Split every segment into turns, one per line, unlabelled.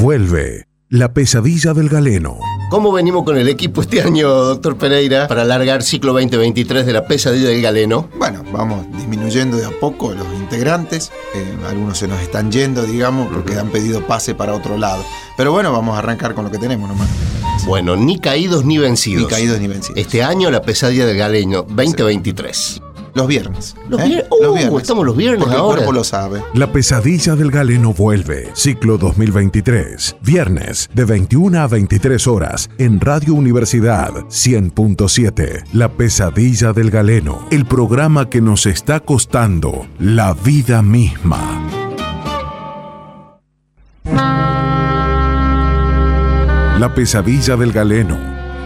Vuelve La pesadilla del galeno.
¿Cómo venimos con el equipo este año, doctor Pereira, para alargar ciclo 2023 de La pesadilla del galeno?
Bueno, vamos disminuyendo de a poco los integrantes. Eh, algunos se nos están yendo, digamos, porque han pedido pase para otro lado. Pero bueno, vamos a arrancar con lo que tenemos nomás.
Bueno, ni caídos ni vencidos.
Ni caídos ni vencidos.
Este año La pesadilla del galeno 2023.
Los viernes.
Los,
¿eh?
Uh, estamos los viernes
Porque el cuerpo lo sabe.
La pesadilla del galeno vuelve. Ciclo 2023. Viernes de 21 a 23 horas en Radio Universidad 100.7. La pesadilla del galeno. El programa que nos está costando la vida misma. La pesadilla del galeno.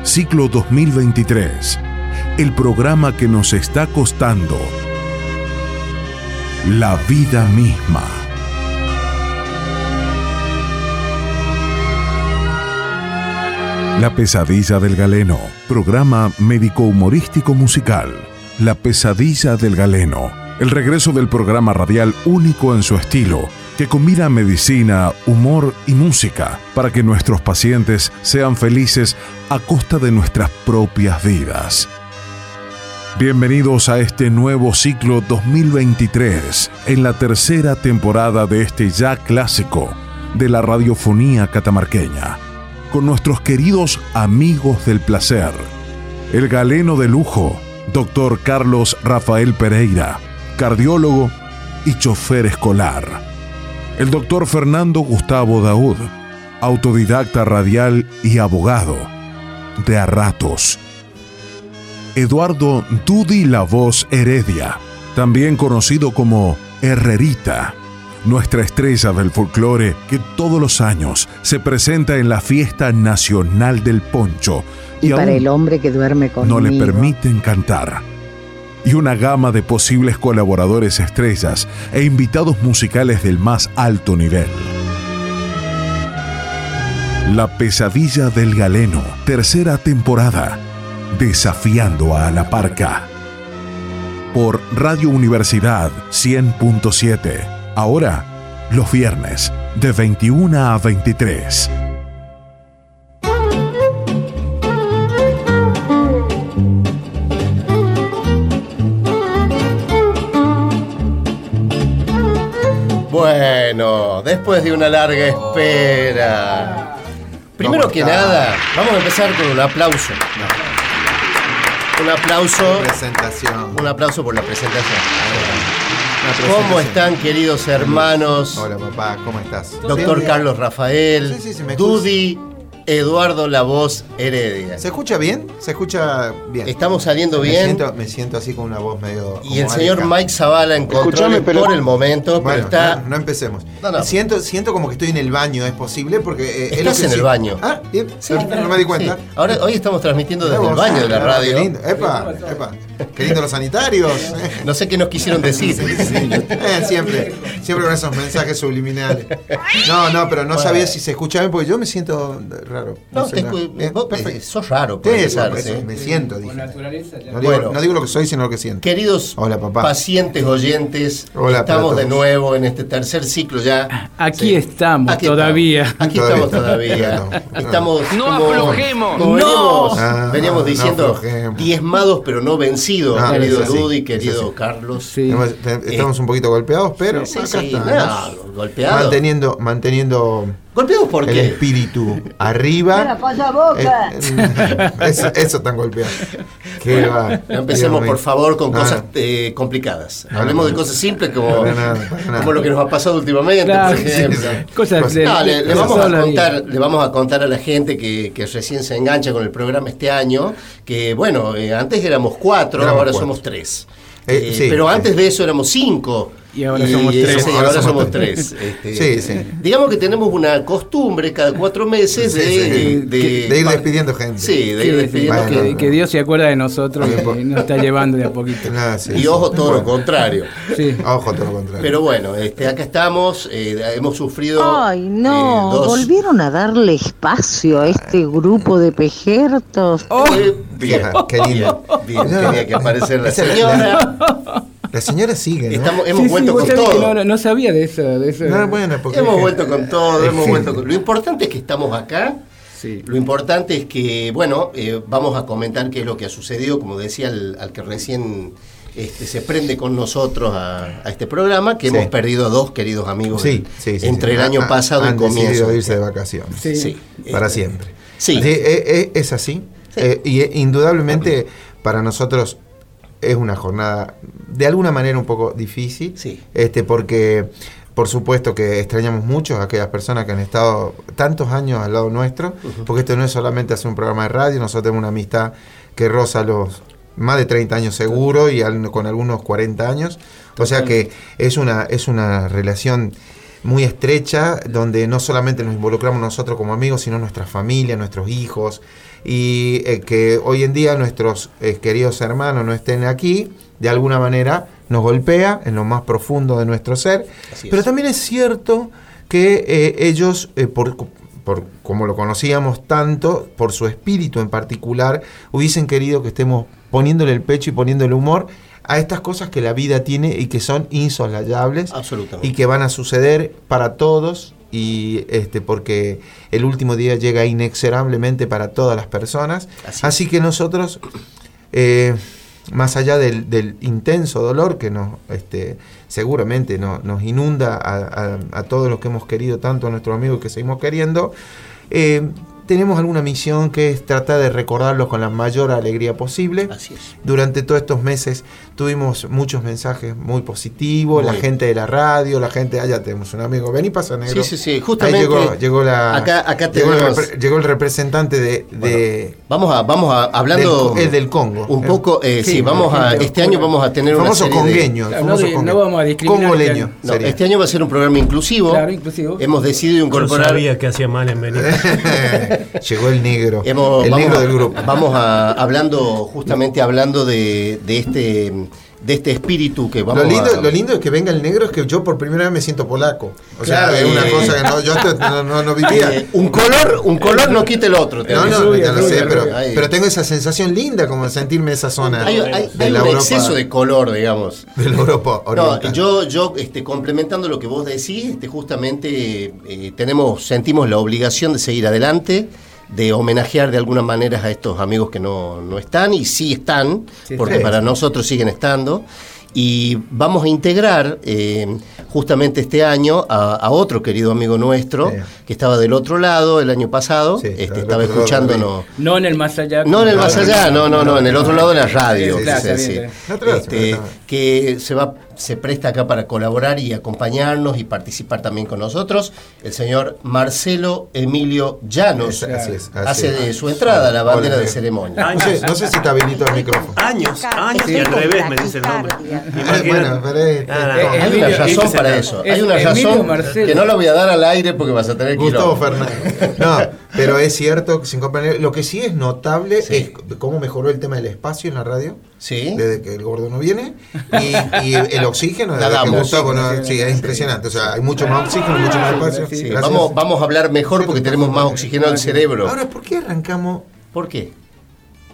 Ciclo 2023. El programa que nos está costando la vida misma. La pesadilla del galeno, programa médico-humorístico musical. La pesadilla del galeno, el regreso del programa radial único en su estilo, que combina medicina, humor y música para que nuestros pacientes sean felices a costa de nuestras propias vidas. Bienvenidos a este nuevo ciclo 2023, en la tercera temporada de este ya clásico de la radiofonía catamarqueña, con nuestros queridos amigos del placer, el galeno de lujo, doctor Carlos Rafael Pereira, cardiólogo y chofer escolar, el doctor Fernando Gustavo Daud, autodidacta radial y abogado, de a ratos, Eduardo Dudi La Voz Heredia, también conocido como Herrerita, nuestra estrella del folclore que todos los años se presenta en la fiesta nacional del poncho
Y, para el hombre que duerme conmigo.
no le permiten cantar. Y una gama de posibles colaboradores estrellas e invitados musicales del más alto nivel. La pesadilla del galeno, tercera temporada, desafiando a la parca. Por Radio Universidad 100.7. Ahora, los viernes, de 21 a 23.
Bueno, después de una larga espera. Primero
¿Cómo
que nada, vamos a empezar con un aplauso. Un aplauso.
Presentación.
Un aplauso por la presentación. ¿Cómo están, queridos hermanos?
Hola, papá, ¿cómo estás?
Doctor. Carlos Rafael,
Sí, sí, sí, me
Dudi, Eduardo La Voz Heredia.
¿Se escucha bien? ¿Se escucha bien?
Estamos saliendo
Me
bien.
siento, me siento así con una voz medio.
Y el señor. Mike Zavala en control
pero-
por el momento,
Bueno,
pero está.
no, no empecemos.
No, no.
Siento, siento como que estoy en el baño, ¿es posible? Porque eh, es
Estás
que
en el baño.
Ah, bien.
Sí.
no me di cuenta.
Sí. Ahora, hoy estamos transmitiendo desde el baño de la
Ah,
radio.
Qué lindo. Epa, epa. Qué lindo los sanitarios.
No sé qué nos quisieron decir.
Eh, siempre, siempre con esos mensajes subliminales. No, no, pero no
Bueno.
sabía si se escuchaba bien porque yo me siento raro.
No,
sé,
te vos,
perfecto.
eh, sos raro.
Sí,
por
eso, me siento, dije.
Bueno.
No digo, no digo lo que soy, sino lo que siento.
Queridos
Hola, papá.
pacientes oyentes,
Hola
estamos de nuevo en este tercer ciclo ya.
Aquí
Sí.
estamos
Aquí
todavía.
estamos. Aquí
Todavía
estamos todavía.
estamos.
No
como-
aflojemos.
como
No.
veníamos,
Ah,
veníamos
no
diciendo diezmados pero no vencidos,
Ah,
querido
eso
querido. Carlos.
Sí.
Estamos, un poquito golpeados, pero
Sí,
acá
sí,
estamos.
Golpeados.
Manteniendo, manteniendo
¿Golpeados por
el
qué?
espíritu arriba. Eh, eso, eso están golpeados. Qué va.
No empecemos, por favor, con
No,
cosas
no.
eh, complicadas. Hablemos
no,
de cosas simples como,
Para nada, para nada.
como lo que nos ha pasado últimamente,
Claro,
por ejemplo.
sí.
Cosas de,
No, le, vamos a contar, le vamos a contar a la gente que, que recién se engancha con el programa este año, que bueno, eh, antes éramos cuatro,
Éramos
ahora
cuatro.
somos tres.
Eh, sí,
pero
sí.
antes de eso éramos cinco.
Y ahora somos tres.
sí,
Ahora
ahora
somos
somos tres. Este,
Sí, sí.
Digamos que tenemos una costumbre cada cuatro meses de,
Sí, sí.
de-
De ir despidiendo gente.
Sí, de ir despidiendo
Bueno,
gente.
que, que Dios se acuerda de nosotros y nos está llevando de a poquito.
Sí,
Y ojo, todo lo contrario.
Sí.
Ojo, todo lo contrario.
Pero bueno, este, acá estamos, eh, hemos sufrido.
Ay, no,
eh, dos-
volvieron a darle espacio a este grupo de pejertos.
Eh, bien,
Qué lindo.
bien, bien, tenía que aparecer la señora.
La señora sigue, ¿no?
Estamos, hemos
Sí,
vuelto con todo.
No, no, no sabía de eso. De eso.
No, bueno, porque
Hemos vuelto con todo, hemos
Sí.
vuelto con... Lo importante es que estamos acá.
Sí.
Lo importante es que, bueno, eh, vamos a comentar qué es lo que ha sucedido, como decía al, al que recién este, se prende con nosotros a, a este programa, que
Sí.
hemos perdido a dos queridos amigos
Sí,
en-
sí, sí,
entre
sí.
el año
Han-
pasado
han
y comienzo.
decidido irse de vacaciones.
Sí.
Sí.
Para
Eh,
siempre.
Sí.
Así, eh, eh, es así.
Sí.
Eh, y indudablemente para nosotros es una jornada de alguna manera un poco difícil.
Sí.
Este, porque por supuesto que extrañamos mucho a aquellas personas que han estado tantos años al lado nuestro, porque esto no es solamente hacer un programa de radio, nosotros tenemos una amistad que roza los más de 30 años seguro y al- con algunos 40 años. O sea que es una, es una relación muy estrecha, donde no solamente nos involucramos nosotros como amigos, sino nuestra familia, nuestros hijos, y eh, que hoy en día nuestros eh, queridos hermanos no estén aquí, de alguna manera nos golpea en lo más profundo de nuestro ser, pero también es cierto que eh, ellos, por, por como lo conocíamos tanto, por su espíritu en particular, hubiesen querido que estemos poniéndole el pecho y poniéndole humor a estas cosas que la vida tiene y que son
Absolutamente.
y que van a suceder para todos y este porque el último día llega inexorablemente para todas las personas.
Así
que nosotros eh, más allá del, del intenso dolor que nos este, seguramente no- nos inunda a, a- a todos los que hemos querido tanto a nuestros amigos que seguimos queriendo eh, tenemos alguna misión que es tratar de recordarlos con la mayor alegría posible.
Así es.
durante todos estos meses tuvimos muchos mensajes muy positivos, la gente de la radio, la gente, allá tenemos un amigo, vení pasa negro.
Sí, sí, sí,
Ahí
justamente,
llegó, llegó la
acá- acá
llegó, el
tenemos-
repre- llegó el representante de, de-
Vamos a, vamos a, hablando...
Del- es del Congo.
Un poco, eh, sí,
sí,
vamos a, este año vamos a tener
el
una
famoso
serie
congueño, famoso
no no vamos a discriminar
Congoleño.
este
No, este año va a ser un programa inclusivo.
Claro, inclusivo.
Hemos decidido
Yo
incorporar...
sabía que hacía mal en venir.
llegó el negro,
Hemos-
el negro
a-
del grupo.
vamos a hablando justamente hablando de, de este de este espíritu que vamos
Lo lindo,
a
lo lindo de que venga el negro es que yo por primera vez me siento polaco. O sea,
Claro,
es una
eh,
cosa que no, yo no, no- no vivía.
Eh, un color un color no quita el otro
No, no, ya lo sé, pero, pero tengo esa sensación linda como sentirme esa zona
hay, hay-
de
hay
la
un
Europa,
exceso de color digamos
de la Europa
No,
oriental.
yo, yo este, complementando lo que vos decís, este, justamente eh, tenemos, sentimos la obligación de seguir adelante, de homenajear de alguna manera a estos amigos que no, no están y sí están,
Sí,
porque
sí.
para nosotros siguen estando. Y vamos a integrar eh, justamente este año a, a otro querido amigo nuestro
Sí.
que estaba del otro lado el año pasado,
Sí,
este, estaba escuchándonos.
No en el más allá.
No en el más allá, no, no, no, en el otro lado de la radio.
Está está
Este, que se va se presta acá para colaborar y acompañarnos y participar también con nosotros el señor Marcelo Emilio Llanos.
Es- así es, así
hace
es.
de su entrada la bandera
Hola,
de ceremonia.
No sé, no sé si te habilito el micrófono.
Años, años y al revés me dice el nombre.
Bueno, pero es-.
Hay una razón
ese
para
es-
eso.
es
Hay una
Emilio
razón
Marcelo.
que no la voy a dar al aire porque vas a tener que ir
Gustavo Fernández. No, pero es cierto que sin comprender. Lo que sí es notable
Sí.
es cómo mejoró el tema del espacio en la radio.
Sí.
Desde que el gordo no viene. Y, y el oxígeno.
La
desde que
damos.
Gustavo no- sí, es impresionante. O sea, hay mucho más oxígeno, mucho más espacio.
Sí, vamos, vamos a hablar mejor porque tenemos más oxigenado el cerebro.
Ahora, ¿por qué arrancamos
¿Por qué?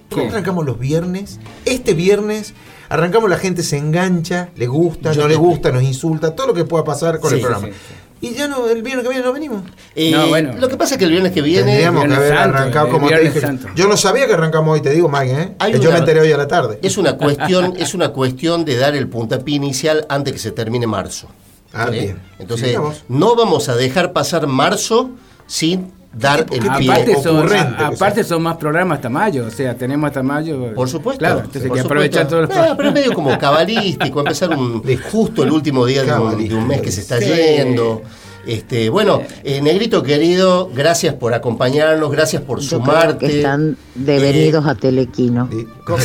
¿Por qué arrancamos los viernes? Este viernes arrancamos, la gente se engancha, le gusta,
Yo
no le
te-
gusta, nos insulta, todo lo que pueda pasar con
Sí,
el programa.
sí,
Y ya no, el viernes que viene no venimos.
Eh,
No, bueno.
Lo que pasa es que el viernes que viene
Tendríamos que haber
Santo,
arrancado como te dije.
Santo.
Yo no sabía que arrancamos hoy, te digo, Mike, ¿eh?
Hay
Que yo
una-
me enteré hoy a la tarde.
Es una cuestión, es una cuestión de dar el puntapié inicial antes que se termine marzo.
Ah, bien.
Entonces, no vamos a dejar pasar marzo sin dar
¿Qué-
el pie.
Aparte, son,
ocurrente
aparte más programas hasta mayo, o sea, tenemos hasta mayo.
Por supuesto.
Claro, entonces hay que aprovechar
supuesto.
todos los
No, pero es medio como cabalístico, empezar un, justo el último día de un, de un mes que se está
Sí.
Este, bueno, eh, Negrito querido, gracias por acompañarnos, gracias por
Yo creo
sumarte.
que están devenidos a Telequino.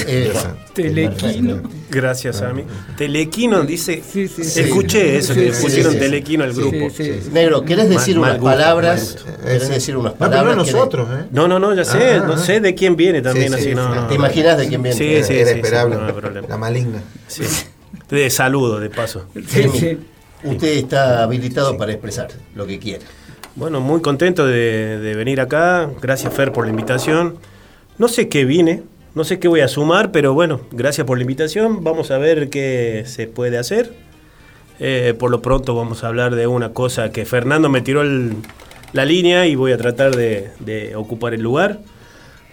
Eh,
Telequino.
Gracias a mí. Telequino dice.
Sí, sí, sí.
Escuché eso,
Sí,
que
sí,
pusieron. Telequino al
Sí,
grupo.
sí, sí.
Negro, ¿querés decir
Mal-
unas
mal gusto,
palabras? ¿Querés
Eh,
decir unas
No, pero
palabras?
no nosotros, ¿eh?
No, no, no, ya sé,
Ah,
no
ah.
sé de quién viene también,
Sí, sí,
así, no,
sí.
no.
¿Te imaginas de quién viene?
Sí, sí,
era
sí,
esperable. la maligna.
Sí. De saludo, de paso.
Sí, sí.
Usted está habilitado para expresar lo que quiera.
Bueno, muy contento de, de venir acá. Gracias, Fer, por la invitación. No sé qué vine, no sé qué voy a sumar, pero bueno, gracias por la invitación. Vamos a ver qué se puede hacer. Eh, por lo pronto vamos a hablar de una cosa que Fernando me tiró el- la línea y voy a tratar de, de ocupar el lugar.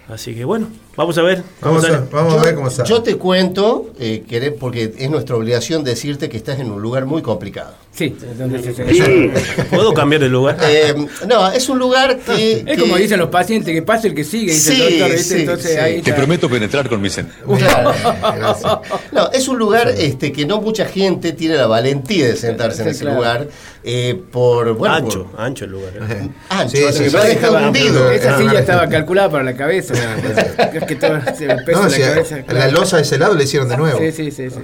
Así que bueno, vamos a ver. cómo
Vamos, a, vamos a
Yo-
ver cómo sale.
Yo te cuento, eh, queré- porque es nuestra obligación decirte que estás en un lugar muy complicado.
Sí, donde se- se-
¿Puedo cambiar de lugar?
Eh, no, es un lugar que...
Es
que-
como dicen los pacientes, que pase el que sigue, dice
Sí,
el
sí,
Entonces
sí.
ahí
Te
está.
prometo penetrar con mis sen-
Claro.
Gracias.
No, es un lugar este, que no mucha gente tiene la valentía de sentarse en
Sí,
ese
claro.
lugar eh, por... Bueno,
ancho,
por-
ancho el lugar. ¿eh?
ancho,
Sí, sí, sí,
me ha
sí,
dejado hundido.
Esa silla estaba calculada para la cabeza. que todo el peso
No,
de
si
la
losa de ese lado le hicieron de nuevo.
Sí, sí, sí. sí.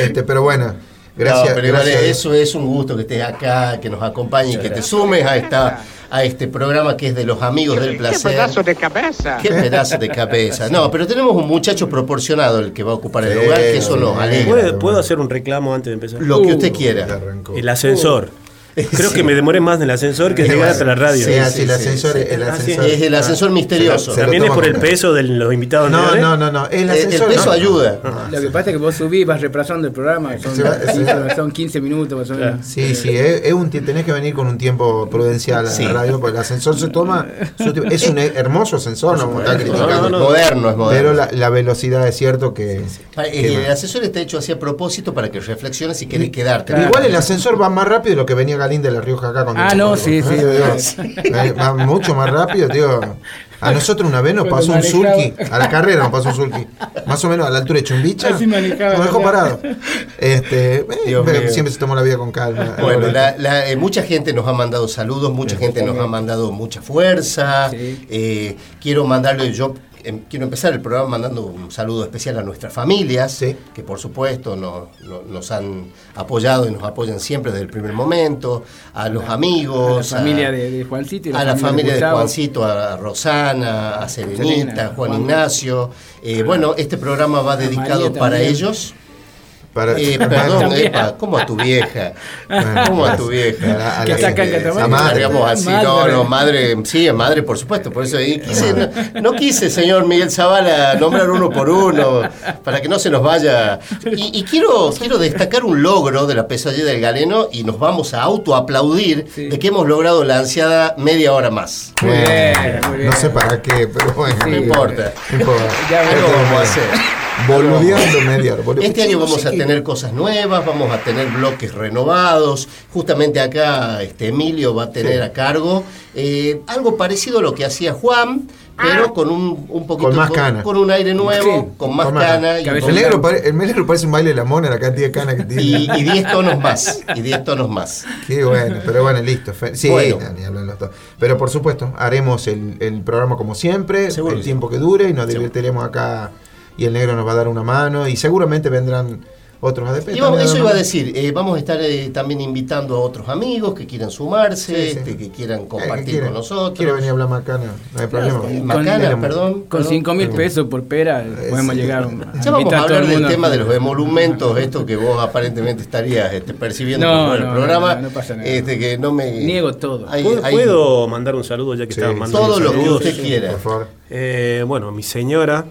Este, pero bueno, gracias.
No, pero eso es un gusto que estés acá, que nos acompañes y que te sumes a esta a este programa que es de los amigos del placer.
de cabeza!
Qué pedazo de cabeza. No, pero tenemos un muchacho proporcionado el que va a ocupar el
Sí,
lugar, que eso nos alegra.
¿Puedo, puedo hacer un reclamo antes de empezar?
Lo que usted
Ya
quiera.
El ascensor. Creo
Sí.
que me demoré más en el ascensor que llegar hasta la radio.
Sí,
Sí,
el ascensor,
sí.
el
Ah,
ascensor.
Es el ascensor misterioso.
Se lo
También es por el peso de los invitados
No, no, no, no. El, ascensor,
peso
no.
ayuda.
Lo que pasa es que vos subís, vas reemplazando el programa. Son,
Se va- se va-
son 15 minutos más o menos.
Sí, sí, es, es un, tenés que venir con un tiempo prudencial a
Sí.
la radio, porque el ascensor se toma. es un hermoso ascensor, no.
Moderno, es moderno.
Pero la, la velocidad es cierto que.
Eh, el ascensor está hecho así a propósito para que reflexiones si querés quedarte.
Igual el ascensor va más rápido de lo que venía Galín de la Rioja acá cuando
Ah, no, sí, sí.
Digo, Va mucho más rápido, tío. A nosotros una vez nos
Cuando
pasó un sulky, a la carrera nos pasó un sulky, más o menos a la altura de Chumbicha. Nos dejó parado. Este, eh, pero
mío.
siempre se tomó la vida con calma.
Bueno, la- la- eh, mucha gente nos ha mandado saludos, mucha gente nos ha mandado mucha fuerza.
Sí.
Eh, quiero mandarle, yo em, quiero empezar el programa mandando un saludo especial a nuestras familias,
Sí.
que por supuesto no- no- nos han apoyado y nos apoyan siempre desde el primer momento, a los
A la
amigos,
familia de, de Juancito y
a la familia de. Juancito, a Rosana, a Serenita, a Juan
Juan.
Ignacio. Eh, bueno, este programa va dedicado
María
para
también.
ellos.
Para,
Eh, perdón,
También.
epa, ¿cómo a tu vieja? ¿Cómo a tu vieja?
a la- a
Que
la-
está acá en
a
Catamarca.
madre.
Digamos así,
Madre.
no, no, madre, sí, madre, por supuesto, por eso y quise, no, no quise, señor Miguel Zavala, nombrar uno por uno, para que no se nos vaya. Y, y quiero, quiero destacar un logro de la pesadilla del galeno y nos vamos a autoaplaudir
Sí.
de que hemos logrado la ansiada media hora más.
Muy bien, muy bien.
No sé para qué, pero bueno.
No importa.
No importa.
Ya veremos.
a hacer.
Boludeando media.
Este año vamos a tener cosas nuevas, vamos a tener bloques renovados. Justamente acá este Emilio va a tener a cargo eh, algo parecido a lo que hacía Juan, pero con un, un poquito
Con más cana.
con un aire nuevo,
Sí,
con más
con más
cana y,
El negro, pare- el negro parece un baile de la mona, la cantidad de canas que tiene.
y, y 10 tonos más. Y 10 tonos más.
Qué bueno, pero bueno, listo. Sí,
Bueno.
los dos. Pero por supuesto, haremos el, el programa como siempre,
Seguro
el tiempo que dure y nos
Seguro.
divertiremos acá y el negro nos va a dar una mano y seguramente vendrán otros ADP.
Y vamos- eso iba a decir, eh, vamos a estar eh, también invitando a otros amigos que quieran sumarse,
Sí, sí.
este, que quieran compartir
Eh, que quiere-
con nosotros.
Quiere venir a hablar macana, no hay problema.
Eh, Macana,
Con-
perdón.
Con
perdón.
5 mil pesos por pera podemos
sí.
llegar a
Ya vamos a hablar
el
del tema de los emolumentos, esto que vos aparentemente estarías este, percibiendo
No,
por el programa.
no, no pasa nada.
Este, que no me.
Niego todo.
Hay-
¿Puedo,
hay
puedo mandar un saludo ya que
Sí.
estaban mandando
todo lo que usted quiera.
Por favor.
Eh, bueno, mi señora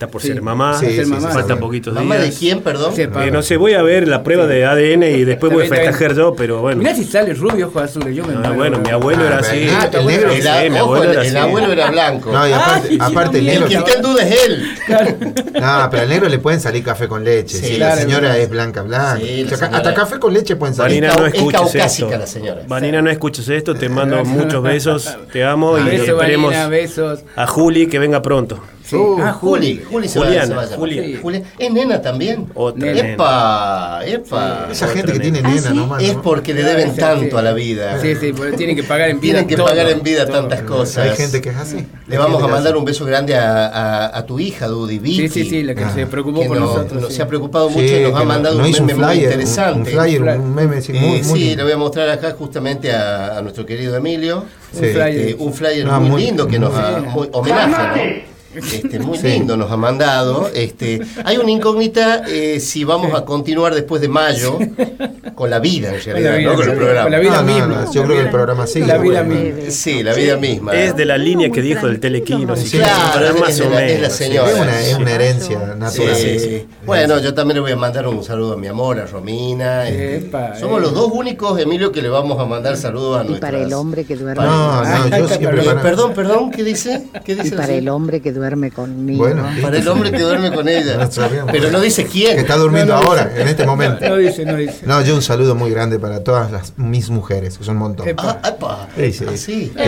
está por
Sí.
ser mamá.
Sí,
ser
sí,
mamá.
sí,
Faltan
sí.
poquitos
¿Mamá de
días.
quién, perdón?
Sí,
Eh, no sé, voy a ver la prueba de ADN y después voy a festejar yo, pero bueno.
Mirá si sale rubio, ojos azules. Yo me
Ah, bueno, mi abuelo
Ah,
era así.
el-
Ah,
el negro.
El,
Sí,
a-
mi
ojo,
abuelo
el-
era
el
así.
abuelo era blanco.
No, y aparte,
Ay,
aparte el negro.
el que está en duda es él.
No, pero al negro le pueden salir café con leche.
Sí,
si
claro,
la señora
es
blanca, blanca.
Sí, la
O sea,
señora-
hasta café con leche pueden salir.
Vanina, no escuches esto.
la señora.
Vanina, no escuches esto. Te mando muchos besos. Te amo y esperemos a Juli que venga pronto.
Sí.
Uh,
ah,
Juli, Juli se va,
Juliana,
se va a llamar.
Julia.
Sí.
Julia- ¿Es nena también?
Otra
nena.
Epa, epa.
Esa
Otra
gente que
nena.
tiene
¿Ah,
nena
sí?
nomás.
Es porque le deben
Sí,
tanto
sí.
a la vida.
Sí, sí, porque tienen que pagar en vida.
Tienen que
todo,
pagar en vida
todo.
tantas cosas.
Hay gente que es así.
Le vamos a mandar un beso grande a, a- a tu hija, Dudy Vicky.
Sí, sí, sí, la que
Ah.
se preocupó
que
por
no-
nosotros.
nos
sí.
se ha preocupado
Sí,
mucho y nos ha mandado un meme muy interesante.
Un, flyer, un meme sí,
Eh,
muy, muy
sí,
lindo.
le voy a mostrar acá justamente a, a nuestro querido Emilio.
Sí.
Un flyer.
Este, un flyer
No,
muy,
muy-
lindo que nos ha. Este, muy
Sí.
lindo nos ha mandado. Este, hay una incógnita eh, si vamos a continuar después de mayo con la vida en
Con
realidad,
la vida,
no con el
con
programa.
la vida
No, no,
misma.
no, yo creo que el programa sigue.
La vida
bueno.
misma.
Sí, la vida misma.
Es de la línea que dijo del telequino, si
Sí,
claro, es
más
de
o
la- es señora.
Es una, es una herencia
Sí,
natural.
sí, sí. Bueno, yo también le voy a mandar un saludo a mi amor, a Romina. este,
Epa,
Somos
eh.
los dos únicos, Emilio, que le vamos a mandar saludos a
Y
nuestras...
para el hombre que duerme
No, no,
Ay,
yo siempre
Eh,
para-
perdón, perdón, ¿qué dice? ¿Qué
y
dice
para
así?
el hombre que duerme conmigo.
Bueno,
Para el hombre que duerme con ella. Pero no dice quién.
que está durmiendo
No, no,
ahora, en este momento.
No dice, no dice.
No, yo un saludo muy grande para todas las mis mujeres, que son un montón.
Epa.
Ah, epa.
Sí, sí.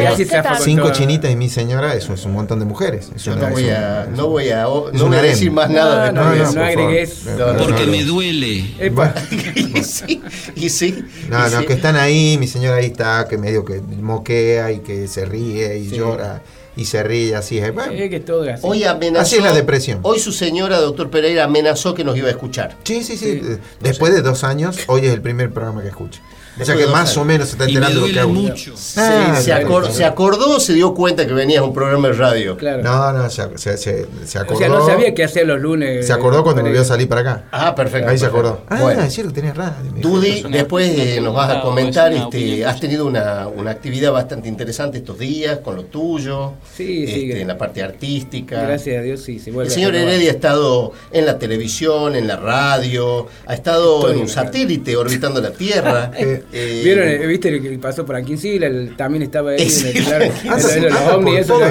Así.
Con
Cinco chinitas y mi señora, eso es un montón de mujeres. Es
Yo
una-
no voy
es
a,
un-
no voy a, no voy a decir más nada
No, no,
eso.
no agregues.
Porque
no.
me duele.
Epa.
y sí, y sí.
No,
y
no,
sí.
que están ahí, mi señora ahí está, que medio que moquea y que se ríe y
Sí.
llora y se ríe así. es- Bueno,
Es que todo es así.
Hoy amenazó.
Así es la depresión.
Hoy su señora, doctor Pereira, amenazó que nos iba a escuchar.
sí, sí, sí.
Sí.
Después de dos años, hoy es el primer programa que escucho. O sea que más o menos se está
Y me
enterando lo que hago.
mucho.
Se,
Ah,
se
claro,
acor-
claro.
se acordó o se dio cuenta que venía un programa de radio.
Claro.
No, no, se, se, se, se acordó.
o sea, no sabía qué hacer los lunes.
Se acordó cuando volvió a salir para acá.
Ah, perfecto.
Ahí se acordó. Ah,
Bueno.
es cierto que tenés radio. me.
Dudy, después eh, nos vas a comentar, este, has tenido una, una actividad bastante interesante estos días con lo tuyo,
Sí, sí,
este, en la parte artística.
Gracias a Dios, sí, se vuelve
El señor. Heredia ha estado en la televisión, en la radio, ha estado
Estoy
en un satélite orbitando la Tierra.
Eh,
Eh,
¿Vieron? eh, ¿Viste lo que pasó por Anquincila? El- También estaba ahí.
Sí,
en el,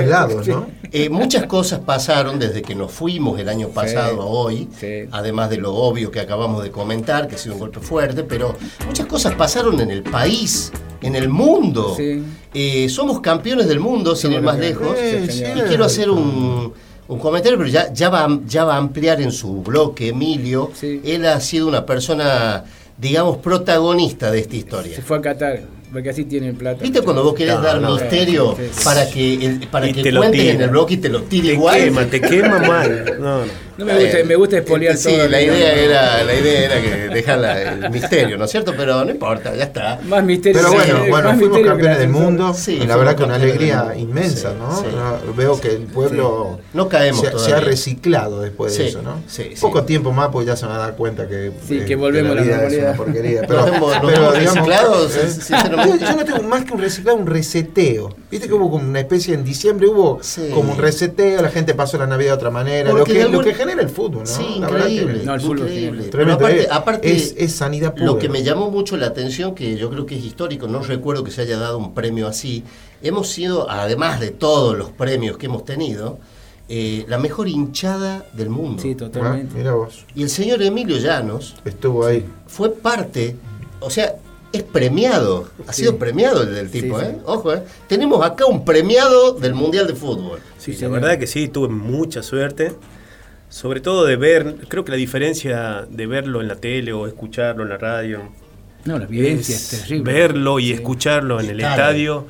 claro, Sí.
Eh, muchas cosas pasaron desde que nos fuimos el año pasado a hoy,
sí.
además de lo obvio que acabamos de comentar, que ha sido un golpe fuerte, pero muchas cosas pasaron en el país, en el mundo.
Sí.
Eh, somos campeones del mundo, sin ir más lejos.
Sí,
y quiero hacer un, un comentario, pero ya, ya, va, a- ya va a ampliar en su bloque, Emilio.
Sí.
Él ha sido una persona, digamos, protagonista de esta historia.
Se fue a Qatar, porque así tienen plata.
¿Viste cuando vos querés
No,
dar
no.
misterio para que, el- para
Y
que
te lo
cuentes en el bloque y te lo tire
Te
igual?
quema, te quema mal. No, no.
No me gusta, me gusta espolear
Sí,
todo.
la idea era, la idea era que dejar la- el misterio, ¿no es cierto? Pero no importa, ya está.
Más misterio.
Pero
que-
bueno,
más
bueno, fuimos
que
campeones del mundo.
Sí,
y la verdad que una alegría inmensa,
Sí,
¿no?
sí.
No, Veo que el pueblo
No caemos
se, ha reciclado después de
Sí,
eso, ¿no?
sí, sí.
Poco tiempo más, pues ya se van a dar cuenta que,
Sí,
eh,
que volvemos
la
a la
vida es
normalidad.
una porquería. Pero,
hemos- nos
pero, digamos, eh. Yo, yo no tengo más que un reciclado, un reseteo. Viste que hubo como una especie en diciembre, hubo
Sí.
como un reseteo, la gente pasó la Navidad de otra manera. Lo que, que genera el fútbol, ¿no?
Sí,
La verdad que-
increíble.
No, el fútbol
increíble.
Tremendo,
aparte, aparte
es- es sanidad
Lo
pura.
que me llamó mucho la atención, que yo creo que es histórico, no recuerdo que se haya dado un premio así, hemos sido, además de todos los premios que hemos tenido, eh, la mejor hinchada del mundo.
Sí,
Ah,
totalmente.
mira vos,
Y el señor Emilio Llanos
estuvo ahí.
fue parte, o sea, es premiado, ha
Sí.
sido premiado el del tipo,
Sí,
¿eh? Ojo, ¿eh? Tenemos acá un premiado del Mundial de Fútbol.
Sí, la
señor.
verdad que sí, tuve mucha suerte. Sobre todo de ver, creo que la diferencia de verlo en la tele o escucharlo en la radio,
No, la vivencia es,
es
terrible.
verlo y
Sí.
escucharlo en el estadio.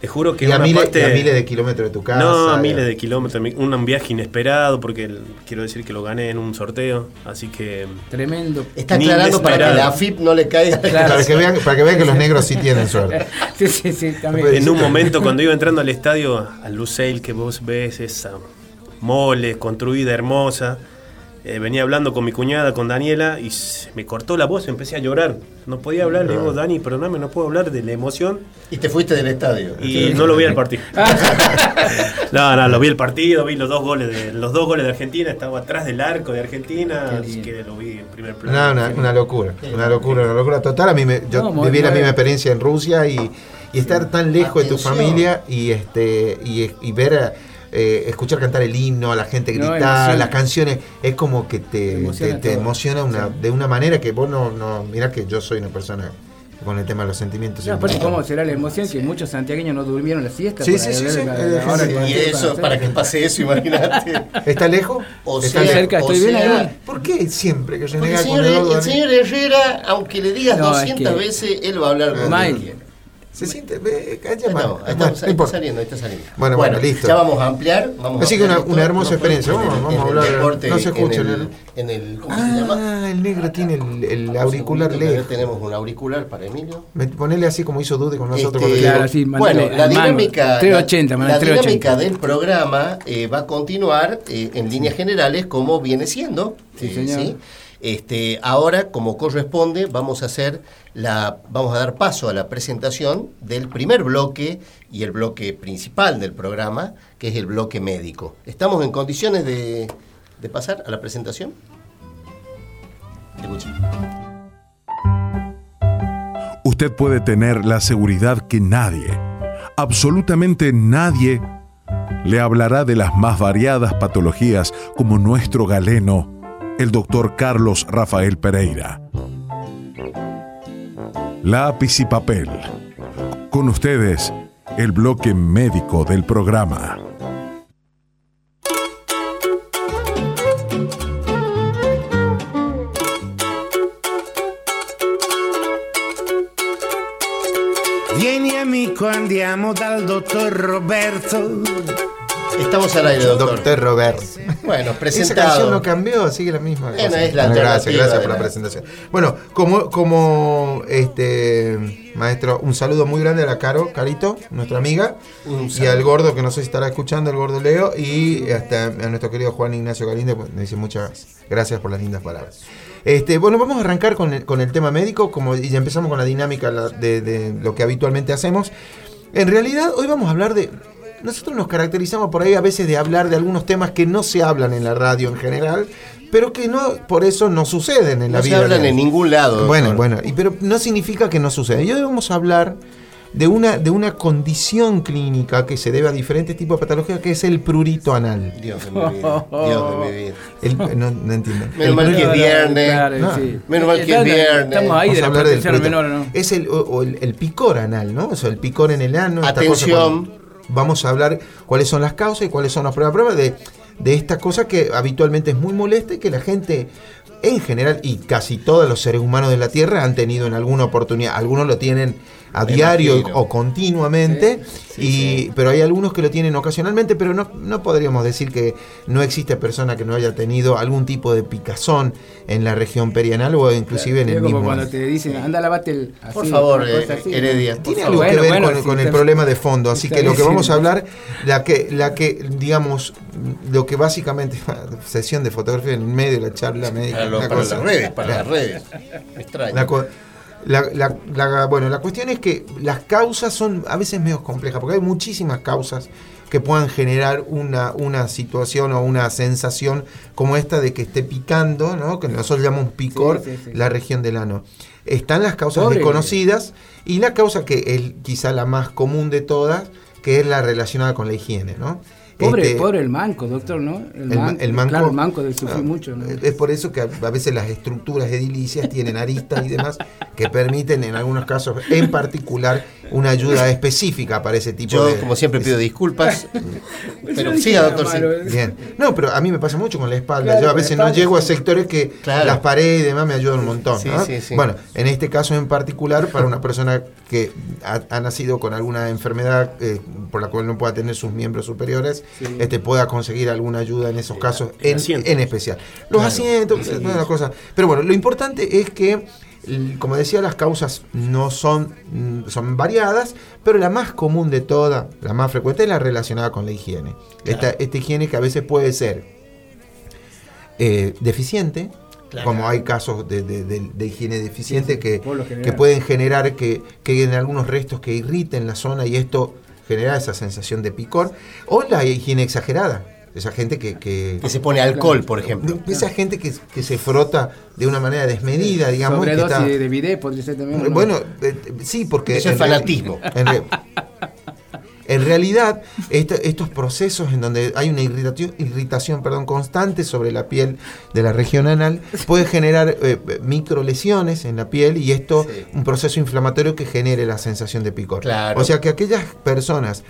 Te juro que
Y a,
una
miles,
parte...
y a miles de kilómetros de tu casa.
no, a miles de kilómetros. Un viaje inesperado porque el- quiero decir que lo gané en un sorteo. Así que
Tremendo.
Está aclarando para que la AFIP no le caiga.
Claro.
Para que, vean, para que vean que los negros sí tienen suerte.
Sí, sí, sí, también.
en un momento cuando iba entrando al estadio, al Luceil que vos ves, esa mole construida, hermosa, eh, venía hablando con mi cuñada, con Daniela, y se me cortó la voz, empecé a llorar. No podía hablar, le digo, Dani, perdóname, no puedo hablar de la emoción.
Y te fuiste del estadio.
Y no lo vi al partido. no, no, lo vi el partido, vi los dos goles de los dos goles de Argentina, estaba atrás del arco de Argentina, así que lo vi en primer
No,
plano.
una, una locura, una locura, una locura total. A mí me, yo
No,
viví la misma experiencia en Rusia y, y estar tan lejos de tu familia y este y, y ver a- eh, escuchar cantar el himno, a la gente
No,
gritar,
emociona.
las canciones, es como que te,
Te emociona
te- te emociona una, de una manera que vos no, no mirá que yo soy una persona con el tema de los sentimientos.
No, aparte, ¿cómo será la emoción que muchos santiagueños no durmieron la siesta?
Sí, sí, sí, sí,
la- la hora
sí.
Y eso, para que pase eso, imagínate.
¿Está lejos?
O
¿Está
sea,
cerca, estoy
o
bien
sea,
ahí.
¿Por qué siempre que
Porque
renega
el
con
señor,
Eduardo
el
Daniel?
señor Herrera, aunque le digas
No, es
200
que-
veces, él va a hablar de
Mal.
Se siente, ve, calla,
Ahí
Bueno,
ahí está
importa.
saliendo, ahí está saliendo.
Bueno, bueno, listo.
Ya vamos a ampliar. Vamos
Así
a
que una-
esto.
una hermosa
No,
experiencia.
el-
Vamos- a hablar-
deporte,
no se escucha,
En el,
¿no?
en el- ¿Cómo se llama?
Ah, el negro tiene el, auricular lejos.
Tenemos un auricular para Emilio.
Me- Ponele así como hizo Dude con nosotros.
Este,
Claro, sí,
bueno, la dinámica,
380,
la,
mandale
la
380.
dinámica del programa eh, va a continuar eh, en líneas generales como viene siendo.
Sí,
eh,
señor.
Este, ahora, como corresponde, vamos a hacer la, vamos a dar paso a la presentación del primer bloque y el bloque principal del programa, que es el bloque médico. ¿Estamos en condiciones de, pasar a la presentación? Escuchen.
Usted puede tener la seguridad que nadie, absolutamente nadie, le hablará de las más variadas patologías como nuestro galeno, el doctor Carlos Rafael Pereira. Lápiz y papel. Con ustedes, el bloque médico del programa.
Vieni amico, andiamo dal dottor Roberto.
Estamos al aire, doctor.
Doctor Robert.
Bueno,
Esa
presentado.
canción no cambió, sigue la misma.
Bueno,
cosa.
es la
gracias,
alternativa
gracias
de
por la presentación. Bueno, como, como este maestro, un saludo muy grande a la Caro, Carito, nuestra amiga, y al gordo que no sé si estará escuchando, el gordo Leo, y hasta a nuestro querido Juan Ignacio Galinde, pues, me dice muchas gracias por las lindas palabras. Este, bueno, vamos a arrancar con el, con el tema médico, como y ya empezamos con la dinámica de lo que habitualmente hacemos. En realidad, hoy vamos a hablar de. Nosotros nos caracterizamos por ahí a veces de hablar de algunos temas que no se hablan en la radio en general, pero que no por eso no suceden en la
No se
vida.
hablan
real.
en ningún lado.
Bueno,
doctor.
bueno, y, pero no significa que no suceda. Y hoy vamos a hablar de una, de una condición clínica que se debe a diferentes tipos de patologías, que es el prurito anal.
Dios de mi vida. Dios de mi vida.
El- no, no entiendo.
Menos
El
mal que es viernes.
Claro,
No.
sí.
Menos mal que es viernes.
Estamos ahí
Vamos
de
a
la
hablar del
menor, ¿no?
Es el, o, o el, el picor anal, ¿no? O sea, el picor en el ano. esta cosa
Atención.
Vamos a hablar cuáles son las causas y cuáles son las pruebas, pruebas de, de esta cosa que habitualmente es muy molesta y que la gente en general y casi todos los seres humanos de la Tierra han tenido en alguna oportunidad. Algunos lo tienen a
Me
diario
imagino.
o continuamente, y, pero hay algunos que lo tienen ocasionalmente, pero no, no podríamos decir que no existe persona que no haya tenido algún tipo de picazón en la región perianal o inclusive en
Es
el
como
mismo
cuando te dicen, anda, lavate el. así,
Por favor, eh,
así.
Heredia. por
Tiene
favor.
algo que ver
bueno,
con,
sí,
con el problema de fondo, así que lo que
sí.
vamos a hablar, la que, la que digamos, lo que básicamente, sesión de fotografía en el medio de la charla médica,
Para, lo- para
cosa-
las redes, para
La-
las redes. Me extraña.
la, la- la- la- bueno, la cuestión es que las causas son a veces medio complejas, porque hay muchísimas causas que puedan generar una, una situación o una sensación como esta de que esté picando, ¿no? que nosotros llamamos picor,
Sí, sí, sí.
la región del ano. Están las causas
Pobre.
desconocidas y la causa que es quizá la más común de todas, que es la relacionada con la higiene. ¿no?
Pobre,
Este,
pobre el manco, doctor, ¿no? El,
el, ma-
manco,
el manco,
Claro, el manco debe sufrir mucho, ¿no?
Es por eso que a veces las estructuras edilicias tienen aristas y demás que permiten en algunos casos, en particular, una ayuda específica para ese tipo
Yo,
de...
como siempre, pido disculpas.
Yo
pero siga, doctor. sí.
¿eh?
Bien. No, pero a mí me pasa mucho con la espalda.
Claro,
Yo a veces no llego a sectores que
Claro.
las paredes y demás me ayudan un montón.
Sí,
¿no?
sí, sí.
Bueno, en este caso en particular, para una persona que ha, ha nacido con alguna enfermedad eh, por la cual no pueda tener sus miembros superiores,
Sí.
este pueda conseguir alguna ayuda en esos casos, en, en especial. Los asientos, es una cosa. Pero bueno, lo importante es que como decía, las causas no son, mm, son variadas, pero la más común de todas, la más frecuente, es la relacionada con la higiene. Esta, esta higiene que a veces puede ser eh, deficiente,
Claro.
como hay casos de, de- de- de higiene deficiente
Sí, sí,
que, que pueden generar que, que en algunos restos que irriten la zona y esto genera esa sensación de picor, o la higiene exagerada. Esa gente que, que-
Que se pone alcohol, por ejemplo.
esa gente que, que se frota de una manera desmedida, digamos. que está-
de, de bidet podría ser también. ¿no?
bueno, eh, sí, porque...
Eso es fanatismo.
En, re- en realidad, estos procesos en donde hay una irritación, irritación perdón, constante sobre la piel de la región anal puede generar eh, micro lesiones en la piel y esto
Sí.
un proceso inflamatorio que genere la sensación de picor.
Claro.
O sea que aquellas personas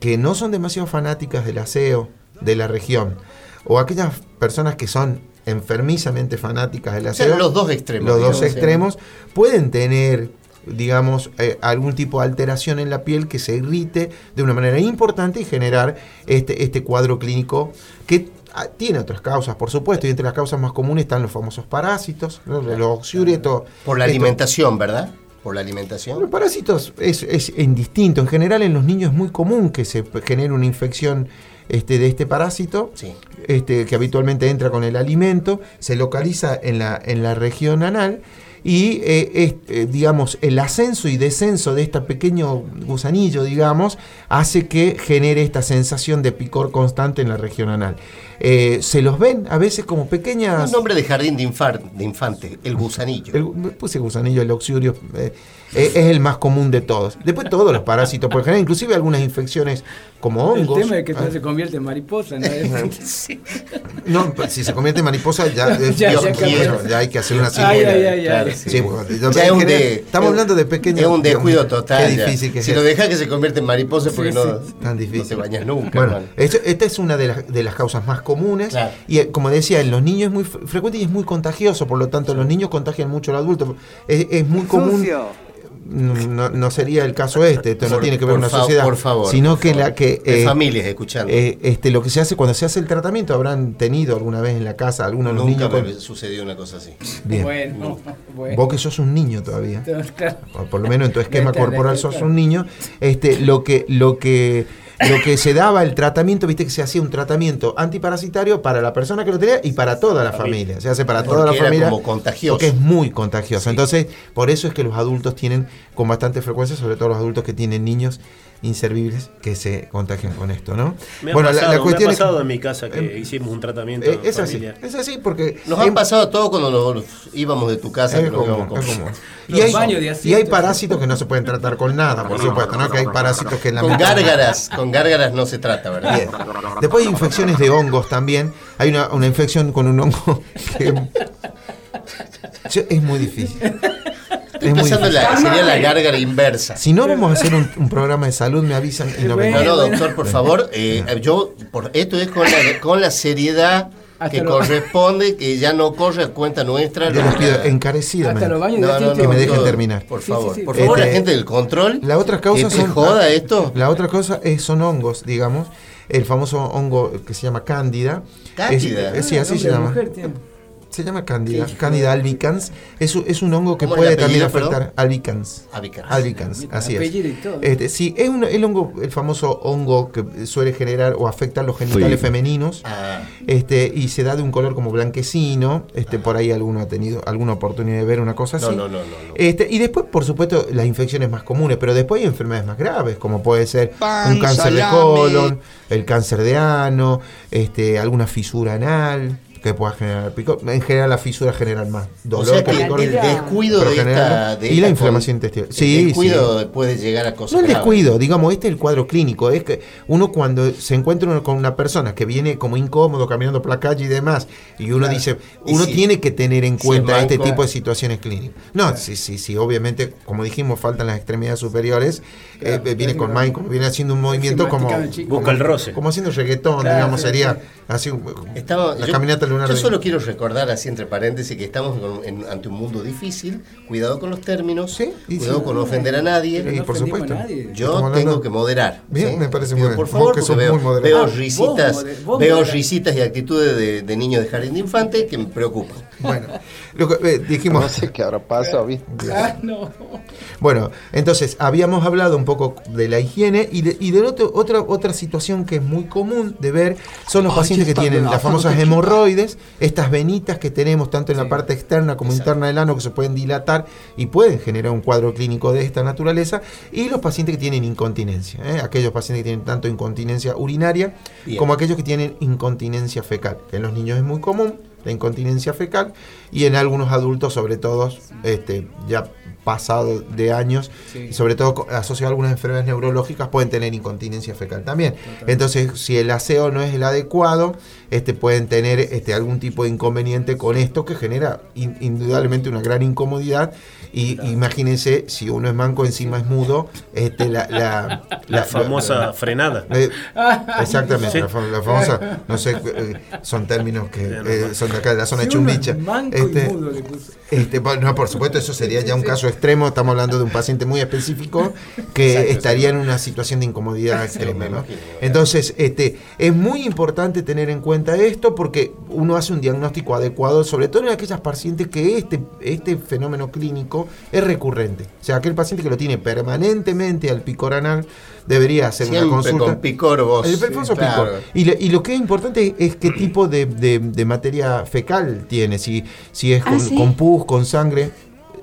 que no son demasiado fanáticas del aseo de la región o aquellas personas que son enfermizamente fanáticas del
O sea,
aseo,
los dos extremos.
los dos extremos pueden tener digamos eh, algún tipo de alteración en la piel que se irrite de una manera importante y generar este, este cuadro clínico que ah, tiene otras causas, por supuesto, y entre las causas más comunes están los famosos parásitos, ¿no? los oxiuretos.
Por la
esto-
alimentación, ¿verdad? Por la
los
alimentación.
parásitos es, es indistinto. En general en los niños es muy común que se genere una infección este, de este parásito,
Sí.
este, que habitualmente entra con el alimento, se localiza en la, en la región anal y eh, es, eh, digamos el ascenso y descenso de este pequeño gusanillo, digamos, hace que genere esta sensación de picor constante en la región anal. Eh, se los ven a veces como pequeñas...
Un nombre de jardín de, infar- de infante, el gusanillo.
El, puse gusanillo, el oxiurio, eh, eh, es el más común de todos. Después todos los parásitos, por ejemplo, inclusive algunas infecciones como
El
hongos.
tema es que
Ah,
no se convierte en mariposa, ¿no?
No, pero si se convierte en mariposa ya, es-
Ya,
Dios
ya
quiero, ya hay que hacer una cirugía.
sí.
Sí,
Ya es un
general,
de-
estamos
es-
hablando de pequeños.
Es un descuido total.
Qué difícil que
si
es.
lo dejas que se convierte en mariposa porque
Sí,
no,
Tan
no
difícil.
te bañas nunca.
Bueno, esto- esta es una de las, de las causas más comunes.
Claro.
Y eh, como decía, en los niños es muy fre- frecuente y es muy contagioso. Por lo tanto, los niños contagian mucho al adulto. Es, es muy común. No, no sería el caso este, esto no tiene que ver con una
fa-
sociedad.
por favor,
Sino
por
que
favor.
la que. Eh,
familias escuchando.
eh, este, lo que se hace cuando se hace el tratamiento, habrán tenido alguna vez en la casa algunos de los
Nunca
niños.
me
con-
sucedió una cosa así.
Bien.
Bueno, bueno.
Vos que sos un niño todavía.
Claro.
o por lo menos en tu esquema corporal sos un niño, este, lo que, lo que, lo que se daba el tratamiento, viste que se hacía un tratamiento antiparasitario para la persona que lo tenía y para toda la familia. Se hace para toda la
era
familia.
como contagioso.
Porque es muy contagioso. Entonces, por eso es que los adultos tienen con bastante frecuencia, sobre todo los adultos que tienen niños inservibles que se contagian con esto, ¿no?
Me ha pasado, me ha
es que-
pasado en mi casa que
eh,
hicimos un tratamiento
eh, es así, es así porque
Nos han pasado todo cuando nos íbamos de tu casa.
es
que nos
común,
íbamos con-
es Y hay, y hay parásitos que no se pueden tratar con nada, por supuesto, ¿no? Que hay parásitos que en la
Con gárgaras, con gárgaras no se trata, ¿verdad?
Bien. Después hay infecciones de hongos también. Hay una, una infección con un hongo que es muy difícil.
Estoy
Es muy
pensando en
difícil.
la, sería la gárgara inversa.
Si no vamos a hacer un, un programa de salud, me avisan y no
Bueno.
No,
vengo.
no, doctor, por favor, eh, yo, por, esto es con la, con la seriedad
Hasta
que
lo-
corresponde, que ya no corre a cuenta nuestra.
Yo les pido encarecidamente.
No, no,
Que me dejen terminar.
Por favor,
sí, sí.
por favor,
Este,
la gente del control.
La otra causa
¿Que te
son.
joda esto?
La otra cosa es, son hongos, digamos. El famoso hongo que se llama cándida.
Cándida.
Es- sí,
Ah,
así se llama.
mujer.
Se llama cándida.
Sí.
Cándida albicans. Es, un- es un hongo que
¿Cómo es
puede también afectar. Albicans.
Albicans.
Albicans, así es.
Apellido y todo.
Este, sí, es un- el hongo, el famoso hongo que suele generar o afecta los genitales femeninos.
Ah,
Este, y se da de un color como blanquecino. Este, por ahí alguno ha tenido alguna oportunidad de ver una cosa así.
no, no, no, no. no.
Este, y después, por supuesto, las infecciones más comunes, pero después hay enfermedades más graves, como puede ser un cáncer de colon, el cáncer de ano, este, alguna fisura anal que pueda generar picor. En general, la fisura genera más
o
dolor
sea
que picor.
el descuido
pero
de
genera-
esta. de
y la inflamación intestinal.
el
Sí,
descuido puede llegar a cosas.
no el
graves.
descuido, digamos, este es el cuadro clínico. Es que uno cuando se encuentra uno con una persona que viene como incómodo caminando por la calle y demás, y uno dice, uno
si-
tiene que tener en cuenta
es
este tipo de situaciones clínicas. No, sí, sí, sí, obviamente, como dijimos, faltan las extremidades superiores, eh,
Claro,
viene con
claro.
Mike, viene haciendo un movimiento como,
el
Busca el roce.
como haciendo reggaetón,
Claro,
digamos,
sí,
sería
sí.
así
Estaba-
la
yo,
caminata
yo solo quiero recordar, así entre paréntesis, que estamos con- en- ante un mundo difícil. Cuidado con los términos.
Sí, y
cuidado
sí.
con no ofender a nadie.
No
por supuesto.
nadie.
Yo
Estamos hablando-
tengo que moderar.
Bien, me parece muy bien.
Por
Vos
favor,
que
porque
sos
veo,
muy moderado.
veo
Ah, vos
risitas,
moder- vos
veo risitas y actitudes de, de niños de jardín de infante que me preocupan.
Bueno, lo que, eh, dijimos...
No sé qué habrá pasado, ¿viste?
Ah, no.
Bueno, entonces habíamos hablado un poco de la higiene y de, y de otro- otra, otra situación que es muy común de ver son los pacientes que tienen las famosas hemorroides, estas venitas que tenemos tanto en la parte externa como
Exacto.
interna del ano que se pueden dilatar y pueden generar un cuadro clínico de esta naturaleza y los pacientes que tienen incontinencia, ¿eh? aquellos pacientes que tienen tanto incontinencia urinaria
Bien.
como aquellos que tienen incontinencia fecal, que en los niños es muy común la incontinencia fecal y en algunos adultos, sobre todo este, ya pasado de años,
Sí.
y sobre todo asociado a algunas enfermedades neurológicas, pueden tener incontinencia fecal también. Entonces, si el aseo no es el adecuado, este, pueden tener este, algún tipo de inconveniente con esto que genera in- indudablemente una gran incomodidad. Y imagínense, si uno es manco, encima es mudo, este, la, la,
La famosa frenada.
eh, exactamente,
Sí.
la, fa- la famosa, no sé, eh, son términos que eh, son de acá de la zona de
Si uno es
Chumbicha.
manco
Este,
le puso.
este, no, por supuesto, eso sería ya un caso extremo. Estamos hablando de un paciente muy específico que
Exacto,
estaría en una situación de incomodidad extrema. ¿no? Entonces, este, es muy importante tener en cuenta esto porque uno hace un diagnóstico adecuado, sobre todo en aquellas pacientes que este, este fenómeno clínico es recurrente. O sea, aquel paciente que lo tiene permanentemente al picor anal debería hacer una consulta.
con Picor vos.
El
Sí, claro.
Picor. Y, lo- y lo que es importante es qué tipo de, de- de materia fecal tiene, si, si es
Ah,
con pus, con sangre.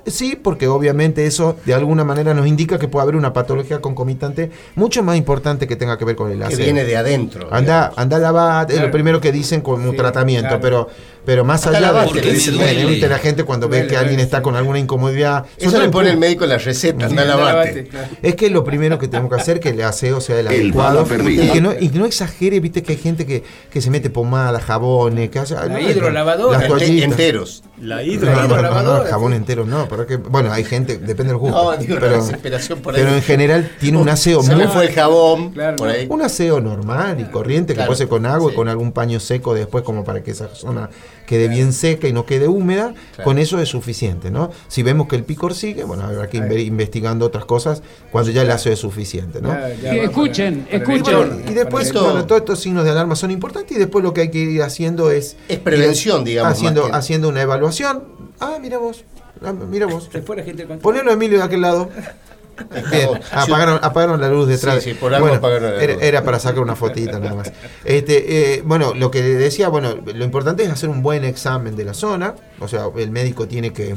Sí, porque obviamente eso de alguna manera nos indica que puede haber una patología concomitante mucho más importante que tenga que ver con el
Que
aseo.
viene de adentro.
Anda, anda a lavar, es lo primero que dicen como un
Sí,
tratamiento,
claro.
pero, pero más
Anda a
allá
lavarte,
de
le dicen, duele.
la gente cuando ve
Duele,
que alguien está con alguna incomodidad.
Eso
sobre
le pone el médico la receta, anda a
Anda a
lavarte.
lavarte, claro.
es que lo primero que tenemos que hacer que el aseo sea el,
El
adecuado y que, no, y que no exagere, viste que hay gente que, que se mete pomada, jabones, que hace
La hidrolavadora.
las
Ente-
toallitas.
enteros.
La
no,
hidrolavadora,
jabón entero no, pero que, bueno, hay gente, depende del gusto.
No, digo, la
pero,
desesperación por ahí.
pero en general tiene un aseo
Se
muy
fue el jabón.
Claro,
por
no.
ahí.
Un aseo normal y corriente
Claro,
que puede ser con agua
sí.
y con algún paño seco después como para que esa zona quede bien seca y no quede húmeda,
Claro.
con eso es suficiente, ¿no? Si vemos que el picor sigue, bueno, habrá que ir investigando otras cosas cuando ya el aseo es suficiente, ¿no?
Ya- ya
escuchen,
para- para
escuchen.
Bueno, y después, bueno, todos estos signos de alarma son importantes y después lo que hay que ir haciendo es...
Es prevención,
ir
digamos,
Haciendo, haciendo una evaluación. Ah, mira vos, ah, mira vos.
Se fue la gente del control.
Ponelo a Emilio de aquel lado. Bien, apagaron, apagaron la luz detrás.
Sí, sí, por algo apagaron la
era,
luz.
era para sacar una fotita nada más. Este, eh, bueno, lo que decía, bueno, lo importante es hacer un buen examen de la zona. O sea, el médico tiene que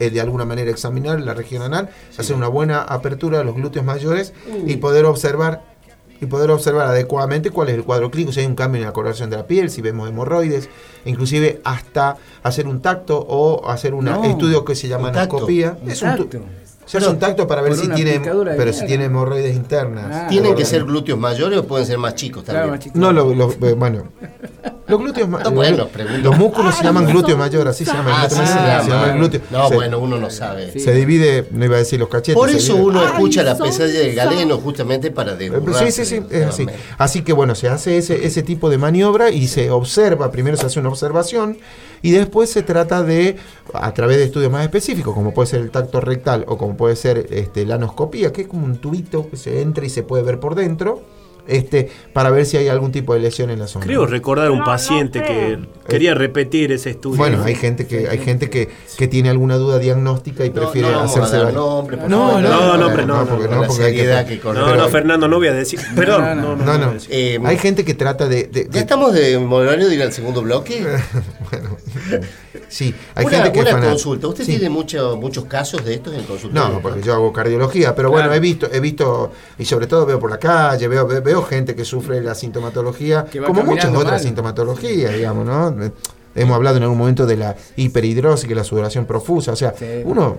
eh, de alguna manera examinar la región anal, hacer una buena apertura de los glúteos mayores y poder observar y poder observar adecuadamente cuál es el cuadro clínico, si hay un cambio en la coloración de la piel, si vemos hemorroides, inclusive hasta hacer un tacto o hacer un
No,
estudio que se llama anoscopía.
Un
Es un tu-
tacto.
se hace un tacto para ver si tiene, pero si tiene hemorroides internas.
Ah.
¿Tienen que ser glúteos mayores o pueden ser más chicos
Claro,
también?
No, lo- lo- eh, bueno. Los glúteos
No, bueno,
los- músculos se llaman glúteo mayor, así se llama. el
Ah, sí, se
llama el glúteo.
No,
Se-
bueno, uno no sabe.
Sí.
Se divide, no iba a decir los cachetes.
Por eso uno escucha la
son
pesadilla del
son-
galeno justamente para
Eh,
desburrarse.
Sí, sí, sí, es así. Así que bueno, se hace ese, ese tipo de maniobra y se observa, primero se hace una observación y después se trata de, a través de estudios más específicos, como puede ser el tacto rectal o como puede ser este, la anoscopía, que es como un tubito que se entra y se puede ver por dentro, este, para ver si hay algún tipo de lesión en la zona.
Creo recordar un paciente que quería repetir ese estudio.
Bueno, hay gente que hay gente que, que tiene alguna duda diagnóstica y
No,
prefiere
no
hacerse No, no,
No, no, hombre, no,
porque
no,
no, porque hay que-.
No, no, Fernando, no voy a decir. Perdón, no, no,
No, no.
Eh,
Hay gente que trata de, de-
¿Ya estamos de horario de ir al segundo bloque?
bueno, sí, hay
una
gente que es
una consulta. ¿Usted
Sí.
tiene mucho- muchos casos de estos en el consultorio?
No, porque yo hago cardiología, pero
Claro.
bueno, he visto, he visto, y sobre todo veo por la calle, veo, ve- veo gente que sufre la sintomatología, como muchas otras
mal.
sintomatologías, digamos, ¿no? Hemos hablado en algún momento de la hiperhidrosis, que es la sudoración profusa, o sea,
Sí.
uno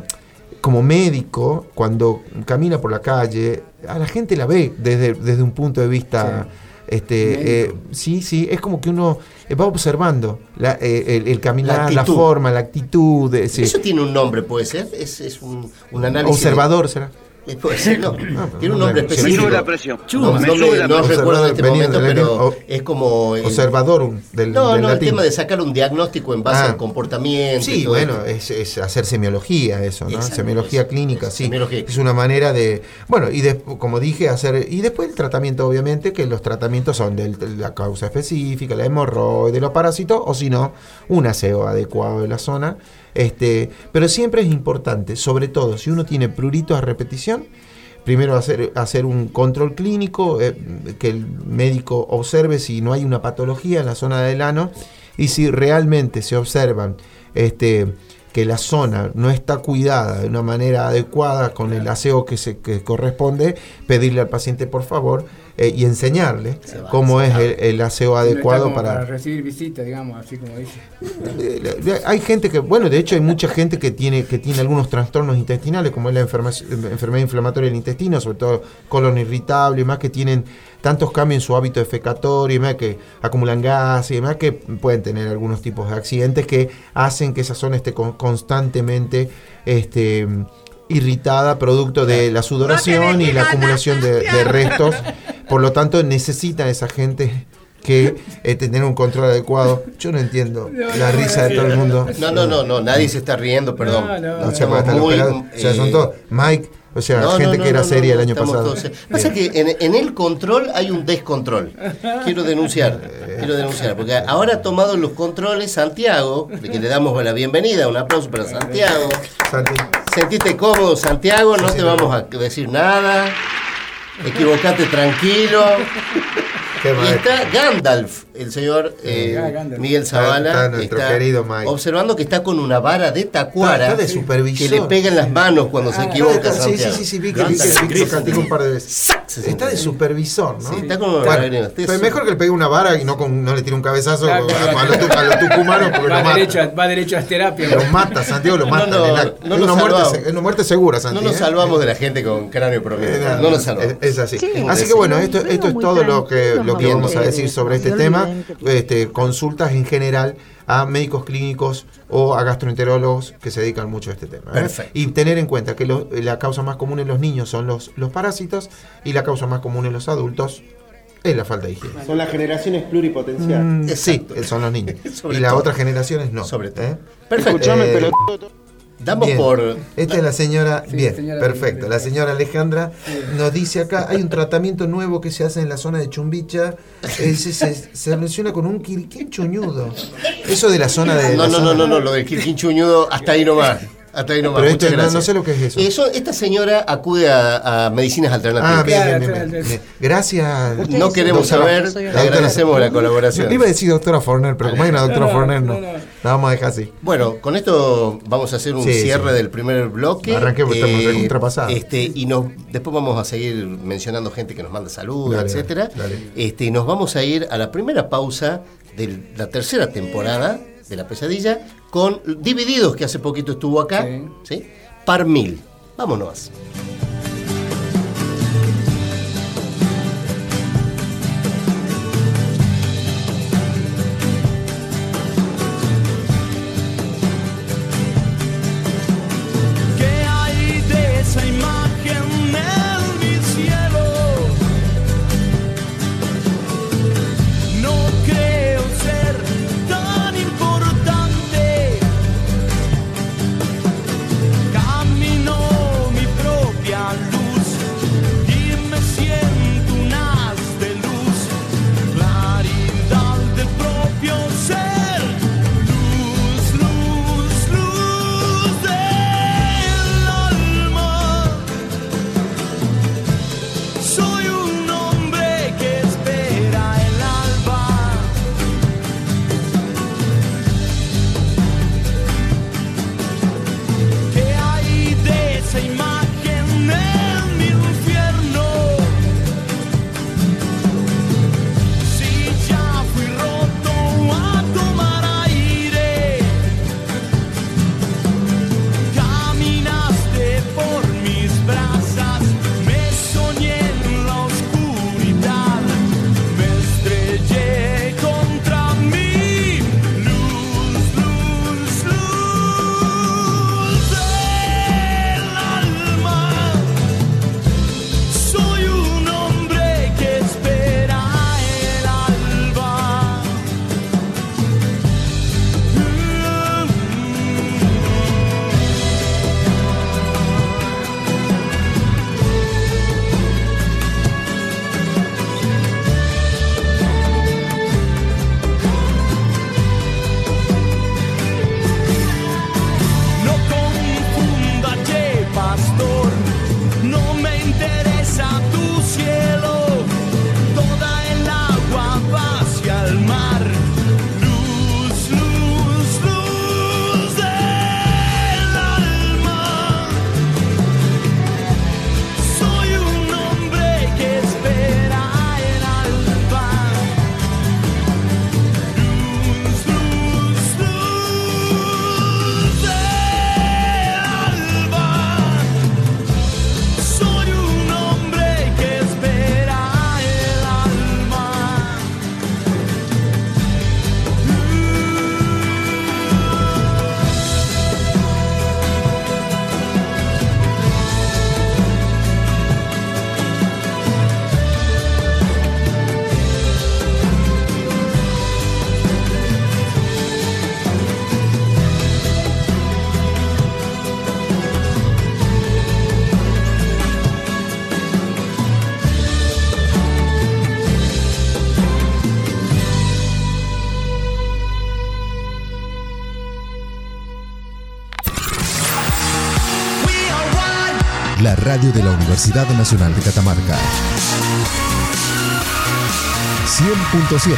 como médico, cuando camina por la calle, a la gente la ve desde, desde un punto de vista... Este, eh, sí, sí, es como que uno eh, va observando la- eh, el, el caminar, la, forma, la actitud. eh, sí.
Eso tiene un nombre, puede ser. Es, es un, un análisis.
Observador será.
de- puede ser, no. tiene un
no,
nombre
no,
específico.
me sube
la presión.
No,
Me
no
sube
me-
la
no
presión.
recuerdo en este momento, pero es como. el-
Observadorum del,
no,
del
no, el tema de sacar un diagnóstico en base
Ah.
al comportamiento.
Sí, bueno, es, es hacer semiología eso, ¿no?
Exacto,
Semiología
eso,
clínica, sí.
semiología.
Es una manera de, bueno, y después, como dije, hacer, y después el tratamiento, obviamente, que los tratamientos son del- de la causa específica, la hemorroide, los parásitos, o si no, un aseo adecuado de la zona. Este, pero siempre es importante, sobre todo si uno tiene pruritos a repetición, primero hacer, hacer un control clínico, eh, que el médico observe si no hay una patología en la zona del ano y si realmente se observan este, que la zona no está cuidada de una manera adecuada con el aseo que se que corresponde, pedirle al paciente por favor eh, y enseñarle
va,
cómo es el, el aseo adecuado
como
para,
recibir visitas, digamos, así como dice.
eh, hay gente que, bueno, de hecho hay mucha gente que tiene, que tiene algunos trastornos intestinales, como es la enferma- enfermedad inflamatoria del intestino, sobre todo colon irritable y más, que tienen tantos cambios en su hábito defecatorio y más, que acumulan gas y demás, que pueden tener algunos tipos de accidentes que hacen que esa zona esté con- constantemente este, irritada, producto de la sudoración y la acumulación de, de restos. Por lo tanto, necesitan esa gente que eh, tener un control adecuado. Yo no entiendo la risa de todo el mundo.
No, no, no, no, nadie se está riendo, perdón.
No,
muy.
O sea, son
eh,
todos. Mike, o sea,
No,
gente
no,
que era seria el año pasado.
todos- Pasa que en, en el control hay un descontrol. Quiero denunciar, quiero denunciar, porque ahora ha tomado los controles Santiago, que le damos la bienvenida, un aplauso para Santiago.
Santi,
Sentiste cómodo, Santiago, no te vamos a decir nada. Equivocate tranquilo.
Qué
Y está Gandalf, el señor eh,
Ah, Gandalf.
Miguel Zavala.
Está- está nuestro querido Mike.
Observando que está con una vara de tacuara
Está- está de supervisor.
que le pega en las manos cuando se
Ah,
equivoca.
sí, sí,
Santiago.
sí, sí, vi que, lo un par de veces. Está de supervisor, ¿no?
Sí, está como-
Bueno, pero
es-
mejor que le pegue una vara y no, con, no le tire un cabezazo
Ah,
a,
claro.
a los, a los tucumanos porque lo
Va
mata.
derecho, a- va derecho a las terapias.
Lo mata, Santiago lo
No,
mata.
no,
da-
no
es
nos
una, muerte,
salvamos.
se- es una muerte segura,
No
Santi.
nos
¿eh?
salvamos de la gente con cráneo promedio.
Eh,
No nos salvamos.
Es, así.
Sí,
así que bueno, esto, esto es todo lo que, lo que vamos a
bien.
decir sobre este tema. Este, consultas en general a médicos clínicos o a gastroenterólogos que se dedican mucho a este tema. ¿eh?
Perfecto.
Y tener en cuenta que lo- la causa más común en los niños son los, los parásitos y la causa más común en los adultos es la falta de higiene.
Son las generaciones pluripotenciales.
Mm, sí, eh, son los niños. Y las otras generaciones no.
Sobre todo.
¿eh?
Perfecto.
Escuchame,
Eh.
Damos
Bien.
por.
Esta es la señora.
Sí,
bien,
señora
perfecto. La señora Alejandra nos dice acá: hay un tratamiento nuevo que se hace en la zona de Chumbicha. eh, se, se- se relaciona con un quirquinchuñudo. Eso de la zona de.
No,
la
no,
zona-
no, no, no, lo del quirquinchuñudo, hasta ahí nomás. Hasta ahí nomás.
Pero esto no- sé lo que es eso.
esta señora acude a, a medicinas alternativas.
Ah, bien, bien, bien, bien. Gracias.
No queremos
Doctora,
saber, le agradecemos la colaboración.
Iba a decir doctora Forner, pero como hay una doctora
No,
Forner, no. La vamos a dejar así.
Bueno, con esto vamos a hacer un
Sí,
cierre
sí.
del primer bloque.
Arranquemos, estamos recontrapasados.
Este, y nos, después vamos a seguir mencionando gente que nos manda saludos, etcétera.
dale.
Este, y nos vamos a ir a la primera pausa de la tercera temporada de La Pesadilla con Divididos, que hace poquito estuvo acá.
Sí.
¿sí? Par mil. Vámonos.
De
la Universidad Nacional de Catamarca. 100.7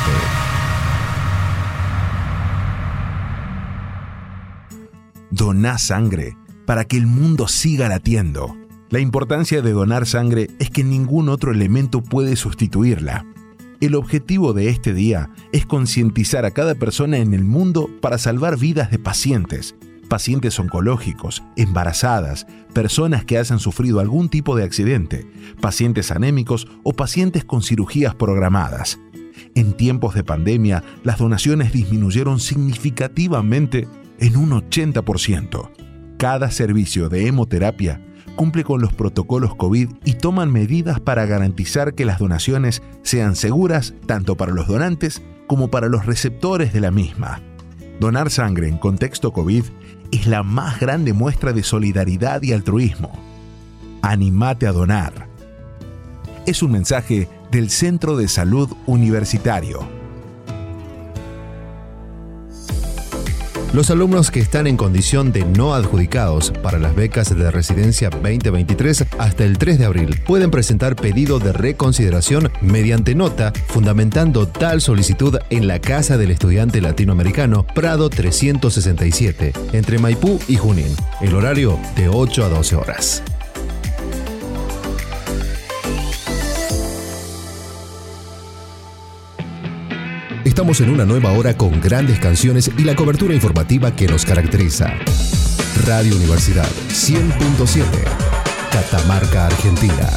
Doná sangre para que el mundo siga latiendo. La importancia de donar sangre es que ningún otro elemento puede sustituirla. El objetivo de este día es concientizar a cada persona en el mundo para salvar vidas de pacientes, pacientes oncológicos, embarazadas, personas que hayan sufrido algún tipo de accidente, pacientes anémicos o pacientes con cirugías programadas. En tiempos de pandemia, las donaciones disminuyeron significativamente en un 80%. Cada servicio de hemoterapia cumple con los protocolos COVID y toman medidas para garantizar que las donaciones sean seguras tanto para los donantes como para los receptores de la misma. Donar sangre en contexto COVID es la más grande muestra de solidaridad y altruismo. Animate a donar. Es un mensaje del Centro de Salud Universitario.
Los alumnos que están en condición de no adjudicados para las becas de residencia 2023 hasta el 3 de abril pueden presentar pedido de reconsideración mediante nota fundamentando tal solicitud en la Casa del Estudiante Latinoamericano Prado 367 entre Maipú y Junín. El horario de 8 a 12 horas. Estamos en una nueva hora con grandes canciones y la cobertura informativa que nos caracteriza. Radio Universidad 100.7, Catamarca, Argentina.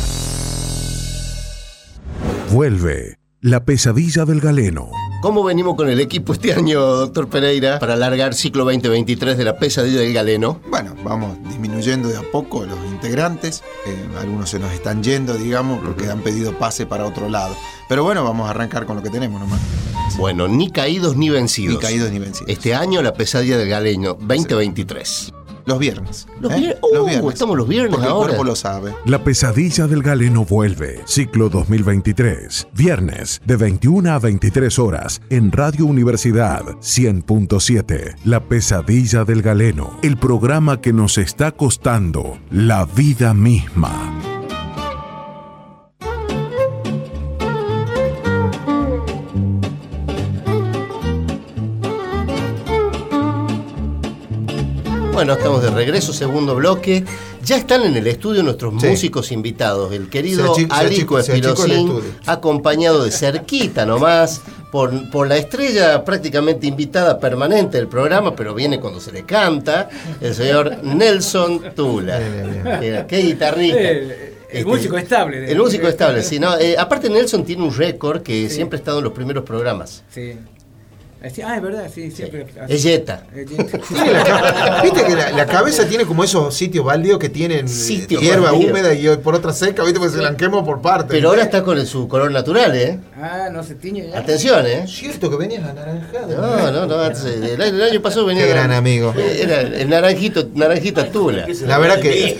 Vuelve la pesadilla del galeno.
¿Cómo venimos con el equipo este año, doctor Pereira, para alargar ciclo 2023 de la pesadilla del galeno?
Bueno, vamos disminuyendo de a poco los integrantes. Eh, algunos se nos están yendo, digamos, porque han pedido pase para otro lado. Pero bueno, vamos a arrancar con lo que tenemos nomás.
Bueno, ni caídos ni vencidos.
Ni caídos ni vencidos.
Este año la pesadilla del galeno 2023.
Los viernes.
Los,
¿eh?
vier- Uh, estamos los viernes
Porque el cuerpo lo sabe.
La pesadilla del galeno vuelve. Ciclo 2023. Viernes de 21 a 23 horas en Radio Universidad 100.7. La pesadilla del galeno. El programa que nos está costando la vida misma.
Bueno, estamos de regreso, segundo bloque. Ya están en el estudio nuestros
Sí.
músicos invitados. El querido
achico-
Alico
estudio.
acompañado de cerquita nomás, por, por la estrella prácticamente invitada permanente del programa, pero viene cuando se le canta, el señor Nelson Tula. Mira, Qué guitarrista.
El, el
Este,
músico estable. de-
El músico estable, sí. No, eh, aparte Nelson tiene un récord que siempre ha estado en los primeros programas.
Sí. Eh, sí, Ah, es verdad, sí, siempre.
Es Jetta.
La ca- Viste que la, la cabeza tiene como esos sitios baldíos que tienen eh,
Sitios
hierba
baldíos.
húmeda y por otra seca, viste, porque se la quemo por parte.
Pero ahora está con el- su color natural, ¿eh?
Ah, no se tiñe ya.
Atención, ¿eh?
Cierto que venías anaranjado.
No, no, no. El año, el año pasado venía.
Qué gran amigo.
Era el naranjito, naranjita tula.
La verdad que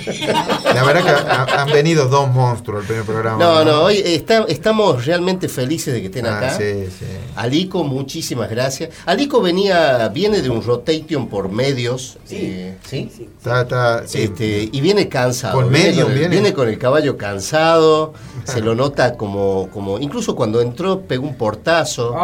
la verdad que ha- han venido dos monstruos el primer programa.
No, no, hoy está- estamos realmente felices de que estén
Ah,
acá.
sí, sí.
Alico, muchísimas gracias. Alico venía, viene de un rotation por medios. eh, ¿sí?
Está, está, sí.
Este, y viene cansado.
Con
viene,
Medium
con el,
viene.
viene con el caballo cansado. se lo nota como, como. Incluso cuando entró, pegó un portazo.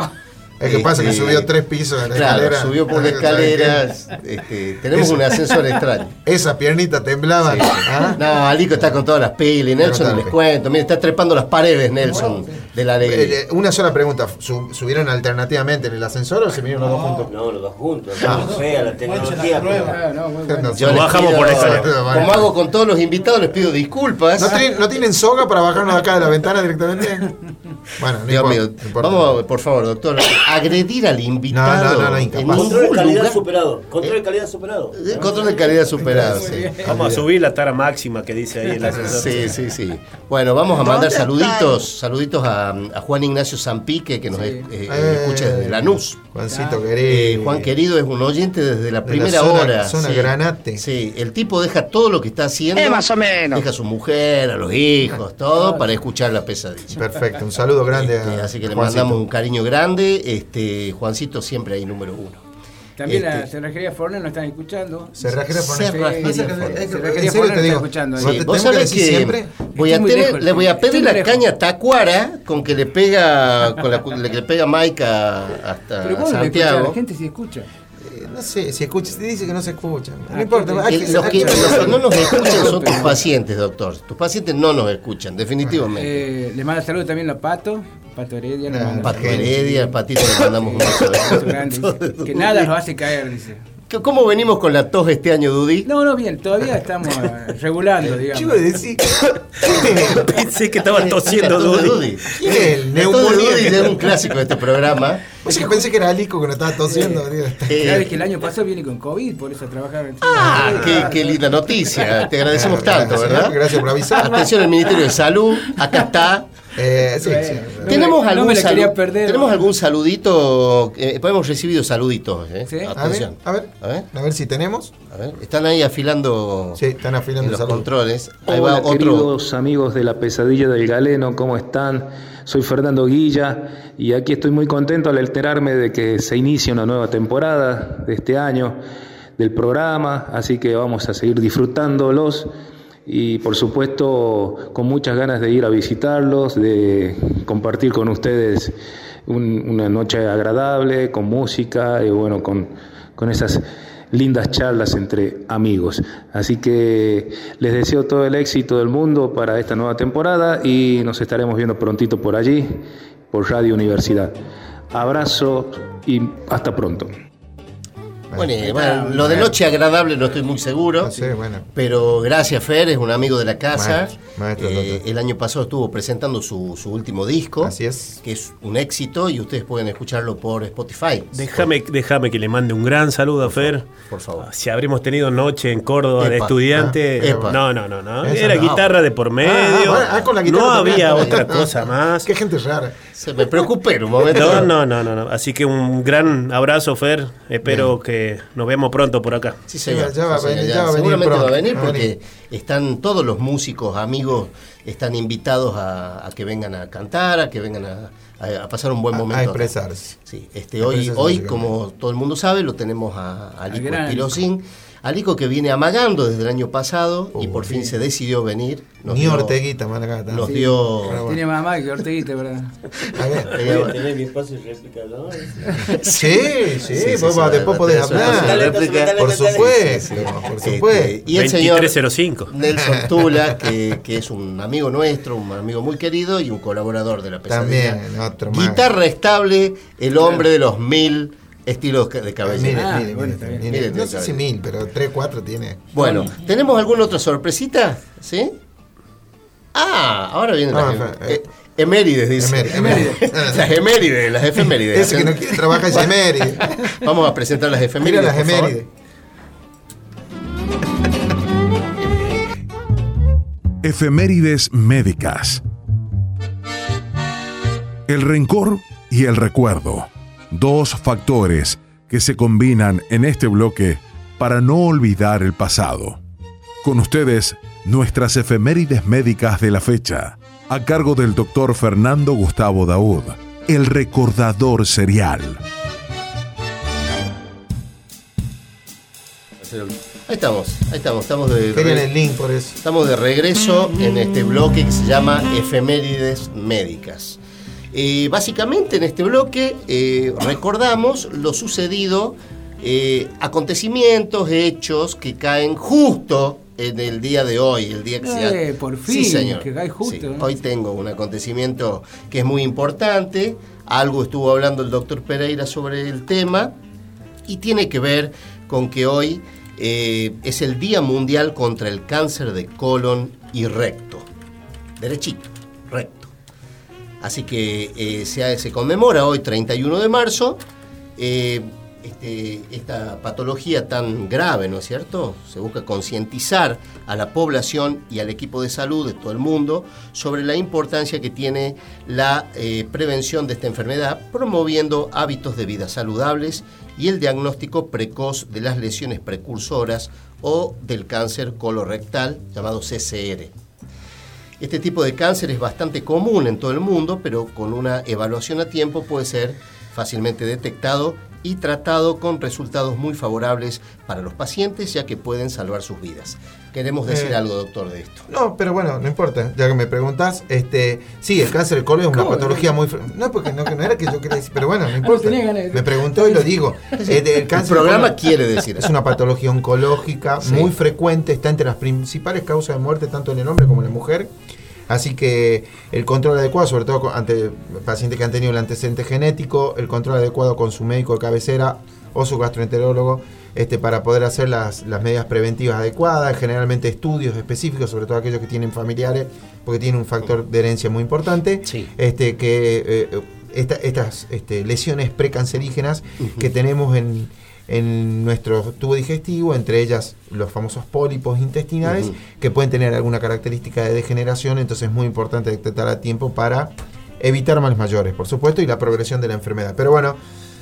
Ah,
Es que pasa que
Este,
subió tres pisos en la
Claro,
escalera.
subió por la
¿Sabes qué?
escalera. este, tenemos
Eso.
un ascensor extraño.
Esas piernitas temblaban. ¿ah?
No, Alico está con todas las pilas. y Nelson, les cuento. Mira, está trepando las paredes, Nelson, de la alegría.
Eh, eh, Una sola pregunta, ¿su- ¿subieron alternativamente en el ascensor o se vinieron los dos juntos?
No, los dos juntos.
Ah.
No fea la tecnología. pero-
ah, no, muy bueno.
No,
Yo
bajamos
pido-
por la escalera.
Como hago con todos los invitados, les pido disculpas.
¿No tienen, ¿No tienen soga para bajarnos acá de la ventana directamente? Bueno, no
Dios
importa,
mío,
no importa.
vamos, por favor, doctor, agredir al invitado.
No, no, no, incapaz.
Control de calidad
lugar.
superado. Control de calidad superado.
Eh, Control de calidad superado, sí.
Vamos a subir la tara máxima que dice ahí el ascensor.
Sí, sí, sí. Bueno, vamos a mandar saluditos, saluditos a, a Juan Ignacio Zampique, que nos
Sí.
eh, eh,
Eh,
escucha desde Lanús.
Juancito
Eh,
querido.
Juan querido es un oyente desde la
la
primera
zona-
hora.
zona
sí.
Granate.
Sí, el tipo deja todo lo que está haciendo.
más o menos.
Deja a su mujer, a los hijos, todo para escuchar la pesadilla.
Perfecto, un saludo grande
Este,
a
así que le
Juancito.
mandamos un cariño grande. Este, Juancito siempre ahí número uno.
También la
Este-
cerrajería Forner nos están escuchando.
Cerrajería Forner.
Cerrajería
que-
Forner.
que-
está escuchando.
vos
Sí, vos
que
sabés
decir
que
siempre.
voy a, tener-
lejos,
le voy a pedir la
lejos.
caña tacuara con que le pega con la que le pega Mike a- hasta
Pero ¿cómo no escucha?
Santiago.
La gente sí escucha.
Eh, No sé, si escucha, si dice que no se escucha. No
Ah,
importa.
¿qué-
hay
Eh,
que-
los, que,
que-
los que no nos escuchan son tus pacientes, doctor. Tus pacientes no nos escuchan, definitivamente.
Eh, le manda saludos también a Pato, Pato Heredia.
Ah,
manda
Pato. Heredia, patito le mandamos un beso.
Que nada nos hace caer, dice.
¿Cómo venimos con la tos este año, Dudy?
No, no, bien, todavía estamos eh, regulando, digamos.
Yo iba a decir.
Pensé que estaba tosiendo Dudy.
¿Quién es el neumonía?
Dudy es un clásico de este programa.
Pues que pensé que era Alico que no estaba tosiendo. digo, está-
Eh,
Claro, es que el año pasado viene con COVID, por eso trabajar.
Ah, qué, qué linda noticia. Te agradecemos tanto,
gracias,
¿verdad?
gracias por avisar.
Atención al Ministerio de Salud. Acá está.
Eh, sí,
Bueno,
sí.
no
¿Tenemos,
me-
algún
no
salu-
perder.
¿Tenemos algún saludito? Eh, hemos recibido saluditos. ¿eh?
Sí.
Atención.
a ver,
A ver,
a ver si tenemos.
a ver. Están ahí afilando
Sí, están afilando
en los controles. Ahí
Hola
va otro.
queridos amigos de la pesadilla del galeno, ¿cómo están? Soy Fernando Guilla y aquí estoy muy contento al enterarme de que se inicia una nueva temporada de este año del programa, así que vamos a seguir disfrutándolos y por supuesto con muchas ganas de ir a visitarlos, de compartir con ustedes un- una noche agradable, con música y bueno, con, con esas lindas charlas entre amigos. Así que les deseo todo el éxito del mundo para esta nueva temporada y nos estaremos viendo prontito por allí, por Radio Universidad. Abrazo y hasta pronto.
Bueno, y, bueno, lo de noche agradable no estoy muy seguro.
No sé, bueno.
Pero gracias, Fer, es un amigo de la casa.
Maestro, maestro,
Eh, el año pasado estuvo presentando su, su último disco.
Así es.
Que es un éxito y ustedes pueden escucharlo por Spotify.
Déjame, déjame que le mande un gran saludo a Fer.
Por favor.
Si habremos tenido noche en Córdoba de estudiante.
ah,
no, no, no, no. Era
no.
guitarra de por medio.
Ah, ah, bueno, ah, con la guitarra
no
también.
había otra cosa más.
Qué gente rara.
Se me preocupé en un momento.
No, no, no, no, no. Así que un gran abrazo, Fer. Espero que nos veamos pronto por acá.
Sí, señor.
Ya va a
Sí, señor,
venir,
ya.
ya va a venir
Seguramente
pronto.
va a venir porque están todos los músicos, amigos, están invitados a, a que vengan a cantar, a que vengan a, a- a pasar un buen momento.
a expresarse.
Sí, este,
A
hoy,
expresarse
hoy como todo el mundo sabe, lo tenemos a, a Alico que viene amagando desde el año pasado y
Uh,
por
sí.
fin se decidió venir. Nos
Ni
dio-
Orteguita, Malagata.
Nos
Sí.
dio...
Bueno.
Tiene mamá que Orteguita, ¿verdad?
A ver.
tenía-
tener mi espacio de réplica, ¿no?
Sí, sí, vos después podés hablar.
réplica.
Por supuesto, por supuesto.
y el señor
2305.
Nelson Tula, que, que es un amigo nuestro, un amigo muy querido y un colaborador de la pesadilla.
También, otro más.
Guitarra estable, el hombre de los mil estilos de cabellera.
Ah,
mire,
bueno,
mire, No sé si mil, pero tres, cuatro tiene.
Bueno, ¿tenemos alguna otra sorpresita? ¿Sí? Ah, ahora vienen
Ah,
eh, emérides, dice.
Emérides, emérides.
las emérides, las efemérides.
Ese que no quiere trabajar es.
Vamos a presentar las efemérides.
Mira las
por favor.
emérides.
Efemérides médicas. El rencor y el recuerdo. Dos factores que se combinan en este bloque para no olvidar el pasado. Con ustedes, nuestras efemérides médicas de la fecha, a cargo del doctor Fernando Gustavo Daud, el recordador serial.
Ahí estamos, ahí estamos, estamos de,
Querían el link por eso.
Estamos de regreso en este bloque que se llama Efemérides Médicas. Eh, básicamente en este bloque eh, recordamos lo sucedido, eh, acontecimientos, hechos que caen justo en el día de hoy, el día que se
Eh, por
Sí,
fin,
señor.
que cae justo,
Sí. Hoy tengo un acontecimiento que es muy importante, algo estuvo hablando el doctor Pereira sobre el tema y tiene que ver con que hoy es el Día Mundial contra el Cáncer de Colon y Recto. Derechito. Así que eh, se, conmemora hoy, 31 de marzo, eh, este- esta patología tan grave, ¿no es cierto? Se busca concientizar a la población y al equipo de salud de todo el mundo sobre la importancia que tiene la eh, prevención de esta enfermedad, promoviendo hábitos de vida saludables y el diagnóstico precoz de las lesiones precursoras o del cáncer colorectal llamado CCR. Este tipo de cáncer es bastante común en todo el mundo, pero con una evaluación a tiempo puede ser fácilmente detectado y tratado con resultados muy favorables para los pacientes, ya que pueden salvar sus vidas. Queremos decir
Eh,
algo, doctor, de esto.
No, pero bueno, no importa, ya que me preguntás, este, sí, el cáncer de colon es una patología muy... No, porque no, era que yo quería decir, pero bueno, no importa.
ganas de-
Me preguntó y lo digo. Eh, de- el, cáncer de
programa
colon
quiere decir
Es una patología oncológica
Sí.
muy frecuente, está entre las principales causas de muerte tanto en el hombre como en la mujer. Así que el control adecuado, sobre todo ante pacientes que han tenido el antecedente genético, el control adecuado con su médico de cabecera o su gastroenterólogo, este, para poder hacer las, las medidas preventivas adecuadas, generalmente estudios específicos, sobre todo aquellos que tienen familiares, porque tienen un factor de herencia muy importante,
Sí.
este, que eh, esta- estas este, lesiones precancerígenas que tenemos en, en nuestro tubo digestivo, entre ellas los famosos pólipos intestinales, que pueden tener alguna característica de degeneración, entonces es muy importante detectar a tiempo para evitar males mayores, por supuesto, y la progresión de la enfermedad. Pero bueno,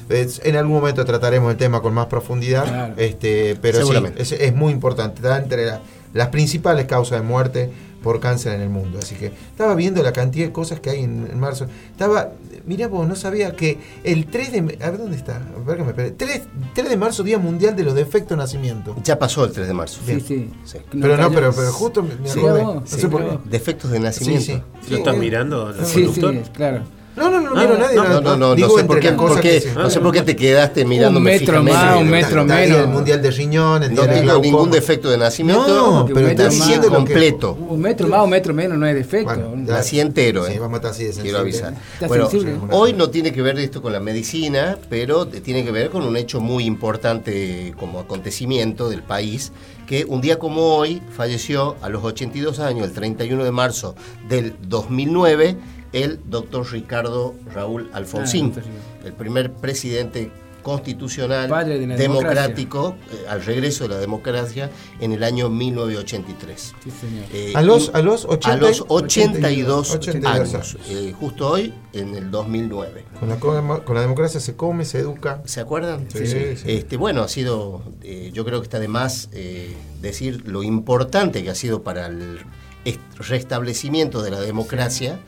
es- en algún momento trataremos el tema con más profundidad,
Claro.
este, pero sí, es, es muy importante, está entre la- las principales causas de muerte por cáncer en el mundo. Así que estaba viendo la cantidad de cosas que hay en, en marzo. Estaba, mirá vos, no sabía que el 3 de... A ver, ¿dónde está? A ver que me perdí. 3, 3 de marzo, Día Mundial de los Defectos de Nacimiento.
Ya pasó el 3 de marzo.
Sí, sí.
Sí.
Pero no, pero, pero justo me, me
Sí.
acordé.
No,
No
sí,
sé por
no.
qué.
Defectos de nacimiento.
sí.
¿Lo estás
eh,
mirando,
Sí, sí, claro.
No, no, no,
Ah,
miro a nadie.
No, no, no, no,
digo
sé por qué, por qué-
se-
no sé por qué te quedaste mirándome
metro
fijamente.
más, un metro
está
menos.
El mundial de riñones.
No
el
tengo
glaucoma.
ningún defecto de nacimiento.
No,
pero metro más.
diciendo que-
completo.
Un metro más, un metro menos no es defecto.
Bueno,
Nací entero,
Sí,
eh.
vamos a estar así de
Quiero avisar. Bueno,
sensible.
hoy no tiene que ver esto con la medicina, pero tiene que ver con un hecho muy importante como acontecimiento del país, que un día como hoy falleció a los 82 años, el 31 de marzo del 2009, el doctor Ricardo Raúl Alfonsín,
Ah,
el primer presidente constitucional
Padre de la
democrático eh, al regreso de la democracia en el año 1983.
Sí, señor.
Eh,
A los-
y-
a los 80
a los 82,
82
años.
años.
Eh, justo hoy, en el 2009.
Con la, co- con la democracia se come, se educa.
¿Se acuerdan?
Sí, sí.
Este, bueno, ha sido, eh, yo creo que está de más eh, decir lo importante que ha sido para el est- restablecimiento de la democracia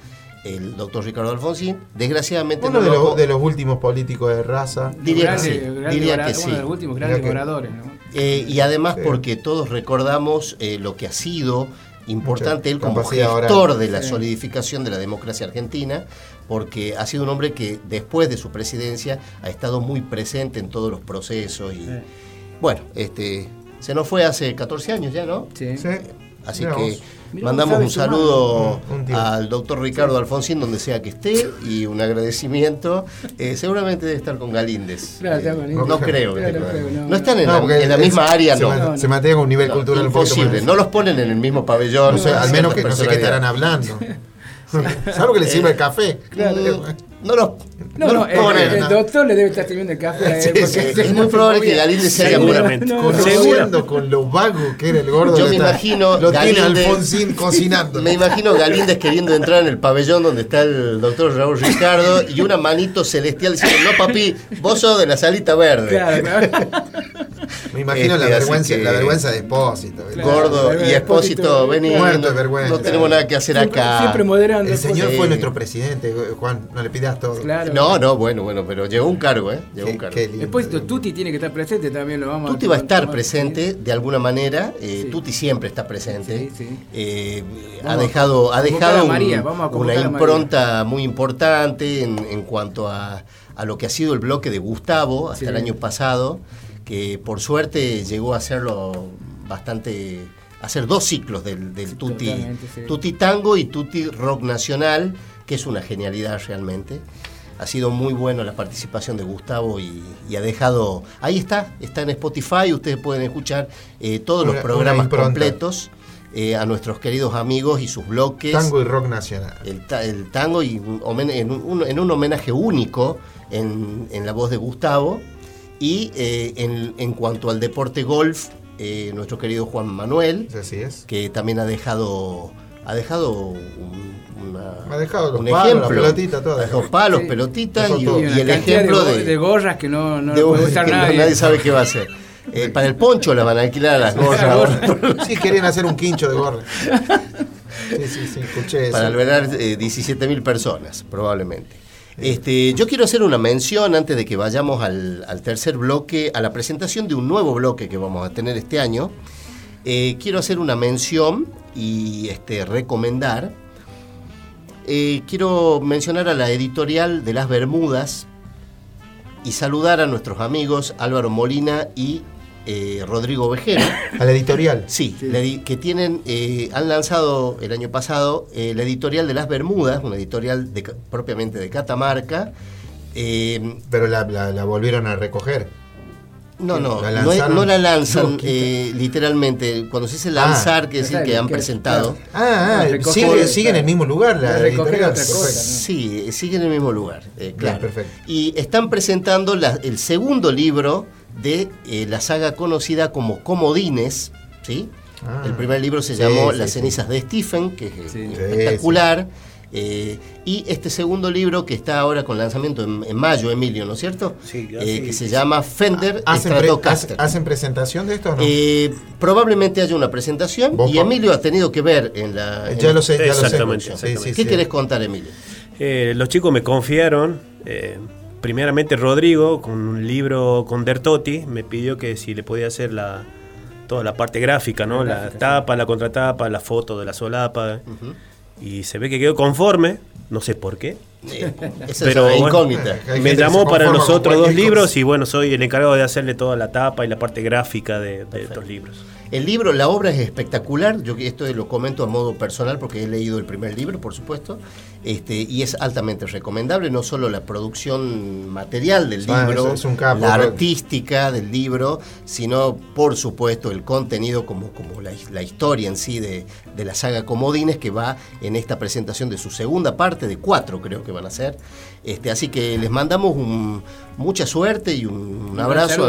el doctor Ricardo Alfonsín. Desgraciadamente
Uno
no
de
lo-
de los últimos políticos de raza.
Diría que sí, diría que
Uno
sí.
de los últimos grandes
que-
oradores, ¿no?
Eh, y además
Sí.
porque todos recordamos eh, lo que ha sido importante
Mucha
él como gestor
oral.
de la
Sí.
solidificación de la democracia argentina, porque ha sido un hombre que después de su presidencia ha estado muy presente en todos los procesos y
Sí.
bueno, este se nos fue hace 14 años ya, ¿no?
Sí.
Sí.
Así
Mirá
que
vos.
Mirá,
mandamos un saludo
Un-
al doctor Ricardo Alfonsín donde sea que esté y un agradecimiento. Eh, seguramente debe estar con Galíndez.
Claro,
Eh, no creo que
Claro,
esté con
no creo, no.
No están en,
No,
la,
porque
en la
es-
misma área,
se,
no.
se mantiene con un nivel
No,
cultural
imposible, no los ponen en el mismo pabellón.
No sé, al menos que no sé qué estarán hablando. Salvo que le sirve el café.
Mm, No los,
No,
no
no,
los
el,
ponen.
el doctor le debe estar sirviendo el café a él.
Sí, sí,
este
es muy probable que
movía.
Galíndez se haya
Seguramente.
No, no,
Conociendo con lo vago que era el gordo.
Yo me imagino
Lo tiene
Galíndez-
Alfonsín cocinando.
Me imagino Galíndez queriendo entrar en el pabellón donde está el doctor Raúl Ricardo y una manito celestial diciendo, no papi, vos sos de la salita verde.
Claro, claro.
Me imagino la
Este,
vergüenza,
que-
la vergüenza de Espósito.
Claro.
Gordo y Expósito, vení,
Muerto
no,
de vergüenza.
no tenemos nada que hacer
Siempre,
acá.
siempre moderando.
El señor
Sí.
fue nuestro presidente, Juan, no le pidas todo.
Claro.
No, no, bueno, bueno, pero llegó un cargo, ¿eh? Llegó
Qué-
un cargo.
qué lindo.
Después Tuti tiene que estar presente también, lo vamos
Tuti va a estar presente de alguna manera. eh,
Sí.
Tuti siempre está presente.
Sí, sí.
Eh, ha dejado, ha dejado
a
un-
María, vamos a
una
convocar a María.
impronta muy importante en, en cuanto a, a lo que ha sido el bloque de Gustavo hasta
Sí.
el año pasado, que por suerte llegó a hacerlo bastante hacer dos ciclos del, del
Sí.
Tuti Tango y Tuti Rock Nacional, que es una genialidad realmente. Ha sido muy bueno la participación de Gustavo y, y ha dejado. Ahí está, está en Spotify. Ustedes pueden escuchar eh, todos los programas completos eh, a nuestros queridos amigos y sus bloques.
Tango y rock nacional.
El, ta- el tango y en, un, en un homenaje único en, en la voz de Gustavo. Y eh, en, en cuanto al deporte golf, eh, nuestro querido Juan Manuel,
Así es.
que también ha dejado ha dejado un, una-
Ha dejado los
un
palos,
ejemplo.
la pelotita, todo.
Ha dejado palos,
Sí.
pelotitas y, el ejemplo
de,
de,
go- de gorras que no, no
de-
puede usar nadie.
nadie sabe qué va a hacer. Eh, para el poncho la van a alquilar a las gorras.
Sí, querían hacer un quincho de gorra. Sí, sí, sí, escuché eso.
para albergar eh, 17.000 personas, probablemente. Este, yo quiero hacer una mención antes de que vayamos al, al tercer bloque, a la presentación de un nuevo bloque que vamos a tener este año. Eh, quiero hacer una mención y este, recomendar. Eh, quiero mencionar a la editorial de las Bermudas y saludar a nuestros amigos Álvaro Molina y eh, Rodrigo Vejero.
A la editorial.
Sí, la edi- que tienen, eh, han lanzado el año pasado eh, la editorial de las Bermudas, una editorial de propiamente de Catamarca. Eh,
Pero la, la- la volvieron a recoger.
No, no,
¿La
no, es-
lanzaron?
no la lanzan eh, literalmente. Cuando se dice lanzar,
Ah,
quiere decir que han
que-
presentado.
Ah, ah,
Recoger,
sigue, sigue en el mismo lugar la
Recoger
editorial.
otra cosa. Sí, sigue en el mismo lugar. eh, claro.
perfecto.
Y están presentando la- el segundo libro de eh, la saga conocida como Comodines, ¿sí?
Ah.
el primer libro se
Sí,
llamó
sí,
Las
sí.
cenizas de Stephen, que es
Sí,
espectacular. Eh, y este segundo libro que está ahora con lanzamiento en, en mayo, Emilio, ¿no es cierto?
Sí,
Eh,
así
que se llama Fender
¿Hacen, pre-
Stratocaster.
hacen- hacen presentación de esto o no?
Eh, probablemente haya una presentación
¿Vos,
y? Emilio ha tenido que ver en la. en
Ya
la-
lo sé, ya lo sé.
Exactamente,
Sí,
exactamente.
sí,
¿Qué
sí.
querés contar, Emilio?
Eh, los chicos me confiaron, eh, primeramente Rodrigo, con un libro con Dertotti, me pidió que si le podía hacer la, toda la parte gráfica, ¿no? La, tapa, la contratapa, la foto de la solapa. Y se ve que quedó conforme, no sé por qué.
esa
Pero
es
bueno,
incógnita.
Hay
me llamó para los otros dos libros y bueno, soy el encargado de hacerle toda la tapa y la parte gráfica de, de estos libros.
El libro, la obra es espectacular. Yo esto lo comento a modo personal porque he leído el primer libro, por supuesto, este, y es altamente recomendable. No solo la producción material del
Ah,
libro,
eso es un capo,
la artística del libro, sino por supuesto el contenido como, como la, la historia en sí de, de la saga Comodines que va en esta presentación de su segunda parte, de cuatro creo que van a ser. Este, así que les mandamos un- mucha suerte y un, un abrazo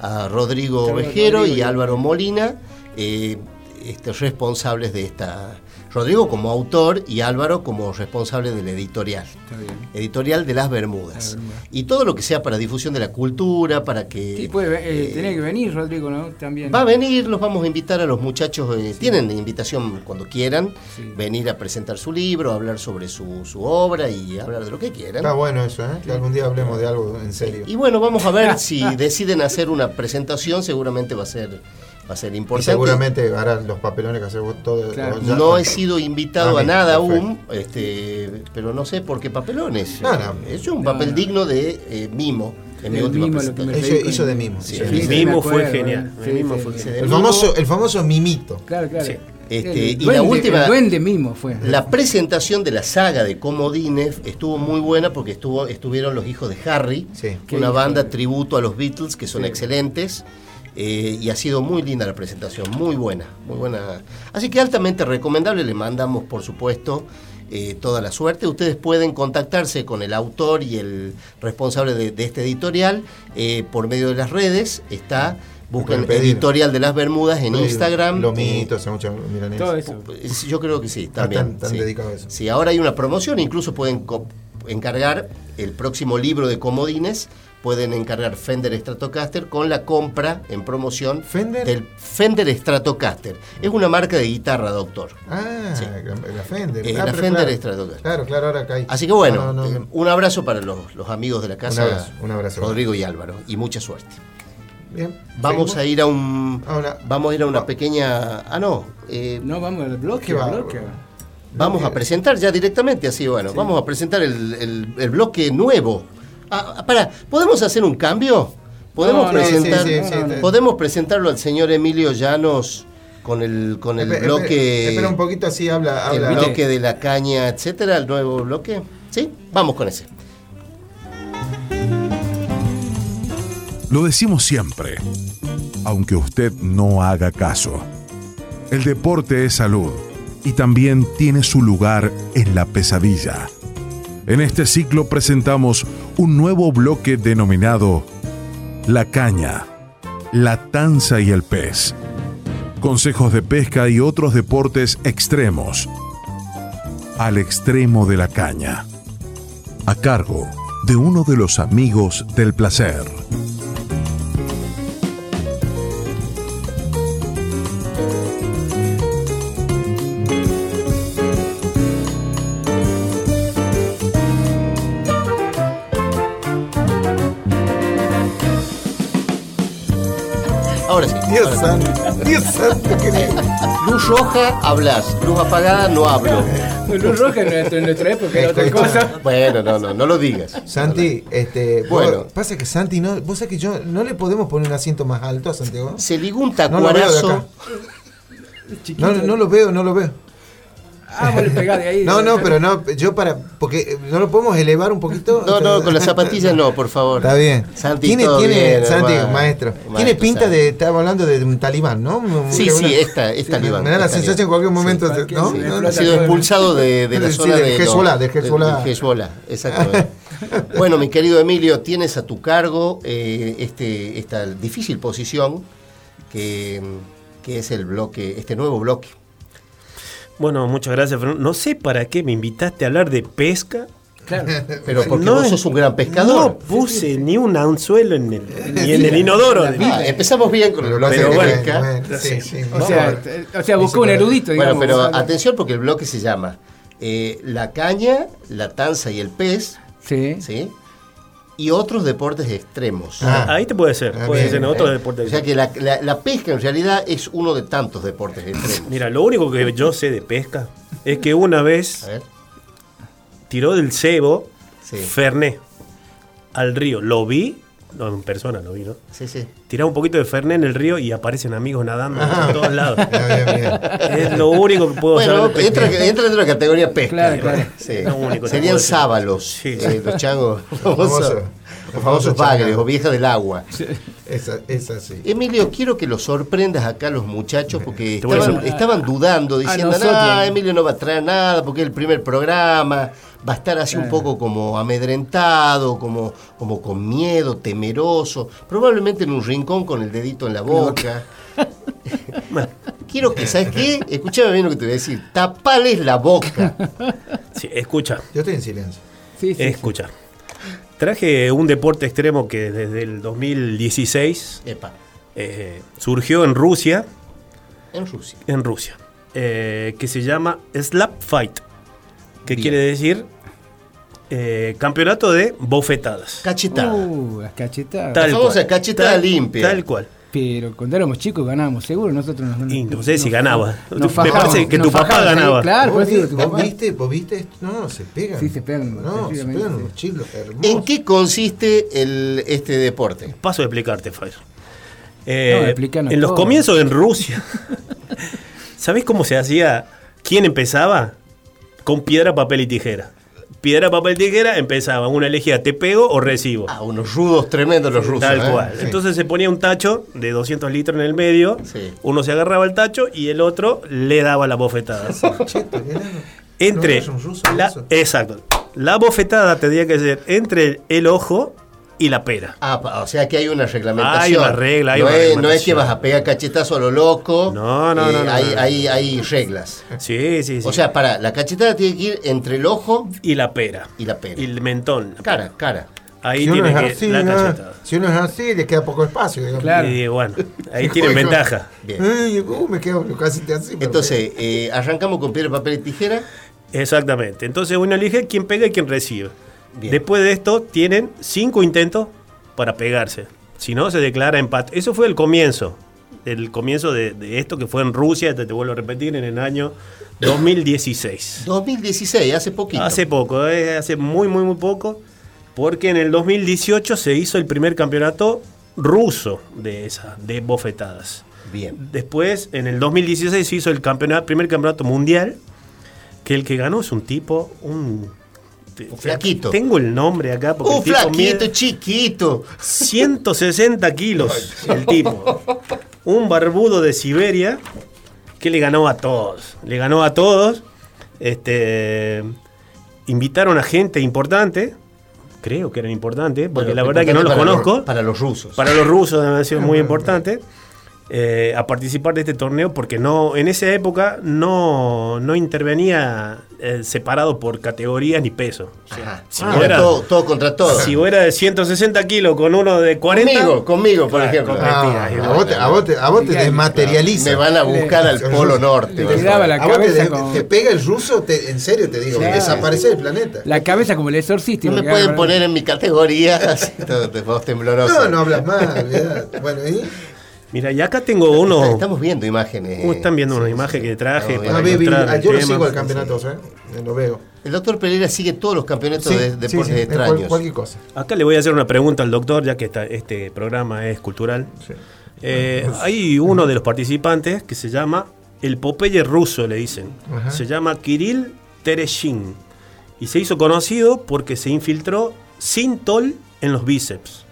a, a Rodrigo Vejero y- Álvaro Molina, eh, este, responsables de esta. Rodrigo como autor y Álvaro como responsable de la editorial. Editorial de las Bermudas. Y todo lo que sea para difusión de la cultura, para que.
Sí, puede, eh,
eh,
tenía que venir Rodrigo, ¿no? También.
Va a venir, los vamos a invitar a los muchachos, eh, tienen invitación cuando quieran, venir a presentar su libro, hablar sobre su, su obra y hablar de lo que quieran.
Está bueno eso, ¿eh? Que algún día hablemos de algo en serio.
Y bueno, vamos a ver si deciden hacer una presentación, seguramente va a ser, va a ser
Y
importante.
seguramente harán los papeles que haces vos todo.
Claro.
No he sido invitado a nada
perfecto.
aún, este, pero no sé por qué papelones.
No, no.
Es un
No,
papel
no.
digno de eh, mimo. En mi última
mimo.
Hizo, de mimo.
Sí,
mimo.
Fue genial.
sí,
el mimo
sí,
fue
sí.
genial.
El famoso, el famoso mimito.
Claro, claro.
Sí.
Este,
El
y
duende-
la última,
El duende mimo fue.
la presentación de la saga de Comodines estuvo muy buena porque estuvo, estuvieron los hijos de Harry,
Sí.
una banda tributo a los Beatles que son excelentes. Eh, y ha sido muy linda la presentación, muy buena, muy buena. Así que altamente recomendable, le mandamos por supuesto eh, toda la suerte. Ustedes pueden contactarse con el autor y el responsable de, de este editorial eh, por medio de las redes. Está, busquen. Editorial de las Bermudas en Instagram.
Los
eh,
mitos, mucha milanesa.
Todo eso.
es- Yo creo que sí,
Ah,
también.
tan- tan
sí.
dedicado a eso.
Sí, ahora hay una promoción, incluso pueden encargar el próximo libro de comodines, pueden encargar Fender Stratocaster con la compra en promoción
¿Fender?
del Fender Stratocaster. Es una marca de guitarra, doctor.
Ah,
Sí.
la, Fender.
Eh,
Ah,
la Fender
claro.
Stratocaster.
Claro, claro, ahora caí.
Así que bueno,
No, no, no.
eh, un abrazo para los, los amigos de la casa,
Un abrazo, un abrazo.
Rodrigo y Álvaro, y mucha suerte.
Bien.
Vamos
¿seguimos?
a ir a un,
una-
vamos a ir a una pequeña, ah no, eh,
No, vamos al bloque. Bloque.
Vamos a presentar ya directamente, así bueno, vamos a presentar el, el- el bloque nuevo. Ah, ah, para, ¿podemos hacer un cambio? ¿Podemos
No, no,
presentar?
sí, sí, sí,
no, no.
¿Podemos presentarlo al señor Emilio Llanos con el con el
Espe-
bloque
Espera un poquito así, habla.
el
habla.
bloque de la caña, etcétera, el nuevo bloque? ¿Sí? Vamos con ese.
Lo decimos siempre, aunque usted no haga caso. El deporte es salud y también tiene su lugar en la pesadilla. En este ciclo presentamos un nuevo bloque denominado La caña, la tanza y el pez. Consejos de pesca y otros deportes extremos. Al extremo de la caña. A cargo de uno de los amigos del placer.
Santo, querido.
Luz roja, hablas. Luz apagada, no hablo.
Luz roja en nuestra, en nuestra época era otra cosa.
Bueno, no, no, no lo digas.
Santi, este,
Bueno.
vos- pasa que Santi, no, vos sabés que yo no le podemos poner un asiento más alto a Santiago.
Se ligó un
No lo veo de
tacuarazo.
acá. No, no lo veo, no lo veo.
Ah, vos le pegás de ahí.
No, no, pero no, yo para, porque eh, no lo podemos elevar un poquito.
No, no, con las zapatillas no, por favor.
Está bien.
Santi,
tiene,
todo
tiene,
bien,
Santi, maestro.
Maestro
tiene pinta
Santi.
de, estábamos hablando de un talibán, ¿no?
Sí,
una-
sí, esta,
me-
talibán,
Me da la sensación en cualquier momento,
Sí,
de- ¿no?
sí,
No,
Ha sido expulsado de, de la zona de los-
Hezbollah, del Hezbollah,
exactamente. bueno, mi querido Emilio, tienes a tu cargo eh, este, esta difícil posición que, que es el bloque, este nuevo bloque.
Bueno, muchas gracias, Fernando. No sé para qué me invitaste a hablar de pesca.
Claro.
Pero porque
No
vos sos un gran pescador.
No puse ni un anzuelo en el, ni en el inodoro.
Ah, empezamos bien con el bloque
Pero
de
bueno,
pesca.
bueno, sí, sí.
O sea, t- o sea, buscó un erudito,
Bueno, pero
o sea,
atención porque el bloque se llama eh, La caña, la tanza y el pez,
Sí.
¿sí? Y otros deportes extremos.
Ah.
Ahí te puede ser,
Ah,
puede
bien,
ser en
¿Eh?
otro deporte.
O sea que la, la- la pesca en realidad es uno de tantos deportes extremos.
Mira, lo único que yo sé de pesca es que una vez tiró del cebo
Sí.
Ferné al río. Lo vi, no en persona lo vi, ¿no?
Sí, sí.
Tiraba un poquito de Ferné en el río y aparecen amigos nadando por todos lados.
Bien, bien, bien.
Es lo único que puedo
Bueno,
saber
entra, entra dentro de la categoría pesca.
Claro, claro.
Sí.
Lo único que
Serían sábalos,
Sí.
eh, los changos
Famoso.
famosos,
Los
los
famosos
bagres o viejas del agua.
Esa, esa sí.
Emilio, quiero que los sorprendas acá los muchachos porque
a
estaban, estaban dudando, diciendo,
nosotros.
no, Emilio no va a traer nada porque es el primer programa, va a estar así un poco como amedrentado, como, como con miedo, temeroso, probablemente en un rincón con el dedito en la boca. quiero que, ¿sabes qué? Escúchame bien lo que te voy a decir, tapales la boca.
Sí, escucha,
Yo estoy en silencio.
Sí, sí,
escucha. Traje un deporte extremo que desde el 2016
Epa,
eh, surgió en Rusia,
en Rusia.
en Rusia, eh, que se llama Slap Fight, que
Bien.
quiere decir eh, campeonato de bofetadas.
Cachetada.
Uh, las cachetadas.
Tal- famosa cachetada
tal-
limpia.
Tal cual.
Pero cuando éramos chicos ganábamos, seguro nosotros nos
Y no sé si ganaba.
nos
Me parece que tu papá ganaba.
Claro,
¿Vos,
eso digo,
vi-
tu
vos
papá.
viste? ¿Vos viste? esto? No, no, se pegan.
Sí, se pegan
No, se pegan
sí.
los chicos. hermosos.
¿En qué consiste el, este deporte?
Paso a explicarte, Fire. Eh,
No, explícanos
en los
todo.
comienzos en Rusia, ¿sabés cómo se hacía? ¿Quién empezaba? Con piedra, papel y tijera. Piedra, papel tijera empezaba. Uno elegía te pego o recibo.
Ah, unos rudos tremendos los rusos.
Tal
¿eh?
cual.
Sí.
Entonces se ponía un tacho de 200 litros en el medio.
Sí.
Uno se agarraba el tacho y el otro le daba la bofetada. Entre. La- exacto. La bofetada tendría que ser entre el ojo y la pera.
Ah, pa- o sea que hay una reglamentación.
Hay una regla, hay
no,
una
es, no es que vas a pegar cachetazo a lo loco.
No, no,
Eh,
no, no,
hay,
no, no.
Hay, hay reglas.
Sí, sí, sí.
O sea, para, la cachetada tiene que ir entre el ojo
y la pera.
y la pera.
Y el mentón.
Cara, cara.
Ahí
Si uno,
tiene
es
que
así,
la
¿no?
cachetada.
si uno es así, le queda poco espacio. digamos.
Claro.
Y bueno, ahí tienen ventaja.
Bien.
Uh, me quedo casi así.
Entonces, eh, arrancamos con piedra, papel y tijera.
Exactamente. Entonces uno elige quién pega y quién recibe.
Bien.
Después de esto tienen cinco intentos para pegarse. Si no, se declara empate. Eso fue el comienzo. El comienzo de, de esto que fue en Rusia, te, te vuelvo a repetir, en el año 2016.
2016, hace poquito.
Hace poco, eh, hace muy, muy, muy poco. Porque en el 2018 se hizo el primer campeonato ruso de esa, de bofetadas.
Bien.
Después, en el 2016 se hizo el campeonato, primer campeonato mundial, que el que ganó es un tipo, un...
Un flaquito.
Tengo el nombre acá porque
Un
el tipo
flaquito,
mide
chiquito.
160 kilos el tipo. Un barbudo de Siberia que le ganó a todos. Le ganó a todos. Este, invitaron a gente importante. Creo que eran importantes, porque
Bueno,
la verdad que no los
para
conozco.
los- para los rusos.
Para los rusos debe haber sido muy importante eh, a participar de este torneo porque no en esa época no, no intervenía eh, separado por categorías ni peso. O sea,
Ajá.
si
Ah, era todo, todo contra todo.
si vos eras de 160 kilos con uno de 40.
Conmigo, conmigo, por
Claro,
ejemplo.
competía.
Ah, a vos te, a vos te, a vos te desmaterializa.
Me van a buscar al Polo Norte.
le
vas a
daba
ver.
la
A vos te,
cabeza
te-
con-
te pega el ruso, te- en serio te digo,
Claro.
desaparece del planeta.
La cabeza como el exorcista.
No me pueden poner en mi categoría así, todo te- vos tembloroso.
No, no hablas más. Bueno, ¿y?
Mira, y acá tengo uno.
Estamos viendo imágenes.
Uh, están viendo una imagen que traje para
vi- yo lo sigo el campeonato, ¿eh? Lo veo.
El doctor Pereira sigue todos los campeonatos
Sí,
de
sí,
deportes
sí, de
extraños.
cualquier cosa.
Acá le voy a hacer una pregunta al doctor, ya que este programa es cultural. Eh, hay uno de los participantes que se llama el Popeye ruso, le dicen.
Ajá.
Se llama Kirill Tereshin. Y se hizo conocido porque se infiltró Sintol en los bíceps.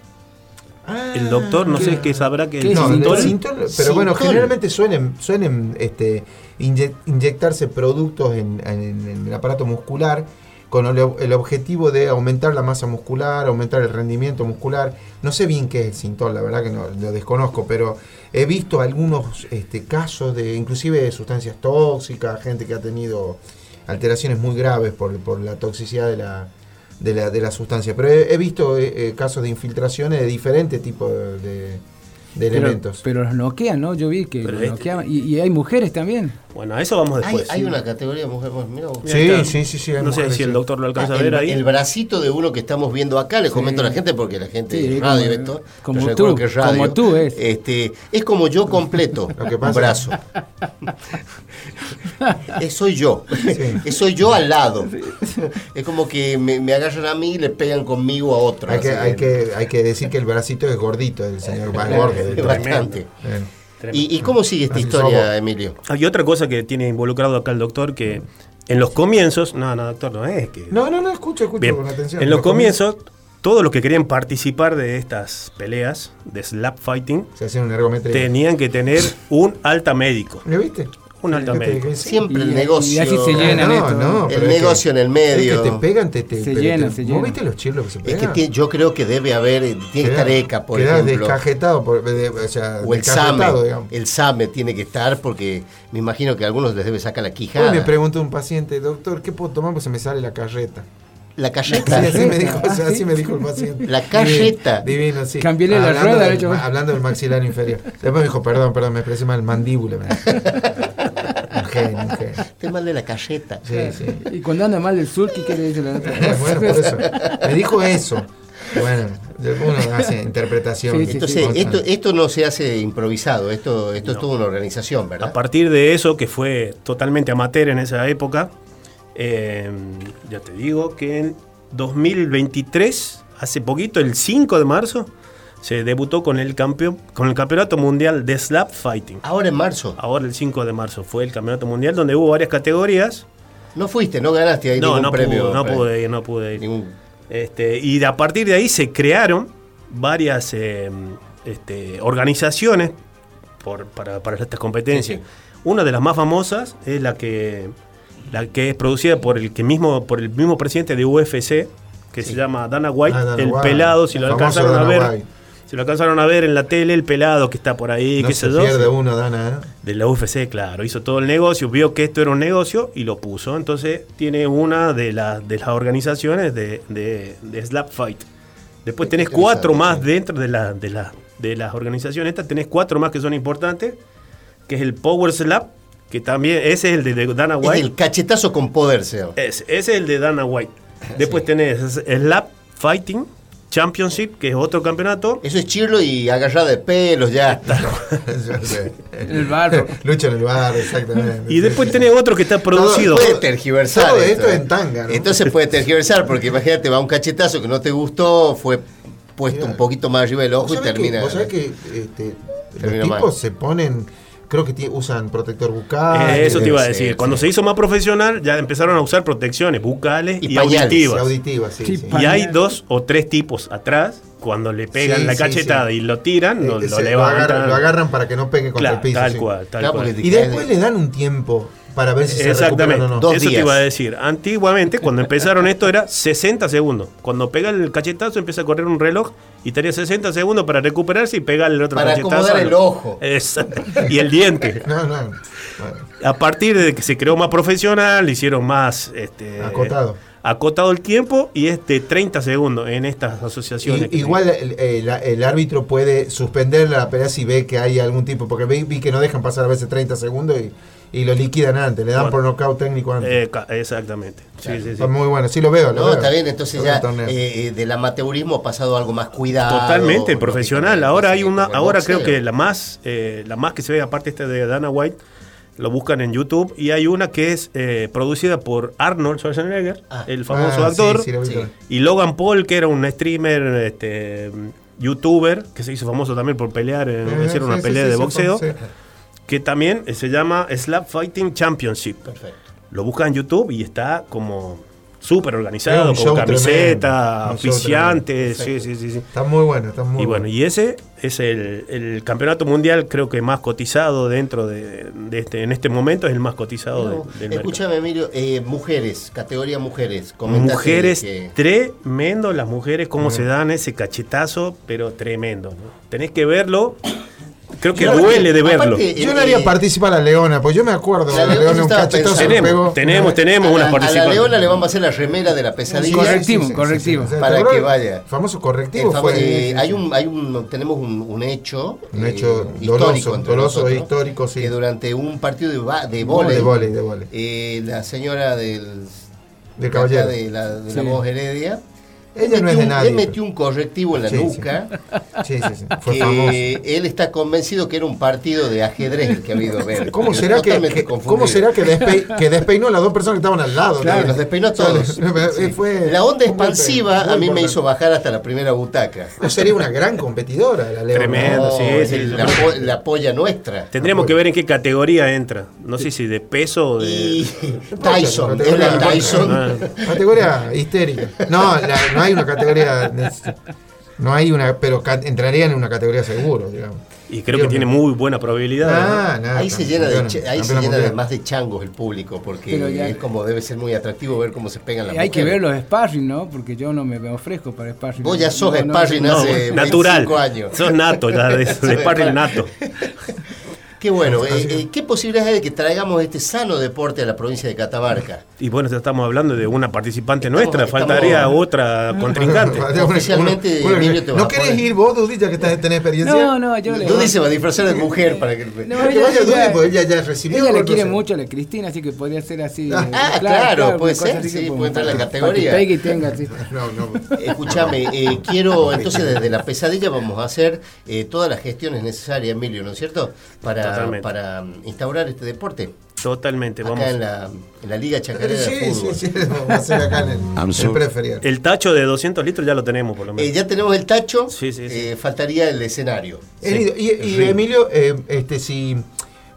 El doctor, no sé qué sabrá que el
No,
Sintol.
pero bueno, generalmente suelen, suelen este, inye- inyectarse productos en, en- en el aparato muscular con el, el objetivo de aumentar la masa muscular, aumentar el rendimiento muscular. No sé bien qué es el Sintol, la verdad que no lo desconozco, pero he visto algunos este, casos de inclusive sustancias tóxicas, gente que ha tenido alteraciones muy graves por, por la toxicidad de la, de la, de la sustancia. Pero he, he visto eh, eh, casos de infiltraciones de diferentes tipos de, de- de
Pero,
elementos.
pero los noquean, ¿no? Yo vi que
Pero
los
este-
noqueaban. Y, y hay mujeres también.
Bueno, a eso vamos
Hay,
después.
hay una categoría de mujer. bueno, mira.
Sí, sí, sí, sí,
No sé si el doctor lo alcanza
Ah,
a ver
el,
ahí.
el bracito de uno que estamos viendo acá, le
Sí.
comento a la gente porque la gente de radio
como-
esto,
como tú,
que radio,
como tú es.
Este, es como yo completo,
Lo que
un brazo. Es soy yo, es soy yo al lado. Es como que me, me agarran a mí y le pegan conmigo a otro.
Hay que, hay, que, hay que decir que el bracito es gordito, el señor más gordo. de todo.
Bastante.
Bueno.
¿Y, y cómo sigue esta
Así
historia,
somos.
Emilio?
Hay otra cosa que tiene involucrado acá el doctor que en los comienzos, no, no, doctor, no es que
No, no, no, escucho, escucho
Bien,
con atención.
en los
Lo
comienzos, todos los que querían participar de estas peleas de slap fighting
Se
tenían que tener un alta médico.
¿Lo viste?
Un médico.
sí.
Siempre el negocio.
y así se llenan
no,
esto,
no,
El
es que-
negocio en el medio.
Es que te pegan, te, te
Se llena,
te-
se
¿Vos
llena.
viste los chirlos que se
Es
pegan?
que tie- yo creo que debe haber, tiene que estar ECA, por ejemplo.
descajetado, por, de- o sea,
O el SAME. El SAME tiene que estar porque me imagino que a algunos les debe sacar la
Hoy
quijada.
me preguntó un paciente, doctor, ¿qué puedo tomar? Pues se me sale la carreta.
La
Sí,
calleta.
así me dijo, o sea, así me dijo el paciente.
La calleta.
Divino, divino, sí.
Cambiéle la rueda,
del-. Hablando del maxilar inferior. Después me dijo, perdón, perdón, me expresé mal, mandíbula.
Este mal de la calleta.
Sí, sí.
Y cuando anda mal el sulky, ¿qué le dice la otra?
Bueno, por eso. Me dijo eso. Bueno, uno hace interpretación.
Sí, sí,
Entonces,
sí.
esto, esto no se hace improvisado, esto, esto es toda una organización, ¿verdad?
A partir de eso, que fue totalmente amateur en esa época, eh, ya te digo que en 2023, hace poquito, el 5 de marzo, se debutó con el, campeón, con el Campeonato Mundial de Slap Fighting.
Ahora en marzo.
Ahora el 5 de marzo fue el Campeonato Mundial donde hubo varias categorías.
No fuiste, no ganaste ahí
No,
ningún
no
premio.
no
Fred.
pude ir, no pude ir.
Ningún-
Este, y a partir de ahí se crearon varias eh, este, organizaciones por- para, para estas competencias.
Sí,
Una de las más famosas es la que, la que es producida por el, que mismo, por el mismo presidente de UFC, que se llama Dana White,
Ah, Dana
el
White,
pelado, si
el
lo alcanzaron a ver.
White.
Si lo alcanzaron a ver en la tele, el pelado que está por ahí,
No
qué
se
sé yo.
pierde uno, Dana. ¿eh?
De la UFC, claro. Hizo todo el negocio, vio que esto era un negocio y lo puso. Entonces tiene una de, la- de las organizaciones de, de, de Slap Fight. Después tenés cuatro más
sí.
dentro de, la, de, la, de las organizaciones estas. Tenés cuatro más que son importantes. Que es el Power Slap, que también, ese es el de, Dana
Es
White.
el cachetazo con poder, Seba.
Ese, ese es el de Dana White. Después tenés Slap Fighting Championship, que es otro campeonato.
Eso es chirlo y agarrada de pelos ya.
Yo sé.
En el barro.
Lucha en el bar, exactamente.
Y después tenés otro que está producido.
Puede tergiversar.
todo esto en tanga, ¿no?
Entonces puede tergiversar, porque imagínate, va un cachetazo que no te gustó, fue puesto
Mira.
un poquito más arriba del ojo
¿Vos
y termina.
Que, vos sabés que este, los
mal.
tipos se ponen, creo que usan protector bucal.
Eh, Eso te iba a
sí,
decir.
sí.
Cuando se hizo más profesional, ya empezaron a usar protecciones bucales
Y
auditivas.
auditivas, sí,
Sí,
sí.
pa-
Y hay dos o tres tipos atrás, cuando le pegan
Sí,
la cachetada
sí.
y lo tiran, lo,
Eh,
lo levantan.
agarran, lo agarran para que no pegue contra
Claro,
el piso.
tal
sí.
cual, tal
Claro,
cual.
Y después
de-
le dan un tiempo para ver si se
Exactamente,
recuperan o no.
Dos
eso te
días.
iba a decir. Antiguamente, cuando empezaron esto, era 60 segundos. Cuando pega el cachetazo, empieza a correr un reloj y tenía 60 segundos para recuperarse y pegarle el otro
Para
cachetazo.
acomodar el ojo.
Exacto. Y el diente.
No, no. Bueno,
A partir de que se creó más profesional, hicieron más este,
Acotado.
acotado el tiempo y es de 30 segundos en estas asociaciones.
Y- igual el, el- el árbitro puede suspender la pelea si ve que hay algún tipo, porque vi, vi que no dejan pasar a veces 30 segundos y, y lo liquidan antes, le dan
Bueno.
por nocaut técnico antes.
Eh, exactamente. Sí, sí, sí.
Está muy bueno, sí lo veo. lo
No,
veo.
está bien, entonces
Lo
ya eh, eh, del amateurismo ha pasado algo más cuidado.
Totalmente profesional. Ahora hay una, ahora
boxeo.
creo que la más, eh, la más que se ve aparte esta de Dana White, lo buscan en YouTube y hay una que es eh, producida por Arnold Schwarzenegger, el famoso
Ah,
actor,
sí, sí,
y Logan Paul que era un streamer, este, youtuber que se hizo famoso también por pelear, en,
Eh,
hicieron una
sí,
pelea
sí,
de
sí,
boxeo,
sí.
Que también eh, se llama Slap Fighting Championship.
Perfecto.
Lo buscan en YouTube y está como súper organizado, con camiseta, oficiantes, sí, sí, sí, sí.
Está muy bueno, está muy
Y bueno, y ese es el, el campeonato mundial, creo que más cotizado dentro de, de este, en este momento es el más cotizado
No,
de- del mercado.
Escúchame, Emilio, eh, mujeres, categoría mujeres.
Mujeres,
que-
tremendo las mujeres, cómo se dan ese cachetazo, pero tremendo. ¿no? Tenés que verlo, creo que
Yo-
duele de verlo.
aparte,
Yo
eh,
le haría
eh,
participar a la Leona, pues yo me acuerdo
La
de la
Leona,
un cachetazo pegó.
Tenemos, tenemos
a
unas
a la. Leona le vamos a hacer la remera de la pesadilla.
Correctivo, correctivo.
Para que vaya.
Famoso correctivo
famo-
fue.
eh, hay un, hay un, tenemos un, un hecho,
Un
eh,
hecho
histórico
doloso, doloso
nosotros,
e histórico, sí.
que durante un partido de, de
De
vóley,
vóley, de
eh, la señora del,
Del caballero.
de la, de la voz heredia,
Ella
él
no es
metió
de
un-
nadie.
Él metió un correctivo en la
Sí,
nuca.
Sí, sí, sí. Fue
que
famoso.
él está convencido que era un partido de ajedrez el que ha habido a ver.
¿Cómo será, que. ¿Cómo será que, despe- que despeinó a las dos personas que estaban al lado?
Claro,
¿no?
los despeinó a todos.
le-
Sí.
fue-
la onda expansiva a mí me hizo bajar hasta la primera butaca.
No, sería una gran competidora la Leona.
Tremendo, sí,
No,
sí,
la,
sí.
po- la polla nuestra.
Tendríamos que ver en qué categoría entra. No sé si de peso o de.
Y Tyson, es la
Categoría-
Tyson.
Ah,
Categoría histérica. No, la- no hay una categoría. No hay una, pero ca- entraría en una categoría seguro, digamos.
y creo que tiene muy buena probabilidad.
Ah,
¿no?
nada,
Ahí se llena de, ahí se llena de más de changos el público, porque es como debe ser muy atractivo ver cómo se pegan las
Hay que ver los sparring, ¿no? Porque yo no me ofrezco para sparring.
Vos ya sos
No,
sparring
no,
hace
natural.
25 años.
Sos nato ya, de, de sparring nato.
Qué bueno. eh, eh, ¿Qué posibilidades hay de que traigamos este sano deporte a la provincia de Catamarca?
Y bueno, ya estamos hablando de una participante
Estamos-
nuestra,
estamos-
faltaría otra contrincante.
Oficialmente, te va
¿No
a
querés
poner-
ir vos, Dudy, ya que estás, tenés experiencia?
No, no, yo le.
Dudy se va a disfrazar de mujer para que...
No,
Que vaya Dudy,
ella-
porque ella ya recibió.
Ella le quiere mucho a la Cristina, así que podría ser así.
Ah,
eh,
claro, puede ser, sí,
como
puede entrar en la
para- para
categoría.
que tenga.
No, no.
Escúchame, eh, quiero entonces desde la pesadilla vamos a hacer eh, todas las gestiones necesarias, Emilio, ¿no es cierto? Para, Para instaurar este deporte
Totalmente, vamos.
acá en la, en la Liga Chacarera
Sí,
de
sí,
Fútbol.
sí, vamos a hacer acá en el, el preferial.
El tacho de 200 litros ya lo tenemos, por lo
Eh,
menos.
ya tenemos el tacho,
Sí, sí, sí.
eh, faltaría el escenario.
Y. Emilio, eh, este si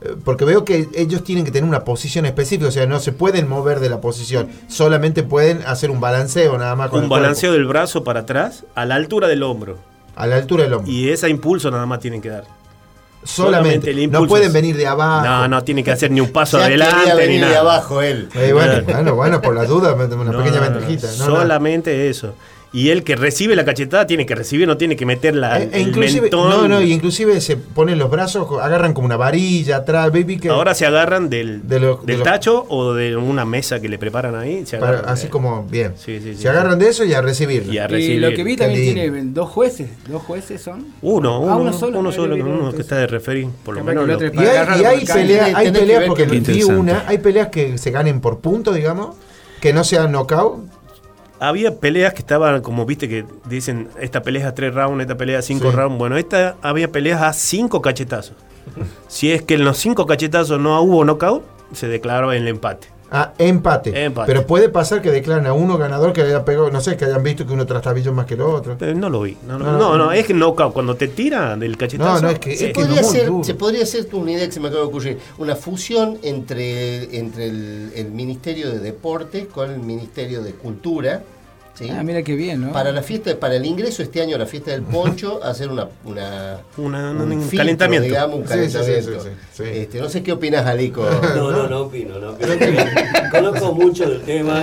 eh, porque veo que ellos tienen que tener una posición específica, o sea, no se pueden mover de la posición, solamente pueden hacer un balanceo nada más con
un
el cuerpo,
balanceo del brazo para atrás a la altura del hombro.
a la altura del hombro.
Y ese impulso nada más tienen que dar.
Solamente,
el
no pueden venir de abajo.
No, no tienen que hacer ni un paso adelante ni
venir de
nada.
abajo él.
Eh, bueno, bueno, bueno, por la duda, una
No,
pequeña ventajita. No, no.
solamente eso. Y el que recibe la cachetada tiene que recibir, no tiene que meter la,
Eh, e
el mentón.
no, no, y inclusive se ponen los brazos, agarran como una varilla atrás, baby, que
Ahora se agarran del,
De lo- de
del
lo-
tacho o de una mesa que le preparan ahí. Se
para-
agarran
así
de-
como bien.
Sí, sí, sí,
se agarran
sí.
de eso y a recibirlo.
Y a
Y
recibir.
lo que vi también tiene dos jueces. ¿Dos jueces son?
Uno,
Ah,
uno,
uno
uno
solo.
solo, uno,
vi uno,
que está de referir, por lo menos. lo-
Y hay, y hay peleas, hay porque vi una, hay peleas que se ganen por puntos, digamos, que no sean knockout.
Había peleas que estaban, como viste, que dicen, esta pelea es a tres rounds, esta pelea a cinco
Sí.
rounds. Bueno, esta había peleas a cinco cachetazos. si es que en los cinco cachetazos no hubo knockout, se declaró el empate.
Ah, empate.
Empate.
Pero puede pasar que declaren a uno ganador que haya pegado, no sé, que hayan visto que uno trastabillo más que el otro.
Pero no lo vi. No, no,
No,
no,
no.
no, es que knockout, cuando te tira del cachetazo.
No, no, es que- es que-
Podría
no, muy
ser,
duro.
se podría hacer una idea que se me acaba de ocurrir, una fusión entre, entre el, el Ministerio de Deporte con el Ministerio de Cultura. ¿Sí?
Ah, mira qué bien, ¿no?
Para la fiesta, para el ingreso este año a la fiesta del poncho, hacer una, una
Una-
un
un
filtro,
calentamiento.
digamos, un
Sí, sí, sí,
calentamiento.
sí, sí, sí.
Este, no sé qué opinas, Alico.
No, no, no opino, no opino. Conozco mucho del tema.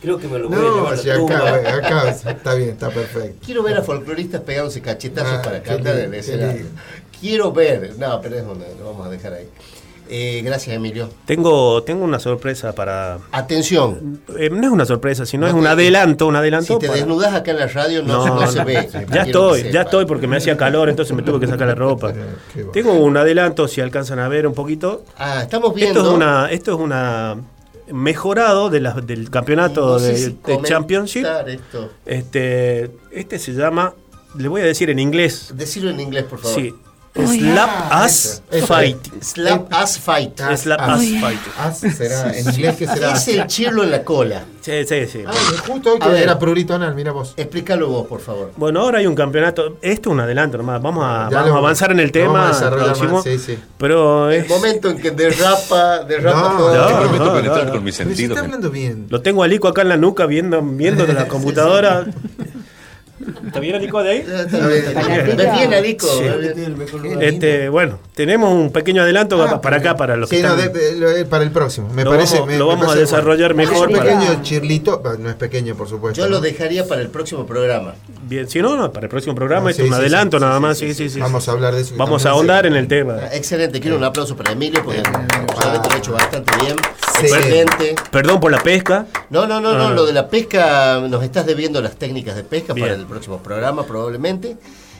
Creo que me lo voy a
No,
llevar a la
acá,
tumba.
ve, acá está bien, está perfecto.
Quiero ver a folcloristas pegándose cachetazos
Ah,
para cantar en el escenario. Quiero ver, no, pero es donde lo vamos a dejar ahí. Eh, gracias, Emilio.
Tengo, tengo una sorpresa para.
Atención.
Eh, no es una sorpresa, sino
No
es un adelanto, un adelanto.
Si te
para-
desnudas acá en la radio no, no se ve.
Ya estoy, ya estoy porque me hacía calor, entonces me tuve que sacar la ropa. Tengo un adelanto, si alcanzan a ver un poquito.
Ah, estamos
Esto
viendo.
es una, esto es una mejorado de la- del campeonato
No sé
de,
si
de
comentar
Championship.
esto.
Este, este se llama, le voy a decir en inglés.
Decirlo en inglés, por favor.
Sí. Slap Us
Eso.
Fighting.
Slap Us Fight.
Slap Us
sí.
Fighting.
As será, en inglés, ¿qué será?
Es el chirlo en la cola.
Sí, sí, sí.
Ah, justo hoy que
ver.
era prurito anal, mira vos.
Explícalo vos, por favor.
Bueno, ahora hay un campeonato. Esto es un adelanto nomás. Vamos a, vamos avanzar en el tema.
vamos sí, sí.
Pero es.
El momento en que derrapa, derrapa
No,
todo.
no, no, no, no.
Pero si está hablando bien.
Lo tengo a Lico acá en la nuca viendo, viendo de la computadora. ¿Está bien, Lico, de ahí?
¿Ves bien, Alico?
Sí.
¿Ves bien?
Este, bueno, tenemos un pequeño adelanto para acá, para los que
Sí, no,
están-
de- eh, para el próximo. Me
Lo
parece.
vamos-
me-
lo
me
vamos a
parece
desarrollar
bueno.
mejor
Es un
para-
pequeño chirlito. bah, No es pequeño, por supuesto.
Yo
¿no?
lo dejaría para el próximo programa.
Bien, si no, no, para el próximo programa,
Ah, sí,
es un
sí,
adelanto
sí,
nada
sí,
más.
sí,
Sí,
sí. Vamos a hablar de eso. que
Vamos a ahondar en el tema.
Ah, Excelente, quiero un aplauso para Emilio porque realmente lo ha hecho bastante bien.
Sí.
Excelente.
Perdón por la pesca.
No, no, no, no,
Ah.
lo de la pesca, nos estás debiendo las técnicas de pesca
Bien.
para el próximo programa probablemente.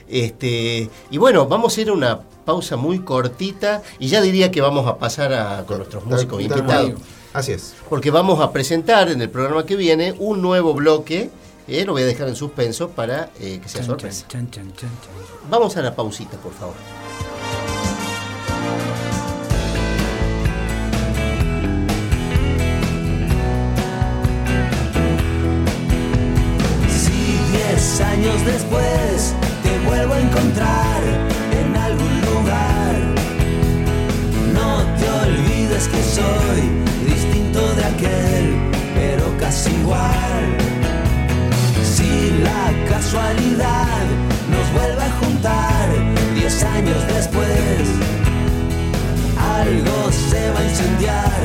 Este, y bueno, vamos a ir a una pausa muy cortita y ya diría que vamos a pasar a, con nuestros músicos invitados.
Así es.
Porque vamos a presentar en el programa que viene un nuevo bloque, eh, lo voy a dejar en suspenso para eh, que sea
Chan,
sorpresa.
chan, chan, chan, chan.
Vamos a la pausita, por favor.
Años después te vuelvo a encontrar en algún lugar, no te olvides que soy distinto de aquel, pero casi igual. Si la casualidad nos vuelve a juntar diez años después, algo se va a incendiar,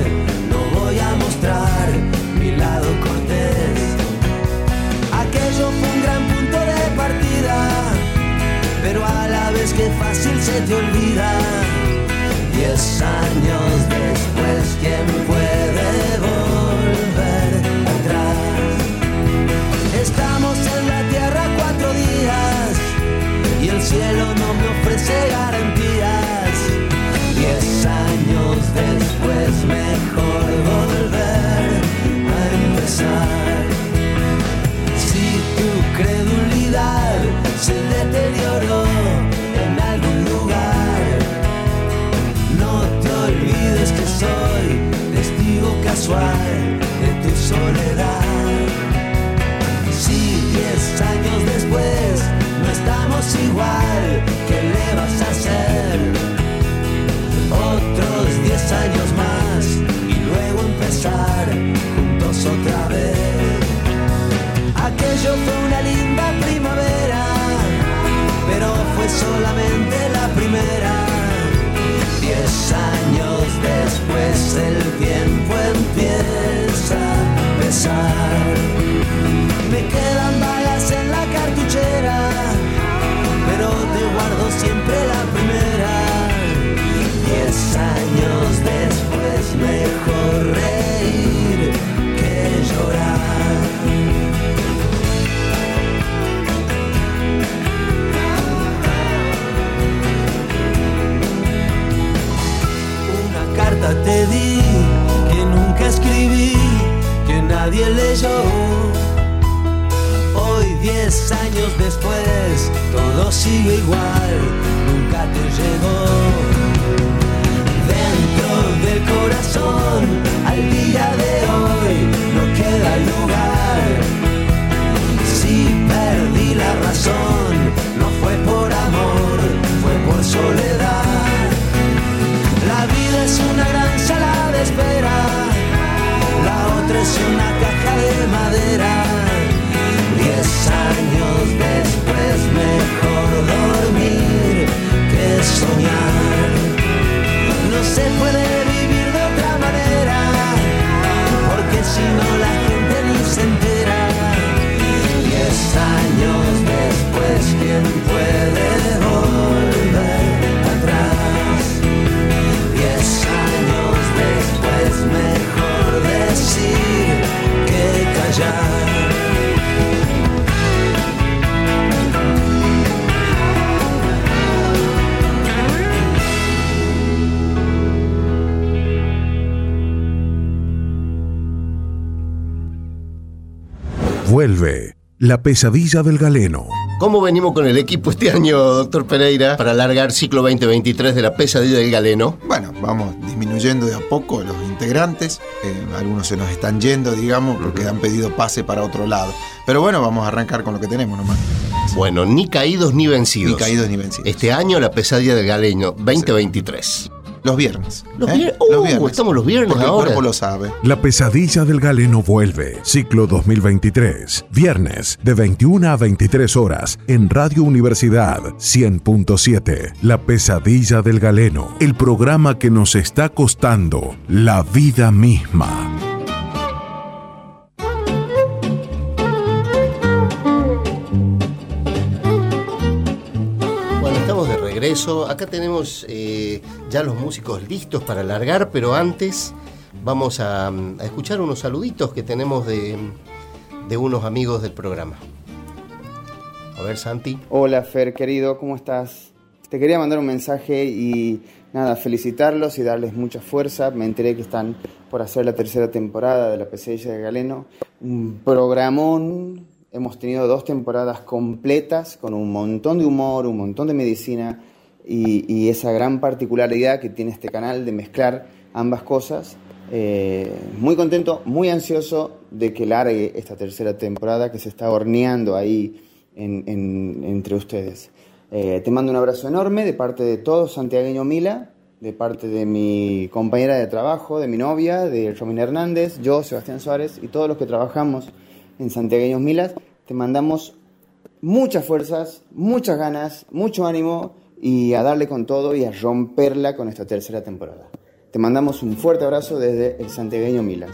que fácil se te olvida. Diez años después, ¿quién puede La
pesadilla del galeno.
¿Cómo venimos con el equipo este año, doctor Pereira, para alargar ciclo 2023 de la pesadilla del galeno?
Bueno, vamos disminuyendo de a poco los integrantes. eh, algunos se nos están yendo, digamos, porque han pedido pase para otro lado. Pero bueno, vamos a arrancar con lo que tenemos nomás.
Bueno, ni caídos ni vencidos.
Ni caídos ni vencidos.
Este año la pesadilla del galeno 2023.
Los viernes.
Los,
¿eh?
vier- Uh, estamos los viernes
Porque el
ahora.
cuerpo lo sabe.
La pesadilla del galeno vuelve. Ciclo 2023. Viernes de 21 a 23 horas en Radio Universidad 100.7. La pesadilla del galeno. El programa que nos está costando la vida misma.
Bueno, estamos de regreso. Acá tenemos eh, ya los músicos listos para largar, pero antes vamos a, a escuchar unos saluditos que tenemos de, de unos amigos del programa. A ver, Santi.
Hola Fer, querido, ¿cómo estás? Te quería mandar un mensaje y nada, felicitarlos y darles mucha fuerza. Me enteré que están por hacer la tercera temporada de La Pesadilla de Galeno. Un programón. Hemos tenido dos temporadas completas con un montón de humor, un montón de medicina y, esa gran particularidad que tiene este canal de mezclar ambas cosas. Eh, muy contento, muy ansioso de que largue esta tercera temporada que se está horneando ahí en- en- entre ustedes. Eh, te mando un abrazo enorme de parte de todos, Santiagueño Mila, de parte de mi compañera de trabajo, de mi novia, de Romina Hernández, yo, Sebastián Suárez y todos los que trabajamos en Santiagueños Milas. Te mandamos muchas fuerzas, muchas ganas, mucho ánimo y a darle con todo y a romperla con esta tercera temporada. Te mandamos un fuerte abrazo desde el Santiagueño Milas.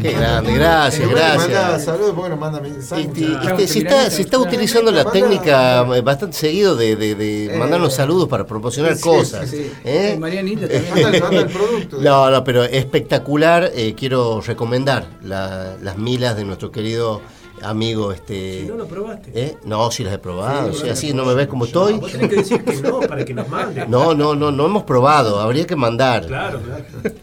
Qué grande, gracias,
Manda
gracias.
saludos porque nos manda mensajes.
Este, este, se, está, se está utilizando la técnica eh, bastante seguido de, de- de mandarnos saludos para promocionar
sí,
cosas.
sí, sí.
¿eh?
Marianita
Eh,
también. Manda el- manda el
producto.
No, no, pero espectacular. eh, quiero recomendar la- las milas de nuestro querido amigo. Este,
Si no lo probaste.
¿eh? No, sí las he probado.
Sí,
así no me ves como estoy.
Vos tenés que decir que no para que nos manden.
No, no, no, no hemos probado. Habría que mandar.
Claro, claro.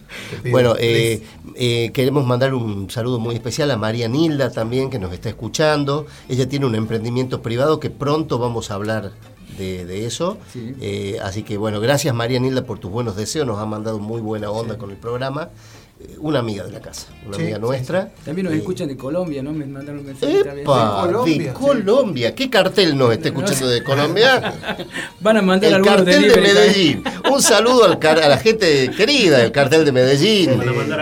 Bueno, eh, eh, queremos mandar un saludo muy especial a María Nilda también, que nos está escuchando. Ella tiene un emprendimiento privado que pronto vamos a hablar de, de eso.
Sí.
Eh, así que bueno, gracias María Nilda por tus buenos deseos. Nos ha mandado muy buena onda con el programa. Eh, una amiga de la casa, una
Sí,
amiga
sí,
nuestra.
También nos escuchan de Colombia, ¿no? Me mandaron un mensaje también.
¡Epa! De Colombia. ¿Qué cartel nos está escuchando de Colombia?
Van a mandar
El cartel de Medellín. Un saludo al car- a la gente querida del cartel de Medellín.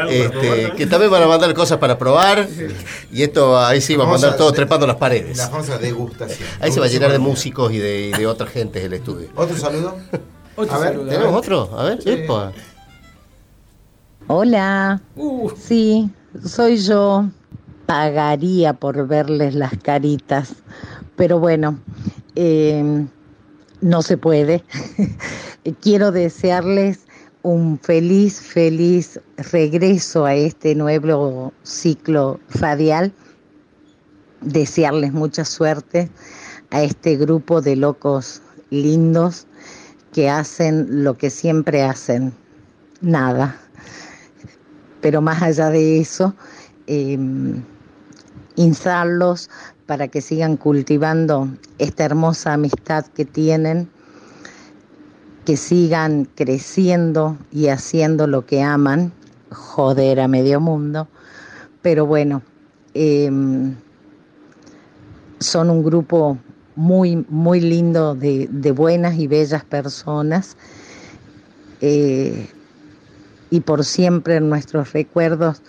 Este, que también van a mandar cosas para probar. Y esto ahí sí va a mandar
Famosa-
todo trepando las paredes.
La famosa degustación.
Ahí se va a llenar de músicos y de, y de otra gente el estudio.
¿Otro saludo?
Otro
a ver,
saludo,
¿Tenemos
a ver.
otro? A ver,
Sí.
epa.
Hola. Sí, soy yo. Pagaría por verles las caritas. Pero bueno, eh, no se puede. Quiero desearles un feliz, feliz regreso a este nuevo ciclo radial. Desearles mucha suerte a este grupo de locos lindos que hacen lo que siempre hacen, nada pero más allá de eso, eh, instarlos para que sigan cultivando esta hermosa amistad que tienen, que sigan creciendo y haciendo lo que aman, joder a medio mundo, pero bueno, eh, son un grupo muy, muy lindo de, de buenas y bellas personas. eh, y por siempre en nuestros recuerdos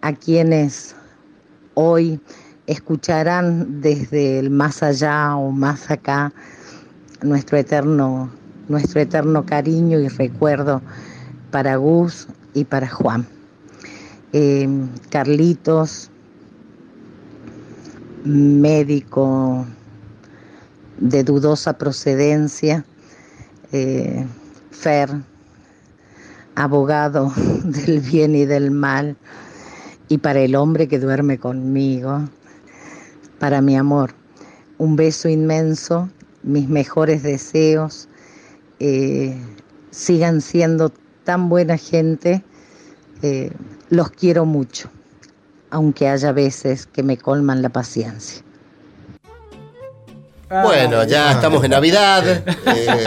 a quienes hoy escucharán desde el más allá o más acá nuestro eterno, nuestro eterno cariño y recuerdo para Gus y para Juan. Eh, Carlitos, médico de dudosa procedencia, eh, Fer, abogado del bien y del mal, y para el hombre que duerme conmigo, para mi amor, un beso inmenso, mis mejores deseos, eh, sigan siendo tan buena gente, Eh, los quiero mucho, aunque haya veces que me colman la paciencia.
Bueno, ya estamos en Navidad. eh,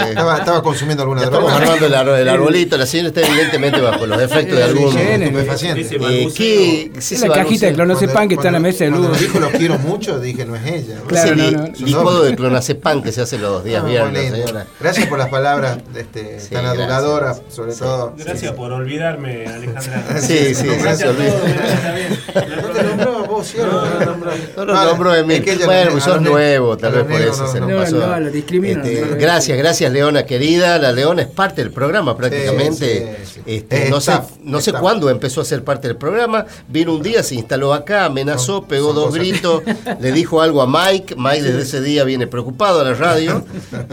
Estaba, estaba consumiendo alguna droga.
estamos armando el, el arbolito. La señora está evidentemente bajo los efectos de algún.
estupefaciente.
Eh, ¿qué- sí
Es la cajita de clonazepam que está en la mesa de luz.
dijo los quiero mucho, dije no es ella.
Claro, no, no.
licuado de clonazepam que se hace los días
Ah,
viernes, señora.
Gracias por las palabras este,
Sí,
tan
gracias.
aduladoras, sobre todo.
Gracias por olvidarme, Alejandra.
Sí, sí,
Gracias.
No te nombró a vos, cierto. No, te nombró.
No lo nombró
que ella
Bueno,
a los
sos nuevo, tal vez por
negros no-
se nos
no,
pasó.
no, lo
Este,
no
gracias, gracias Leona querida. La Leona es parte del programa prácticamente.
sí, sí.
Este,
Es
no sé, no sé cuándo empezó a ser parte del programa. Vino un día, se instaló acá, amenazó, pegó dos gritos, le dijo algo a Mike. Mike desde ese día viene preocupado a la radio.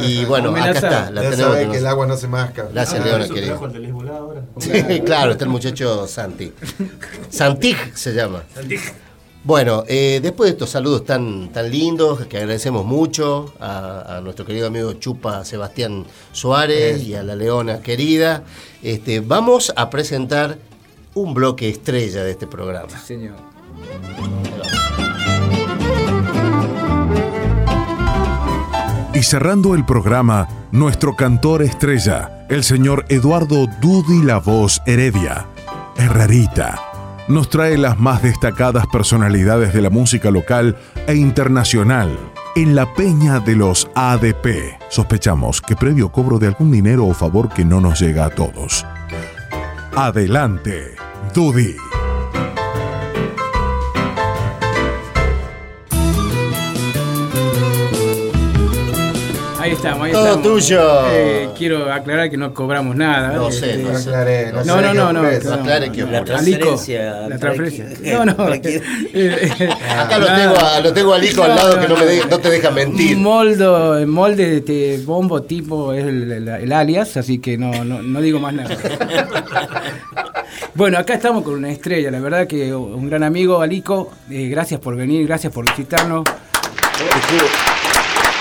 Y bueno, acá está. La
Ya
tenemos con
que el agua no se masca.
Gracias,
Ah,
Leona querida.
ahora.
Claro, está el muchacho Santi. Santig se llama. Bueno, eh, después de estos saludos tan, tan lindos, que agradecemos mucho a, a nuestro querido amigo Chupa Sebastián Suárez y a la Leona querida, este, vamos a presentar un bloque estrella de este programa.
Señor.
Y cerrando el programa, nuestro cantor estrella, el señor Eduardo Dudi La Voz Heredia, Herrerita, nos trae las más destacadas personalidades de la música local e internacional en la peña de los ADP. Sospechamos que previo cobro de algún dinero o favor que no nos llega a todos. Adelante, Dudi.
Ahí estamos, ahí
Todo
estamos.
tuyo.
Eh, quiero aclarar que no cobramos nada.
No sé, no sé.
Aclaré,
No,
sé
no, no, no. claro.
aclare que
La transferencia.
La transferencia. No, no. Eh, eh,
Acá lo tengo, a, lo tengo a Lico al lado que no, me de- no te deja mentir.
Moldo, molde de este bombo tipo es el, el- el alias, así que no, no, no digo más nada. bueno, acá estamos con una estrella, la verdad que un gran amigo, Alico, eh, gracias por venir, gracias por visitarnos.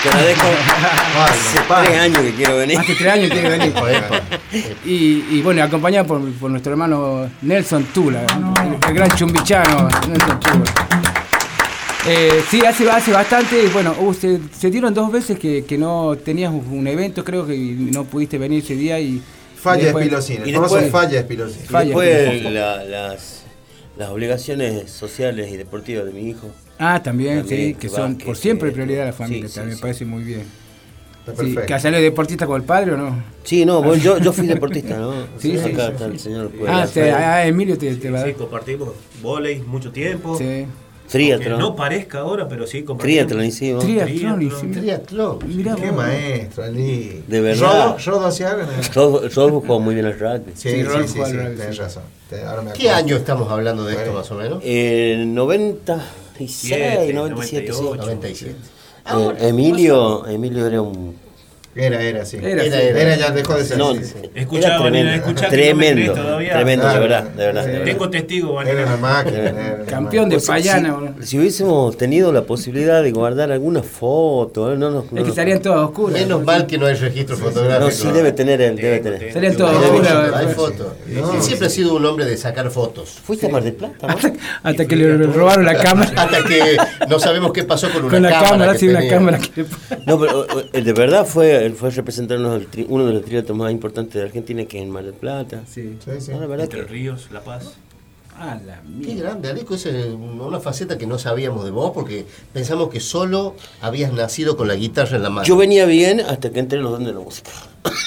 Te agradezco. Hace tres años que quiero venir.
Hace tres años que que venir. Y, y bueno, acompañado por, por nuestro hermano Nelson Tula, el, el gran chumbichano Nelson Tula. Eh, sí, hace, hace bastante, bueno, uh, se, se dieron dos veces que, que no tenías un evento, creo que no pudiste venir ese día y...
Falla
después-
famoso
después-
falla.
Y
Falla.
después la- las, las obligaciones sociales y deportivas de mi hijo.
Ah, también,
También,
sí, que son por siempre prioridad de la familia,
sí, sí,
también me
sí.
parece muy bien. Sí,
perfecto.
¿Que salió deportista con el padre o no?
Sí, no, vos- yo, yo fui deportista, ¿no?
Sí, sí,
Acá
sí,
está
sí.
el señor.
Ah, te- ah, Emilio te, te va a
Sí,
dar.
compartimos volei mucho tiempo.
Sí.
Triatlón.
no parezca ahora, pero sí compartimos.
Triatlón hicimos.
Triatlón, hicimos.
Triatlón.
Mirá
Qué
vos.
maestro, Ali.
De verdad.
Rodo, Rodo hacía algo.
jugó muy bien al rugby.
Sí,
Sí,
sí, sí, sí, tenés
sí.
razón. Te- ahora me
¿Qué año estamos hablando de esto más o menos?
El 96, 97, sí.
97.
Eh, Emilio, Emilio era un.
Era, era, sí.
Era,
Era,
sí.
era.
Era, ya dejó de ser.
No,
sí,
tremendo.
no me
tremendo,
crees todavía.
tremendo, de verdad, de verdad.
Sí.
Tengo testigo, Vanina.
Era una máquina. era una
Campeón de
Pues, si-
Payana, boludo.
si, hubiésemos tenido la posibilidad de guardar alguna foto, ¿eh? no, no,
Es que salían todas oscuras.
Menos mal que no hay registro fotográfico.
No, sí debe tener él, debe tener.
Salían todas
Hay
oscuras.
fotos, hay fotos. Él siempre ha sido un hombre de sacar fotos.
Fuiste a Mar del Plata, ¿no?
Hasta, hasta que le robaron la cámara.
Hasta que no sabemos qué pasó con una
Con la
cámara.
cámara, sí, una cámara.
No, pero eh, de verdad fue, él fue representarnos tri- uno de los triatos más importantes de Argentina, que es en Mar del Plata.
Sí.
Sí, sí.
No, la verdad
Entre
que
Ríos, La Paz.
La
Qué grande, Aleco, esa es una faceta que no sabíamos de vos porque pensamos que solo habías nacido con la guitarra en la mano.
yo venía bien hasta que entré en los dones de la música.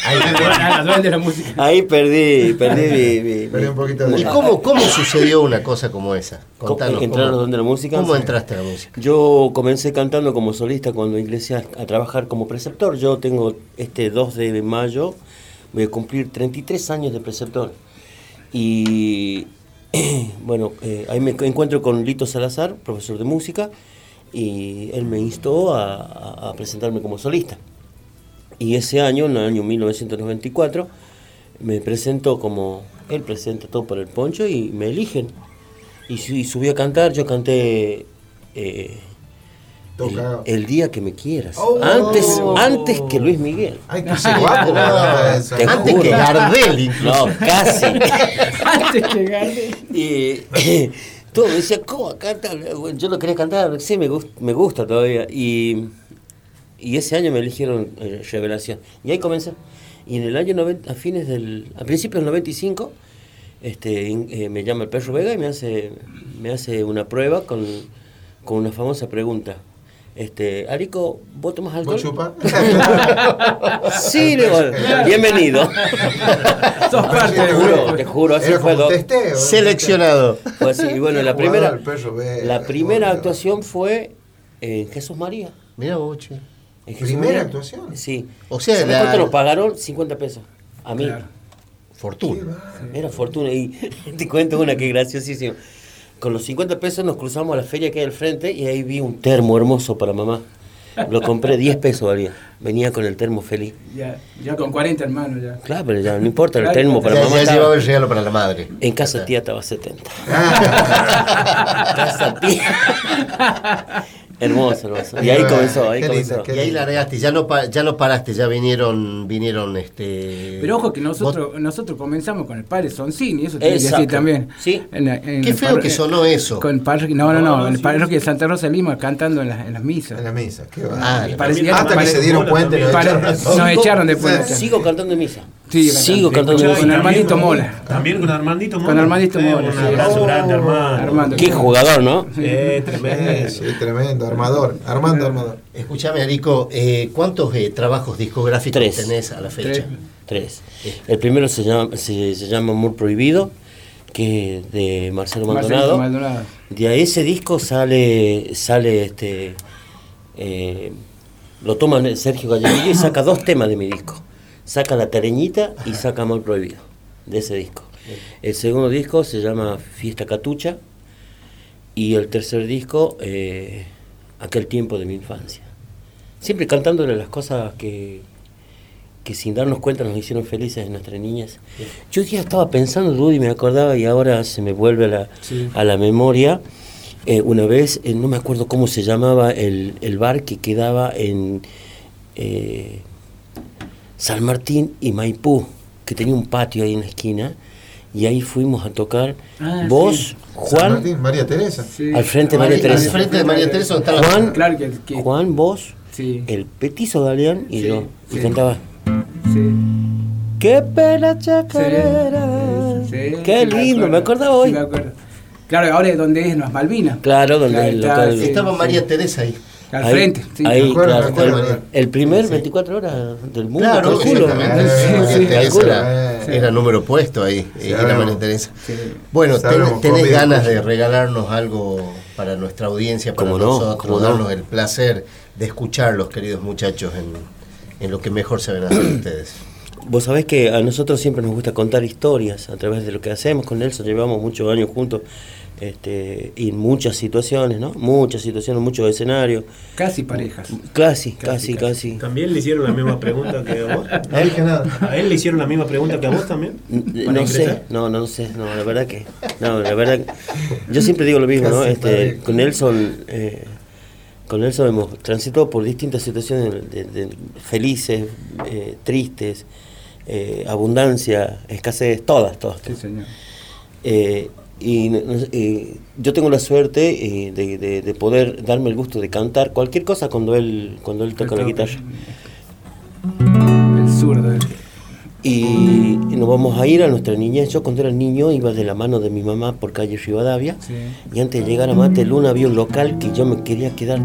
Ahí,
Ah, la dueña de la música.
Ahí perdí, perdí mi, mi-
Perdí
mi-
un poquito de.
¿Y cómo, cómo sucedió una cosa como esa? Contanos.
¿Cómo- entrar a los
¿cómo,
dones de la música?
¿Cómo entraste a la música?
Yo comencé cantando como solista cuando ingresé a, a trabajar como preceptor. Yo tengo este 2 de mayo, voy a cumplir 33 años de preceptor. Y bueno, eh, ahí me encuentro con Lito Salazar, profesor de música, y él me instó a, presentarme como solista. Y ese año, en el año 1994, me presento como, él presenta todo para el poncho y me eligen. Y, y subí a cantar, yo canté eh, el, día que me quieras.
Oh.
antes, antes que Luis Miguel.
Ay, qué guapo.
Antes
juro.
que Gardel.
No, casi. y todo decía, ¿cómo canta? Yo lo quería cantar, sí, me, gust- me gusta todavía. Y, y ese año me eligieron eh, Revelación. Y ahí comencé. Y en el año 90, a fines del, a principios del 95, este, eh, me llama el perro Vega y me hace, me hace una prueba con, con una famosa pregunta. Este, Arico, ¿vos tomas alcohol?
¿Vos
sí, le digo, bienvenido.
Sos parte
te juro, te juro, así fue.
testeo.
Seleccionado.
Fue así. Y bueno, la primera, la primera actuación fue en Jesús María.
Mira vos, che.
En Jesús
¿Primera
María.
actuación?
Sí.
O sea,
¿Sabés
la-
cuánto nos pagaron? 50 pesos. A mí.
Claro.
Fortuna.
Era fortuna. Y te cuento una que es graciosísima. Con los 50 pesos nos cruzamos a la feria que hay al frente y ahí vi un termo hermoso para mamá. Lo compré 10 pesos valía. Venía con el termo feliz.
Ya, ya con 40 hermanos ya.
Claro, pero ya no importa, el termo para
Ya,
mamá
ya
estaba-
llevaba el regalo para la madre.
En casa tía estaba 70.
Ah.
casa tía. hermoso, hermoso. Y ahí comenzó, ahí
qué
comenzó.
Y ahí largaste, ya no, ya no paraste, ya vinieron, vinieron este.
Pero ojo que nosotros nosotros comenzamos con el padre Soncini, eso
Exacto.
decir también.
Sí.
En la- en
Qué
el
feo
parro-
que sonó eso.
Con parroquia, no, no, no,
No, no,
en el parroquia de Santa Rosa de Lima cantando en, las en las misas.
En la misa, qué va.
Ah,
Hasta que se dieron cuenta y nos echaron a todos.
nos echaron de puerta.
Sigo cantando en misa.
Sí,
Sigo
cantando. Con. Armandito Mola.
También con Armandito Mola.
Con Armandito Mola,
Un abrazo
Oh,
grande, Armando.
Armando.
Qué jugador, ¿no?
Eh, tremendo.
Sí, tremendo, armador, Armando Armador.
Escúchame, Arico, eh, ¿cuántos eh, trabajos discográficos
Tres.
tenés a la fecha?
Tres.
Tres. El primero se llama, se, se llama Amor Prohibido, que es de Marcelo Maldonado.
Maldonado.
De ahí ese disco sale, sale este, eh, lo toma Sergio Galleguillo y saca dos temas de mi disco. Saca La Tareñita y saca Amor Prohibido, de ese disco. El segundo disco se llama Fiesta Catucha y el tercer disco, eh, Aquel tiempo de mi infancia. Siempre cantándole las cosas que, que sin darnos cuenta nos hicieron felices en nuestras niñas. Yo día estaba pensando, Rudy, me acordaba y ahora se me vuelve a la,
Sí.
a la memoria. eh, una vez, eh, no me acuerdo cómo se llamaba el, el bar que quedaba en eh, San Martín y Maipú, que tenía un patio ahí en la esquina, y ahí fuimos a tocar.
Ah,
Vos,
sí.
San
Juan,
Martín, María Teresa.
Sí.
al frente de María
Al
Teresa.
frente de María Teresa, la-
Juan,
Claro que, que-
Juan, vos,
sí,
el petizo Galeán y
Sí,
yo. Y cantaba.
sí.
Qué pena chacarera.
Sí, sí,
Qué
sí,
lindo, me
acuerdo,
acordaba hoy.
sí, me acuerdo. Claro, ahora es donde es en las Malvinas.
Claro, donde
Claro,
el
está,
local.
sí.
Estaba María Teresa ahí.
Al
Ahí-
frente, sí.
Ahí,
Me acuerdo,
claro,
acuerdo,
el, primer
Sí.
24 horas del mundo.
Claro, era, número puesto ahí,
Sí,
era
ahora-
María Teresa.
Sí.
Bueno, ten- ¿tenés ganas
mucho.
de regalarnos algo para nuestra audiencia, para
no,
nosotros,
no.
darnos el placer de escucharlos, queridos muchachos, en, en lo que mejor se ven hacer ustedes?
Vos sabés que a nosotros siempre nos gusta contar historias a través de lo que hacemos con Nelson. Llevamos muchos años juntos este, y muchas situaciones, ¿no? Muchas situaciones, muchos escenarios.
Casi parejas.
Casi, casi, casi.
También le hicieron la misma pregunta que a vos.
No dije nada.
¿A él le hicieron la misma pregunta que a vos también?
N-
¿Para
No sé, no, no sé, no, la verdad que, no, la verdad, que- yo siempre digo lo mismo, ¿no? Este, con Nelson, eh, con Nelson hemos transitado por distintas situaciones de- de- felices, eh, tristes, eh, abundancia, escasez, todas, todas.
Sí, señor.
Y eh, yo tengo la suerte eh, de, de- de poder darme el gusto de cantar cualquier cosa cuando él, cuando él toca la guitarra.
El zurdo. eh.
Y, y nos vamos a ir a nuestra niñez. Yo cuando era niño iba de la mano de mi mamá por calle Rivadavia.
Sí.
Y antes de llegar a Mate Luna había un local que yo me quería quedar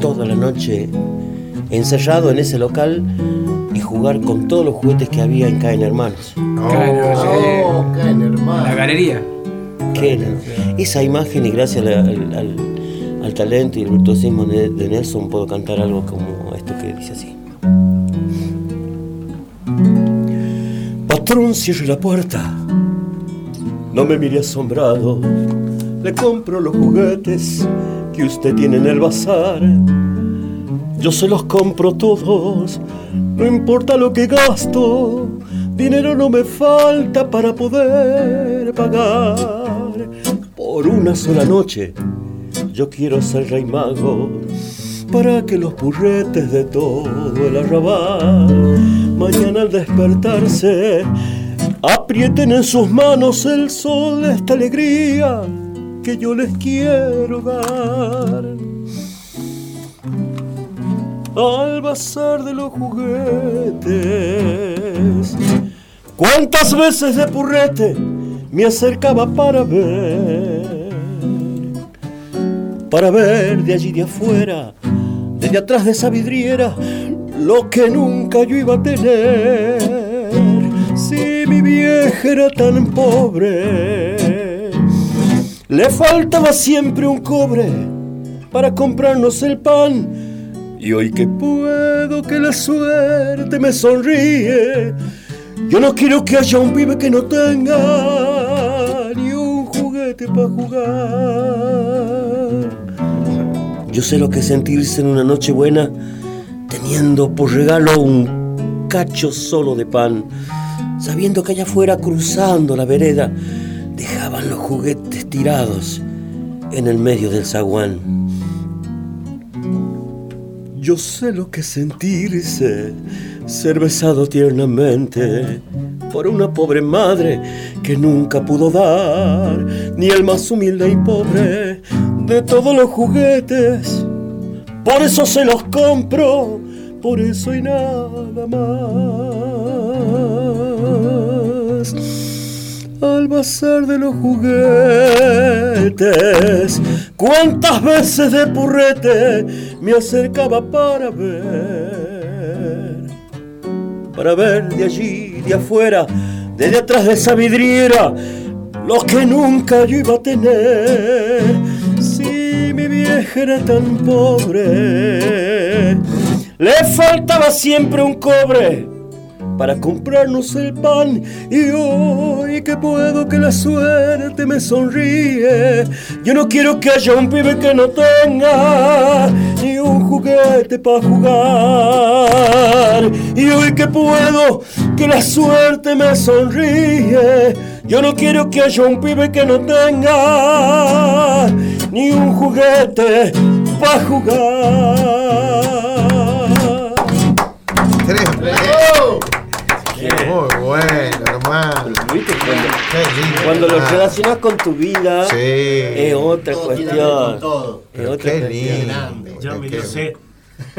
toda la noche encerrado en ese local y jugar con todos los juguetes que había en Caen Hermanos.
Oh, caen, hermano.
La galería.
Esa imagen y gracias al, al- al- al talento y el virtuosismo de, de Nelson puedo cantar algo como esto que dice así. Patrón, cierre la puerta. No me mire asombrado. Le compro los juguetes que usted tiene en el bazar. Yo se los compro todos, no importa lo que gasto. Dinero no me falta para poder pagar. Por una sola noche, yo quiero ser rey mago para que los purretes de todo el arrabal mañana al despertarse aprieten en sus manos el sol de esta alegría que yo les quiero dar. Al bazar de los juguetes, cuántas veces de purrete me acercaba para ver, para ver de allí de afuera, desde atrás de esa vidriera, lo que nunca yo iba a tener. Si mi vieja era tan pobre, le faltaba siempre un cobre para comprarnos el pan. Y hoy que puedo que la suerte me sonríe, yo no quiero que haya un pibe que no tenga ni un juguete para jugar. Yo sé lo que sentirse en una noche buena teniendo por regalo un cacho solo de pan, sabiendo que allá afuera cruzando la vereda dejaban los juguetes tirados en el medio del zaguán. Yo sé lo que sentirse, ser besado tiernamente por una pobre madre que nunca pudo dar ni el más humilde y pobre de todos los juguetes. Por eso se los compro, por eso y nada más. Al bazar de los juguetes, cuántas veces de purrete me acercaba para ver, para ver de allí, de afuera, desde atrás de esa vidriera, los que nunca yo iba a tener. Si mi vieja era tan pobre, le faltaba siempre un cobre para comprarnos el pan. Y hoy que puedo que la suerte me sonríe. Yo no quiero que haya un pibe que no tenga ni un juguete para jugar. Y hoy que puedo que la suerte me sonríe. Yo no quiero que haya un pibe que no tenga ni un juguete para jugar
Muy bueno, hermano.
¿Viste? Cuando,
lindo,
cuando lo
hermano.
relacionas con tu vida,
Sí.
es otra
Todo
cuestión.
con todo.
Es otra
Qué
cuestión.
lindo.
Ya me
Qué-
dio sed.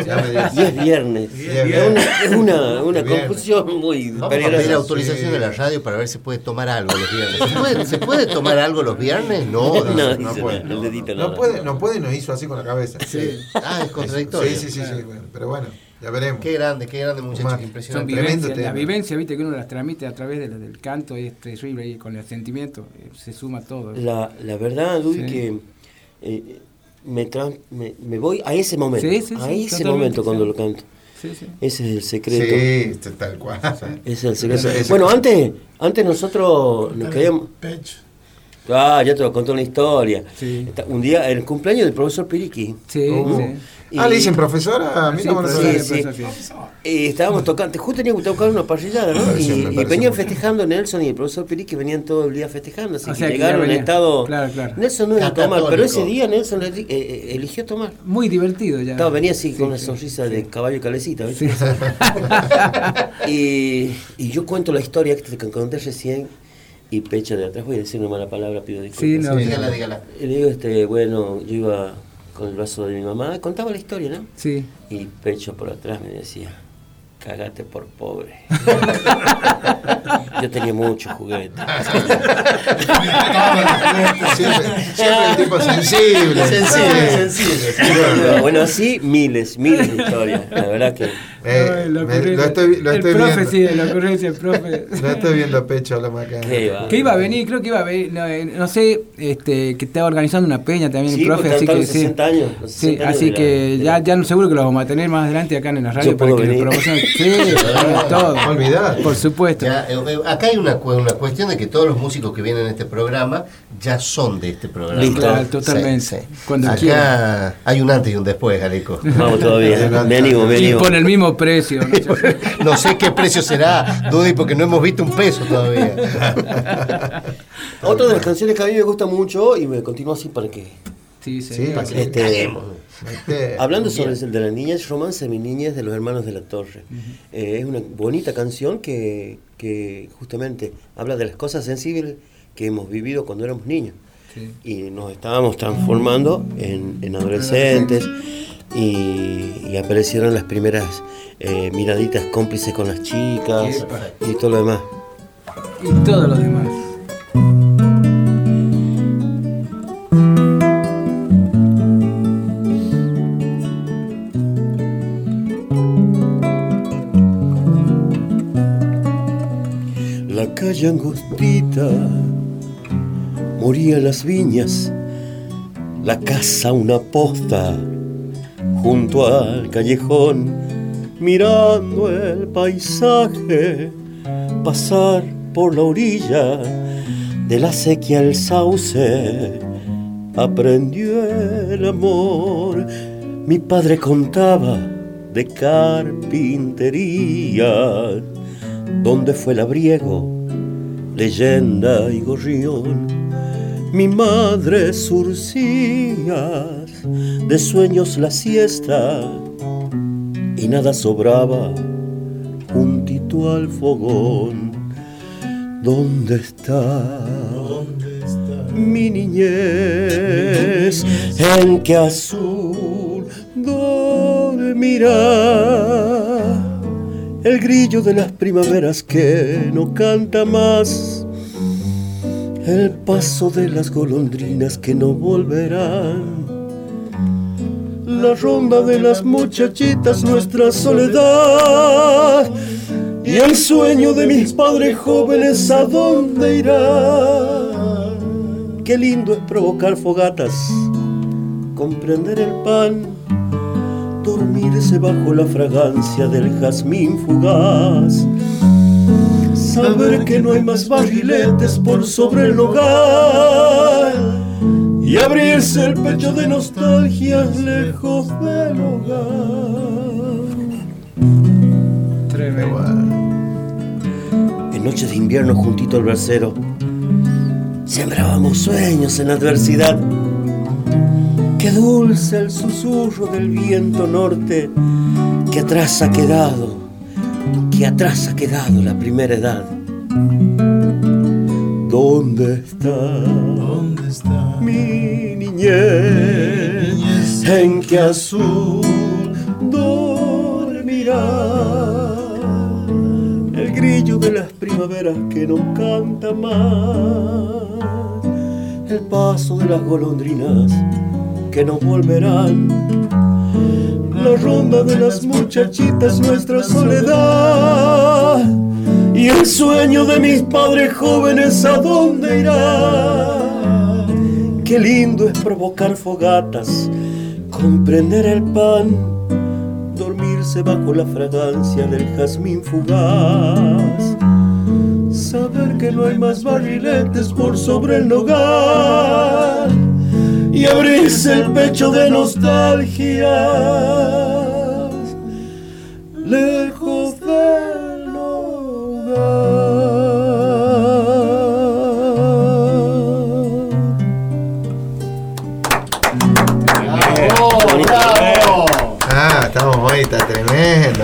Ya me dio
Y es viernes.
Y es
Es
viernes.
una, es una, una confusión muy
Vamos a pedir autorización de la radio para ver si puede tomar algo los viernes. ¿Se puede, se puede tomar algo los viernes? No, no,
No,
no.
puede,
el dedito
No
no.
puede, no puede, nos hizo así con la cabeza.
Sí. Ah, es contradictorio.
Sí, sí, sí, sí, bueno, pero bueno, ya veremos.
Qué grande, qué grande muchachos,
Son
impresionante.
Tremendo
vivencias, la
tema.
vivencia, viste, que uno las transmite a través de la- del canto y es terrible y con el sentimiento eh, se suma todo.
La, la verdad, Luis,
Sí.
que eh, me, tran- me, me voy a ese momento.
Sí, sí,
a
sí,
ese momento cuando
sí.
lo canto.
Sí, sí.
Ese es el secreto.
Sí, este, tal cual.
Ese es el secreto.
Ese- ese-
bueno, antes, antes nosotros nos queríamos.
Pecho.
Ah, ya te lo conté una historia. Un día, el cumpleaños del profesor Piriqui.
Sí,
Uh.
sí.
Ah, le dicen profesora, a mí
Sí,
no
sí.
sí.
Y estábamos tocando, justo teníamos que tocar una parrillada, ¿no?
parece-
Y, venían festejando Nelson y el profesor Piriqui venían todo el día festejando, así
O
que
sea que
llegaron en estado.
claro, claro.
Nelson no iba a tomar,
Católico.
pero ese día Nelson eh, eh, eligió tomar.
Muy divertido ya.
Estaba, venía así
Sí,
con una sonrisa
sí.
de caballo calecita, ¿viste?
Sí.
y, y yo cuento la historia que te conté recién y pecho de atrás, voy a decir una mala palabra, pido disculpas.
Sí, no,
Dígala, dígala.
Y le digo, este, bueno, yo iba con el brazo de mi mamá, contaba la historia, ¿no?
Sí.
Y pecho por atrás me decía, cagate por pobre. Yo tenía muchos juguetes.
Siempre, siempre el tipo sensible.
Sensible, sensible.
bueno, así miles, miles de historias. La verdad que
Eh, me- lo estoy, lo
el
estoy
profe,
viendo.
sí, la ocurrencia, el profe.
Lo estoy viendo pecho a la macana.
Que iba a venir, creo que iba a venir, no, eh, no sé, este, que estaba organizando una peña también
Sí,
el profe, así que
los
sí.
60 años, los
Sí,
60 años
así
la-
que ya, ya no seguro que lo vamos a tener más adelante acá en la radio para que
venir.
promocionen. Sí, todo.
Olvidar.
Por supuesto.
Ya, eh, acá hay una, una cuestión de que todos los músicos que vienen a este programa ya son de este programa.
Listo.
Claro, totalmente. Cuando
Acá
quieran.
hay un antes y un después, Aleco.
Vamos todavía. Me animo, me
Y por el mismo precio. ¿no?
No sé qué precio será, Dudy, porque no hemos visto un peso todavía.
Otra de las canciones que a mí me gusta mucho y me continúa así para que.
Sí, sí.
para que
Este.
Este,
hablando sobre el de la niñez, Romance de mi niñez de los hermanos de la Torre. Eh, es una bonita canción que, que justamente habla de las cosas sensibles que hemos vivido cuando éramos niños.
Sí.
Y nos estábamos transformando en, en adolescentes y, y aparecieron las primeras eh, miraditas cómplices con las chicas
Epa.
y todo lo demás.
Y todo lo demás.
La calle angostita moría las viñas, la casa una posta junto al callejón, mirando el paisaje pasar por la orilla de la sequía el sauce. Aprendió el amor, mi padre contaba de carpintería donde fue labriego, leyenda y gorrión. Mi madre surcías de sueños la siesta y nada sobraba juntito al fogón. ¿Dónde está? Mi niñez, en que azul dormirá el grillo de las primaveras que no canta más, el paso de las golondrinas que no volverán, la ronda de las muchachitas, nuestra soledad, y el sueño de mis padres jóvenes, ¿a dónde irá? Qué lindo es provocar fogatas, comprender el pan dormirse bajo la fragancia del jazmín fugaz. Saber que no hay más barriletes por sobre el hogar y abrirse el pecho de nostalgias lejos del hogar.
Tremendo.
En noches de invierno juntito al brasero, sembrábamos sueños en adversidad. Qué dulce el susurro del viento norte que atrás ha quedado, que atrás ha quedado la primera edad. ¿Dónde está? ¿Dónde está mi niñez? En que azul dormirá el grillo de las primaveras que no canta más, el paso de las golondrinas que no volverán, la ronda de las muchachitas, nuestra soledad y el sueño de mis padres jóvenes, ¿a dónde irá? Qué lindo es provocar fogatas, comprender el pan, dormirse bajo la fragancia del jazmín fugaz, saber que no hay más barriletes por sobre el nogal y abrirse el pecho de nostalgias lejos
está tremendo.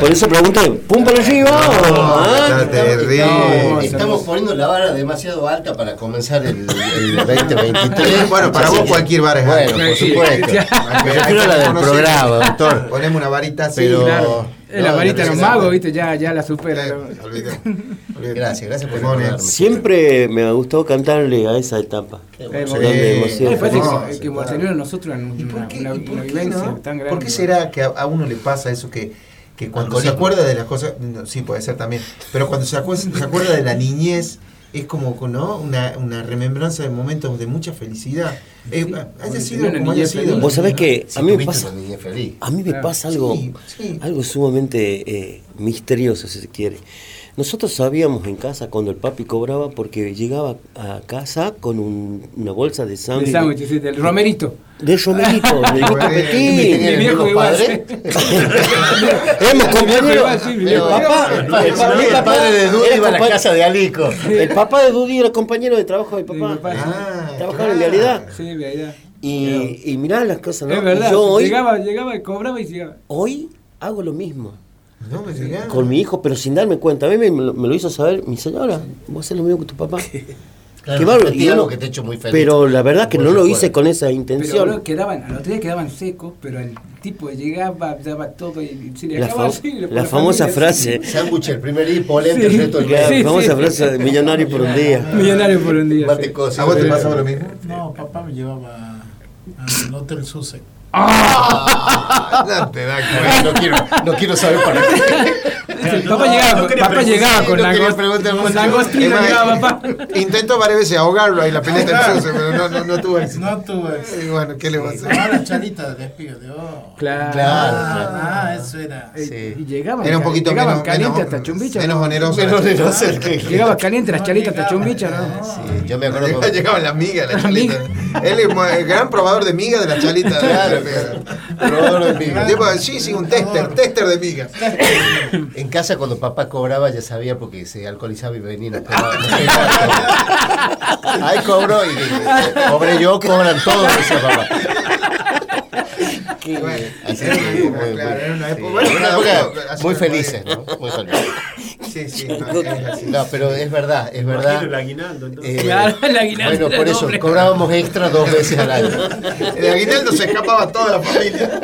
Por eso pregunté, ¿pum para arriba?
No,
ah?
está terrible.
Estamos, estamos poniendo la vara demasiado alta para comenzar el, el 2023.
Bueno, para vos cualquier vara es
Bueno,
alta.
por supuesto.
Yo
Yo quiero la del programa, doctor.
Ponemos una varita así.
Pero-
Es la
No,
varita de los
no,
magos, ¿viste? Ya, ya la supera.
Gracias, gracias por recordarme.
Siempre me ha gustado cantarle a esa etapa.
Eh,
Donde emoción.
Me parece
No,
que,
sí,
nosotros una, una,
qué-
una- una
qué
vivencia
no?
tan grande.
¿Por qué será que a, a uno le pasa eso que, que cuando se acuerda de las cosas, no, sí puede ser también, pero cuando se acuerda, se acuerda de la niñez es como ¿no? una, una remembranza de momentos de mucha felicidad. Eh, haya
porque
sido como haya sido.
feliz.
Vos sabés que a mí me pasa, a mí me
Claro.
pasa algo,
Sí, sí.
algo sumamente eh, misterioso, si se quiere. Nosotros sabíamos en casa cuando el papi cobraba porque llegaba a casa con un- una bolsa de
De
sándwich.
sándwich, sí, del romerito.
De romerito.
Mi viejo.
Éramos compañeros.
Mi
El papá, el
padre-
mi
el
papá
de Dudy
era
iba a la casa de Alico.
El papá de Dudy era compañero de trabajo de mi papá.
Ah,
Trabajaba en vialidad.
Sí, en realidad.
Y, y mirá las cosas, ¿no?
Es verdad.
Yo hoy,
Llegaba, llegaba, y cobraba y llegaba.
hoy hago lo mismo.
No me digas.
Con mi hijo, pero sin darme cuenta. A mí me, me lo hizo saber mi señora. Vos haces lo mismo que tu papá.
Claro,
Qué
algo
uno-
que te hecho muy feliz.
Pero la verdad que no lo hice con esa
Pero
intención.
bro, quedaban, al otro día quedaban secos, pero el tipo llegaba, daba todo y se le
La,
acababa así,
la
la
famosa
familia
frase.
Sándwich el primer día polenta
Sí.
el resto del
La
mes.
famosa
sí.
frase de millonario por un día.
Millonario por un día. Sí.
¿A vos te pasaba lo mismo?
No, papá me llevaba al Hotel Sussex.
No te da.
No quiero, no quiero saber para qué.
Papá llegaba, con- papá llegaba con
no quería
langos-
preguntar
con
más,
llegaba papá.
Intentó varias veces ahogarlo ahí la pileta del Suce, pero no, no, no tuvo éxito.
No tuve.
Y bueno, ¿qué le va a hacer?
Ahora Charita de despido de oh.
Claro.
Claro,
Ah, ah, eso era.
Y llegaban,
Era un poquito menos,
calientes
menos,
hasta chumbicha.
menos
¿no?
oneroso.
Menos oneroso el que-
Llegaba caliente las chalitas hasta chumbicha, ¿no?
Sí, yo me acuerdo
Llegaba,
cuando-
llegaba la miga, la
La
chalita. Él es el gran probador de miga de la chalita.
Claro, probador de miga.
Tipo, sí, sí, un tester, tester de migas.
En casa cuando papá cobraba ya sabía porque se alcoholizaba y venía y nos pegaba. nos pegaba. Ahí cobró y eh, cobré yo, cobran todos, decía papá.
Bueno,
Así
era
que,
una época,
muy-
claro, era una
sí,
época- bueno,
una época muy felices. ¿no? Muy felices.
Sí, sí, no, es así.
No, pero es verdad, es verdad.
El aguinaldo, entonces.
Eh,
Claro, el aguinaldo
bueno, por eso
doble.
cobrábamos extra dos veces al año.
El aguinaldo se escapaba toda la familia.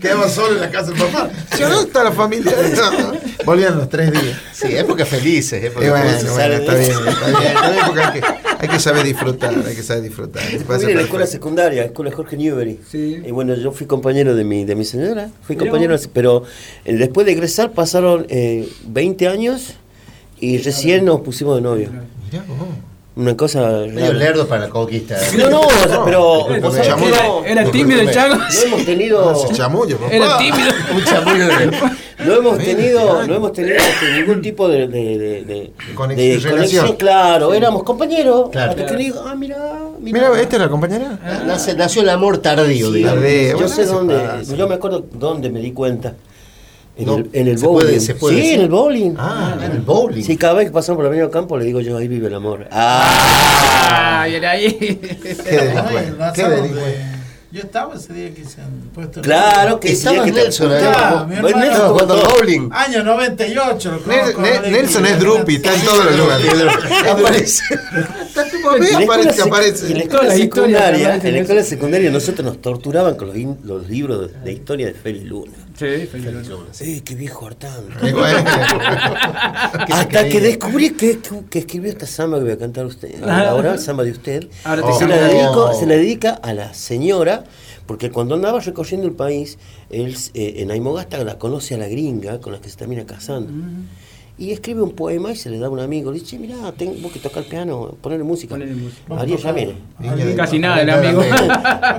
Quedaba solo en la casa del papá. ¿Sí, ¿Dónde está la familia? No. Volvían los tres días.
Sí, épocas felices,
Y
épocas
bueno,
felices.
bueno, está bien, está bien. Época que hay que saber disfrutar, hay que saber disfrutar. Pasa
en la escuela secundaria, escuela Jorge Newbery.
Sí.
Y bueno, yo fui compañero de mi, de mi señora, fui
Mirá
compañero,
vos.
pero eh, después de egresar pasaron eh, 20 años y recién nos pusimos de novio.
Mirá vos.
Una cosa
Medio lerdo para la conquista.
No, no, pero
Era tímido el chago.
no hemos tenido,
Ese chamullo, papá.
Era tímido.
Un chamullo de
no hemos tenido, no hemos tenido ningún tipo de, de, de, de-
Conex-
de
relación.
conexión, claro, éramos compañeros.
Claro.
hasta que le digo, ah, mira,
Mira, ¿esta es la compañera?
Nace- nació el amor tardío,
Sí,
digamos.
Tardío.
yo
bueno,
sé dónde,
pasa.
yo me acuerdo dónde me di cuenta. En,
No,
el, en el
¿se
bowling.
puede- se puede
sí,
decir?
en el bowling.
Ah, en el bowling.
Sí, cada vez que pasamos por la avenida Campo le digo yo, ahí vive el amor. Ah,
Ay, era ahí.
Qué delincuente. Qué delincuente.
de- Yo estaba ese día que se han puesto. el-
claro que
Estaba
que
Nelson
te-
ahí.
Ah.
Nelson
Estaba jugando al bowling.
Año 98. lo
Nel-
conozco,
Nel-
de-
Nelson es Drupi, está en todos los lugares.
Aparece.
Aparece, aparece.
en la escuela secundaria, en la escuela secundaria nosotros nos torturaban con los, los libros de, de historia de Félix Luna.
Sí,
qué viejo hartán.
Bueno.
Hasta que descubrí que, escribió esta samba que voy a cantar a usted.
Ah.
Ahora, samba de usted.
Ahora te
se, la dedico, se la dedica a la señora, porque cuando andaba recorriendo el país, él eh, en Aymogasta la conoce a la gringa con la que se termina casando. Y escribe un poema y se le da a un amigo. Le dice, mira, tengo que tocar el piano, ponerle música.
Ponele música.
Ariel ya viene.
Casi nada, el amigo.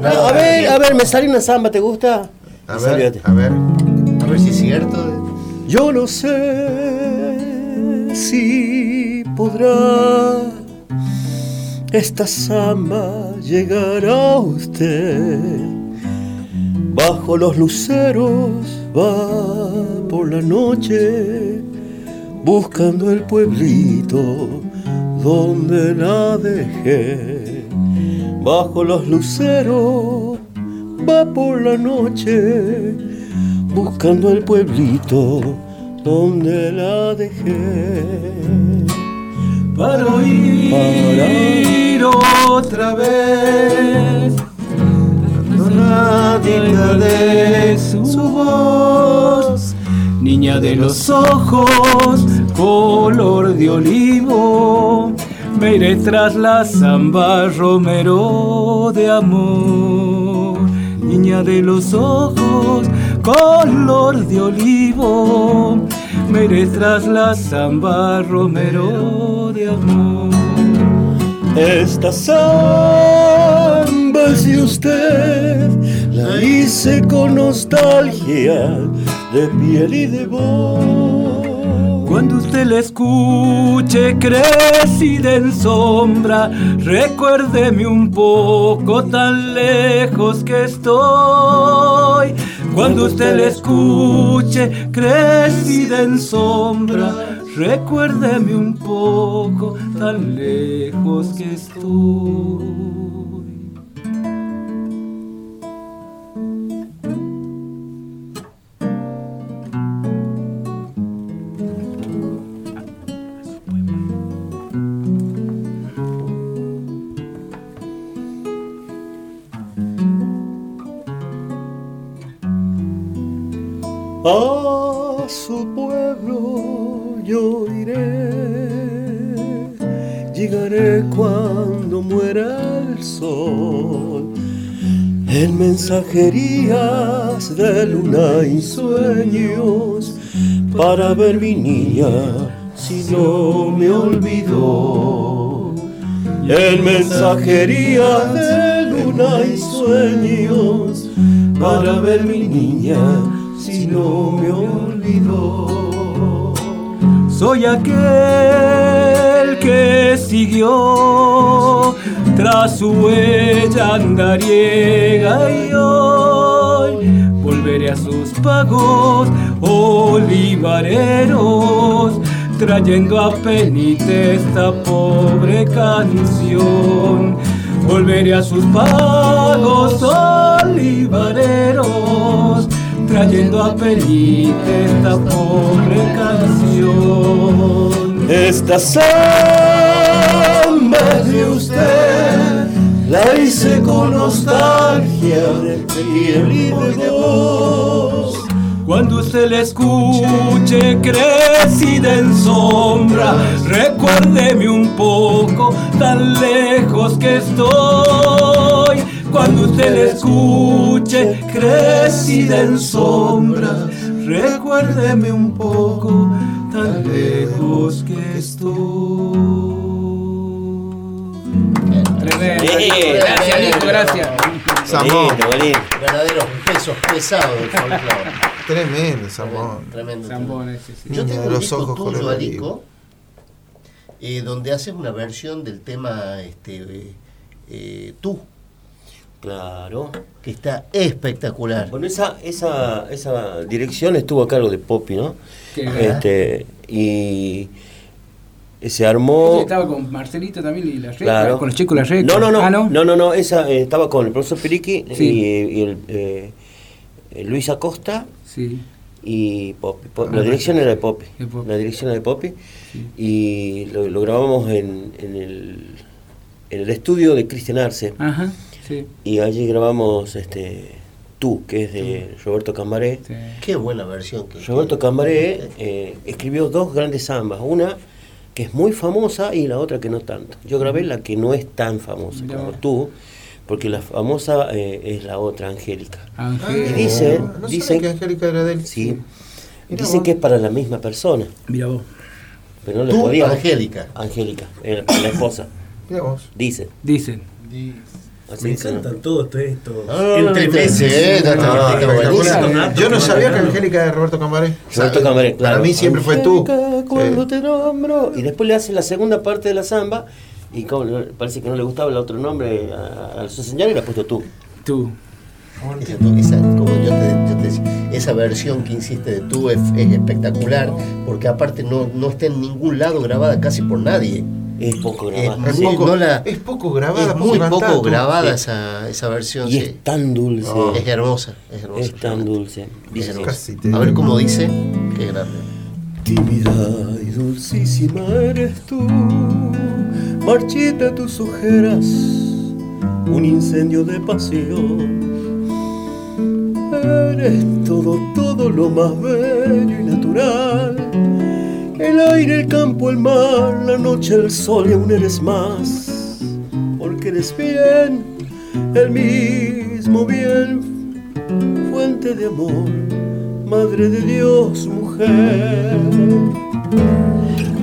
No, a ver, a ver, me sale una samba, ¿te gusta?
A ver, a ver.
A ver si es cierto.
Yo no sé si podrá esta samba llegar a usted. Bajo los luceros va por la noche buscando el pueblito donde la dejé. Bajo los luceros va por la noche buscando el pueblito donde la dejé.
Para oír otra vez tonadita de su voz, niña de los ojos, color de olivo, me iré tras la zamba romero de amor, niña de los ojos, color de olivo, me iré tras la zamba romero de amor.
Esta samba de usted, la hice con nostalgia de piel y de voz.
Cuando usted le escuche crecida en sombra, recuérdeme un poco tan lejos que estoy. Cuando usted le escuche crecida en sombra, recuérdeme un poco tan lejos que estoy.
A su pueblo yo iré, llegaré cuando muera el sol. En mensajerías de luna y sueños, para ver mi niña si no me olvidó. En mensajerías de luna y sueños, para ver mi niña no me olvidó.
Soy aquel que siguió tras su huella andariega y hoy volveré a sus pagos olivareros trayendo a penite esta pobre canción. Volveré a sus pagos olivareros trayendo a penite esta pobre canción.
Esta samba de usted la hice con nostalgia de piel y de voz.
Cuando usted le escuche crecida en sombra, recuérdeme un poco tan lejos que estoy. Cuando usted le escuche crecida en sombra, recuérdeme un poco tan lejos que estoy.
Tremendo.
Eh,
Gracias, Nico, gracias.
Samón.
Verdaderos pesos pesados del folclore.
Tremendo, Samón.
Tremendo.
Ese, sí.
Yo
Niña
tengo
de
un
los
disco
ojos
tuyo,
color
Alico, eh, donde haces una versión del tema este, eh, eh, Tú,
Claro.
que está espectacular.
Bueno, esa, esa, esa dirección estuvo a cargo de Poppy, ¿no?
Qué
Este, y se
Ese
armó.
Estaba con Marcelito también y la Reca,
Claro.
con los chicos la Reca.
No, no, no,
Ah,
no,
no.
no, no, esa eh, estaba con el profesor Periqui
Sí.
y, y el, eh, eh, Luis Acosta
Sí.
y Poppy. Po-
Ah,
la dirección era de Poppy.
de Poppy.
La dirección era de Poppy. Y lo, lo grabamos en, en, el, en el estudio de Cristian Arce.
Ajá, sí.
Y allí grabamos este Tú, que es de Roberto Cambaré.
Qué buena versión. Que,
Roberto Cambaré eh, escribió dos grandes zambas, una que es muy famosa y la otra que no tanto. Yo grabé la que no es tan famosa
Mirá
como tú, porque la famosa eh, es la otra, Angélica.
Angélica.
Y dicen,
No sabía
dicen
que Angélica era de él.
Sí.
Mirá
Dicen
vos.
que es para la misma persona.
Mira vos.
Pero no le
Tú,
podía.
Angélica.
Angélica, la esposa.
Mirá vos.
Dicen.
Dicen.
Así
Me encantan todos estos entre meses.
Yo no sabía que Angélica era Roberto Cambaré.
Roberto Cambaré, claro.
Para mí siempre fue tú.
Angélica, cuando
Sí.
te nombro. Y después le hace la segunda parte de la samba. Y como parece que no le gustaba el otro nombre a, su señora y le ha puesto tú.
Tú.
Esa, esa- como yo te, yo te decía, esa versión que hiciste de tú es, es espectacular, porque aparte no, no está en ningún lado grabada casi por nadie.
Es poco grabada.
Es
muy-
poco-
no la-
es poco grabada,
es muy poco
tú.
grabada
Sí.
esa, esa versión.
Y
sí.
es tan dulce.
Es hermosa, es hermosa.
Es tan dulce. Dice,
A ver cómo dice. Qué grande.
Tímida y dulcísima eres tú, marchita tus ojeras, un incendio de pasión. Eres todo, todo lo más bello y natural. El aire, el campo, el mar, la noche, el sol y aún eres más. Porque eres bien, el mismo bien, fuente de amor, madre de Dios, mujer.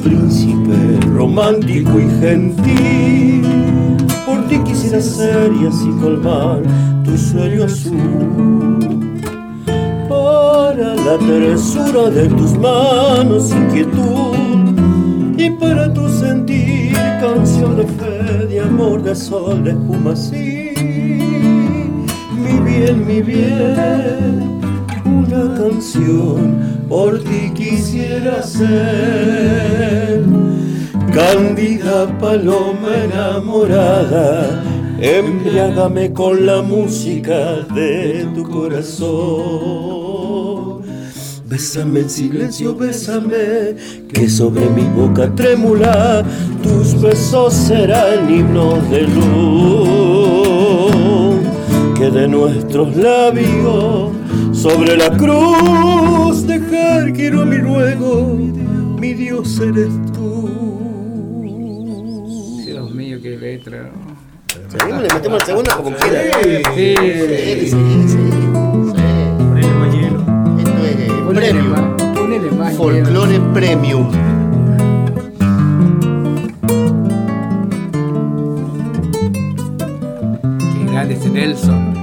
Príncipe romántico y gentil, por ti quisiera ser y así colmar tu sueño azul. La tersura de tus manos inquietud y para tu sentir canción de fe, de amor, de sol, de espuma así. Mi bien, mi bien, una canción por ti quisiera ser. Cándida paloma enamorada, embriágame con la música de tu corazón. Bésame en silencio, bésame, que sobre mi boca trémula tus besos serán himnos de luz. Que de nuestros labios sobre la cruz dejar quiero mi ruego, mi Dios eres tú.
Dios mío, qué letra.
Seguimos, le metemos el segundo como quiera.
Sí,
sí, sí. Premium.
ponele más
Folclore premium.
Qué grande ese Nelson.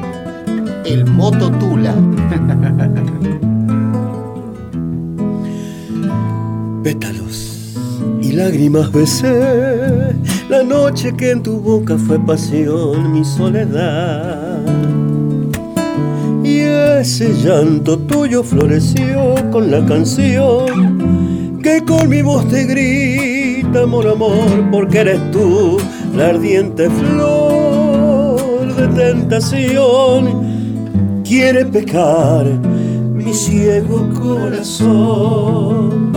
El Moto Tula.
Pétalos y lágrimas besé la noche que en tu boca fue pasión, mi soledad. Y ese llanto tuyo floreció con la canción que con mi voz te grita, amor, amor, porque eres tú la ardiente flor de tentación. Quiere pecar mi ciego corazón.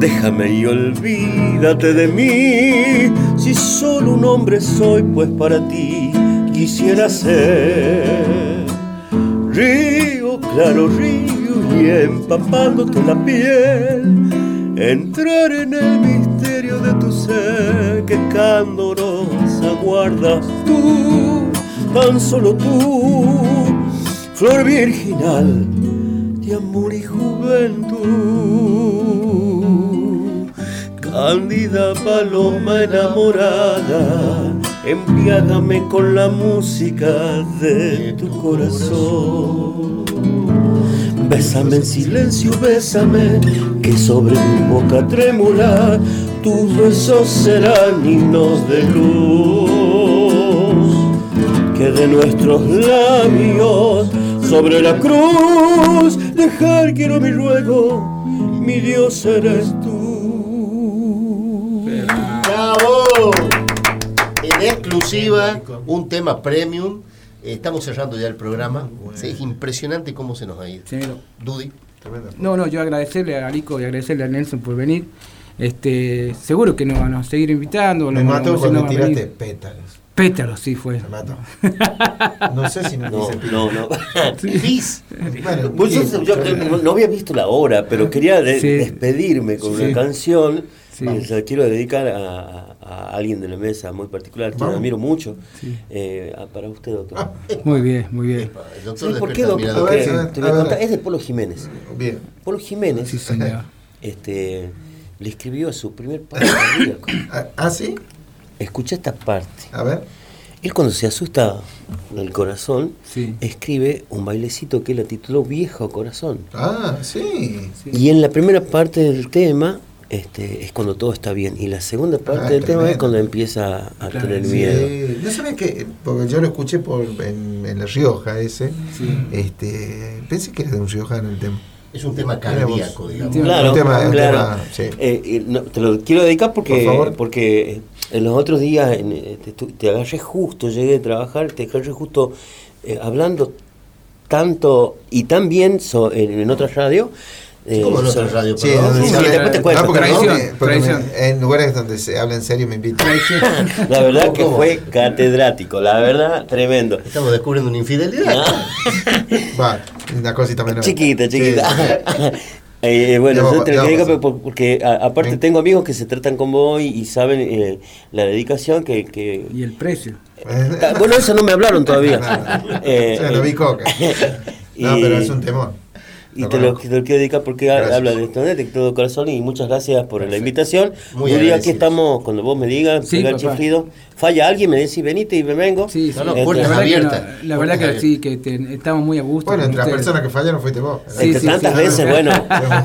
Déjame y olvídate de mí, si solo un hombre soy, pues para ti quisiera ser. Río, claro río, y empapándote la piel, entrar en el misterio de tu ser, que candorosa guardas tú, tan solo tú, flor virginal de amor y juventud. Cándida paloma enamorada, embriágame con la música de tu corazón. Bésame en silencio, bésame, que sobre mi boca trémula tus besos serán himnos de luz. Que de nuestros labios sobre la cruz dejar quiero mi ruego, mi Dios eres
exclusiva, un tema premium. Eh, Estamos cerrando ya el programa. Sí, es impresionante cómo se nos ha ido. Dudy.
No, no, yo agradecerle a Arico y agradecerle a Nelson por venir. Este, seguro que nos van a seguir invitando.
Me mató cuando
a
tiraste pétalos.
Pétalos, sí fue.
Me mató. No sé si no,
No,
dice
no, no.
Pis.
Bueno,
Pues yo, yo
bien.
no, no había visto la hora, pero quería de-
Sí.
despedirme con
Sí.
una canción.
Sí.
Se quiero dedicar a, alguien de la mesa muy particular, que admiro mucho.
Sí.
Eh, para usted, doctor.
Muy bien, muy bien.
El doctor
¿Sabe por qué, doctor?
el
Porque
mirador.
te voy a contar, es de Polo Jiménez.
Bien.
Polo Jiménez este, le escribió a su primer padre cardíaco.
Ah, ¿Ah, sí?
Escucha esta parte.
A ver.
Él cuando se asusta del corazón,
Sí.
escribe un bailecito que él la tituló Viejo Corazón.
Ah, sí.
Y en la primera parte del tema este, es cuando todo está bien. Y la segunda parte
Ah,
del tema es cuando empieza a
Claro,
tener
Sí,
miedo.
No sabía que, porque yo lo escuché por, en, en La Rioja ese, este, pensé que era de un riojano el tema.
Es un tema cardíaco, digamos.
Claro,
Un tema- un
claro.
tema, sí.
Eh, no, te lo quiero dedicar porque,
Por favor.
porque en los otros días en, eh, te, te agarré justo, llegué de trabajar, te agarré justo eh, hablando tanto y tan bien so- en, en otra radio. Eh,
¿Cómo en otra
sobre-
radio?
Sí,
Sí, después te cuento.
no, porque no,
Tradición,
me- porque me-
tradición.
en lugares donde se habla en serio me invitan.
La verdad que
¿Cómo?
fue catedrático, la verdad, tremendo.
Estamos descubriendo una infidelidad.
Va, una cosita menor.
Chiquita, chiquita.
Sí.
Eh, bueno, yo te lo por- porque a- aparte tengo amigos que se tratan con vos y, y saben eh, la dedicación que, que-
Y el precio.
Ah, Bueno, eso no me hablaron todavía.
No, no.
Eh,
lo vi coca. No, pero es un temor.
Y te lo,
conozco.
te lo quiero dedicar porque
Gracias.
habla de esto, de todo corazón y muchas gracias por la invitación.
Muy
Un día aquí estamos, cuando vos me digas,
Sí,
chiflido, falla alguien, me decís venite y me vengo.
Sí, sí.
No, no,
Este,
puertas
la verdad que,
abiertas.
no, la verdad que sí, que te- estamos muy a gusto.
Bueno, entre las personas que fallaron fuiste vos.
Sí,
Entre
sí,
tantas
sí.
veces, bueno,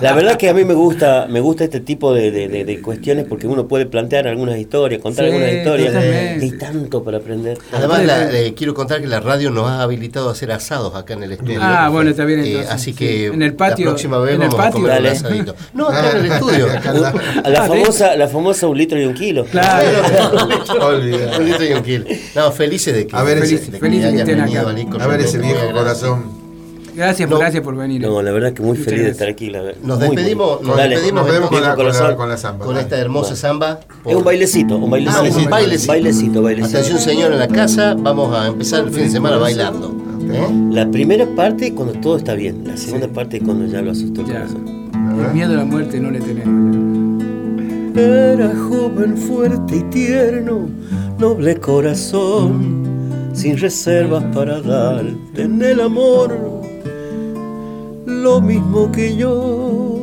la verdad que a mí me gusta, me gusta este tipo de, de- de- de cuestiones porque uno puede plantear algunas historias, contar
Sí,
algunas historias. Hay tanto para aprender.
Además, la- eh, quiero contar que la radio nos ha habilitado a hacer asados acá en el estudio.
Ah, bueno, está bien,
Eh,
entonces,
así
sí.
que
En el patio,
la próxima vez
en el
vamos a
patio.
comer un
Dale.
asadito. No, acá en el estudio.
A la
Ah,
famosa, la famosa un litro y un kilo.
Claro.
Un litro y un kilo. No, felices de que,
A ver ese-
de que
felices estén acá.
A ver ese viejo corazón.
Gracias,
No.
gracias por venir.
No, la verdad que muy feliz de estar aquí. la verdad.
Nos despedimos, nos despedimos,
Nos vemos con la, con la- con la samba.
con esta hermosa samba.
Es un bailecito, un bailecito.
Ah, un bailecito.
Bailecito, bailecito.
Atención, señor, en la casa vamos a empezar el fin de semana bailando.
La primera parte cuando todo está bien, la segunda parte cuando ya lo asustó el
Ya.
corazón.
El miedo a la muerte no le tenemos.
Era joven, fuerte y tierno, noble corazón, sin reservas para darte en el amor. Lo mismo que yo,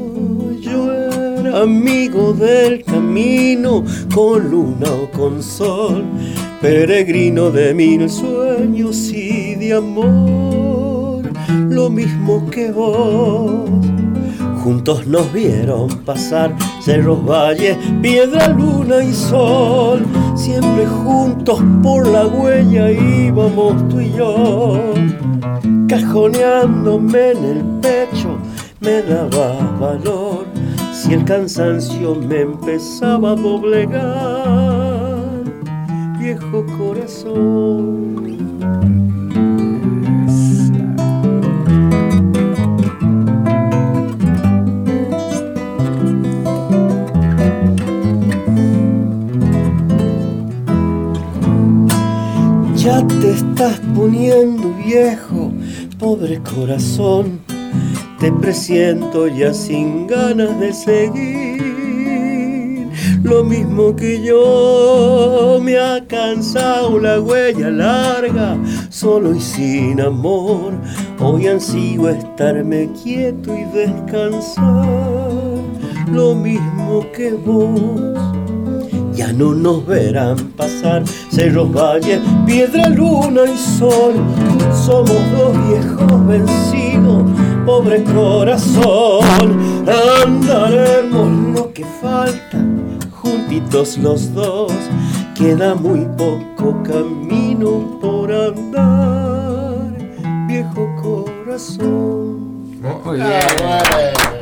yo era amigo del camino, con luna o con sol, peregrino de mil sueños y de amor. Lo mismo que vos. Juntos nos vieron pasar cerros, valles, piedra, luna y sol. Siempre juntos por la huella íbamos tú y yo. Cajoneándome en el pecho me daba valor. Si el cansancio me empezaba a doblegar, viejo corazón. Ya te estás poniendo viejo, pobre corazón. Te presiento ya sin ganas de seguir. Lo mismo que yo, me ha cansado la huella larga, solo y sin amor. Hoy ansío estarme quieto y descansar. Lo mismo que vos ya no nos verán pasar cerros, valles, piedra, luna y sol. Somos dos viejos vencidos, pobre corazón. Andaremos lo que falta, juntitos los dos. Queda muy poco camino por andar, viejo corazón.
Muy
bien.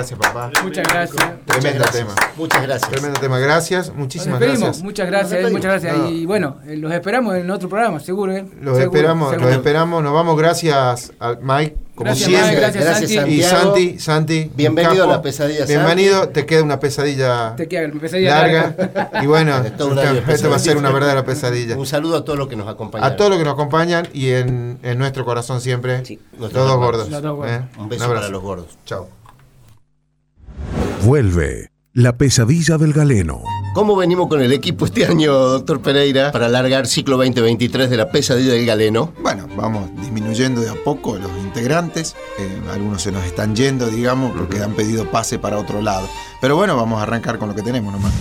Gracias, papá.
Muchas gracias.
Tremendo
Muchas
tema.
gracias. Muchas gracias.
Tremendo tema. Gracias, muchísimas gracias.
Muchas gracias,
Nos
muchas gracias.
No.
Y bueno, eh, los esperamos en otro programa, seguro, ¿eh?
Los
Seguro,
esperamos,
seguro.
los esperamos. Nos vamos. Gracias a Mike, como
Gracias,
siempre.
Mike, gracias,
Gracias,
Santi.
Y. Santi, Santi.
Bienvenido a la pesadilla, Santi.
Bienvenido, te queda una pesadilla
Te queda mi pesadilla
larga.
larga.
Y bueno, esto va a ser una verdadera pesadilla.
Un saludo a todos los que nos acompañan.
A todos los que nos acompañan y en, en nuestro corazón siempre,
Sí.
los dos gordos.
Los dos gordos.
¿eh?
Un beso
abrazo.
para los gordos.
Chao.
Vuelve la pesadilla del galeno.
¿Cómo venimos con el equipo este año, doctor Pereira, para alargar ciclo 2023 de la pesadilla del galeno?
Bueno, vamos disminuyendo de a poco los integrantes. eh, algunos se nos están yendo, digamos, porque han pedido pase para otro lado. Pero bueno, vamos a arrancar con lo que tenemos nomás.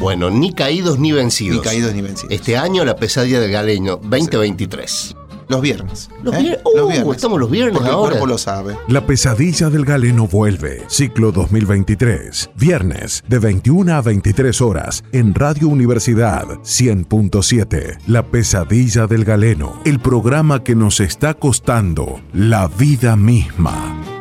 Bueno, ni caídos ni vencidos.
Ni caídos ni vencidos.
Este año la pesadilla del galeno 2023.
Los viernes.
Los,
¿eh?
vier- Uh, estamos los viernes
Porque el cuerpo lo sabe.
La pesadilla del galeno vuelve. Ciclo 2023. Viernes de 21 a 23 horas en Radio Universidad 100.7. La pesadilla del galeno. El programa que nos está costando la vida misma.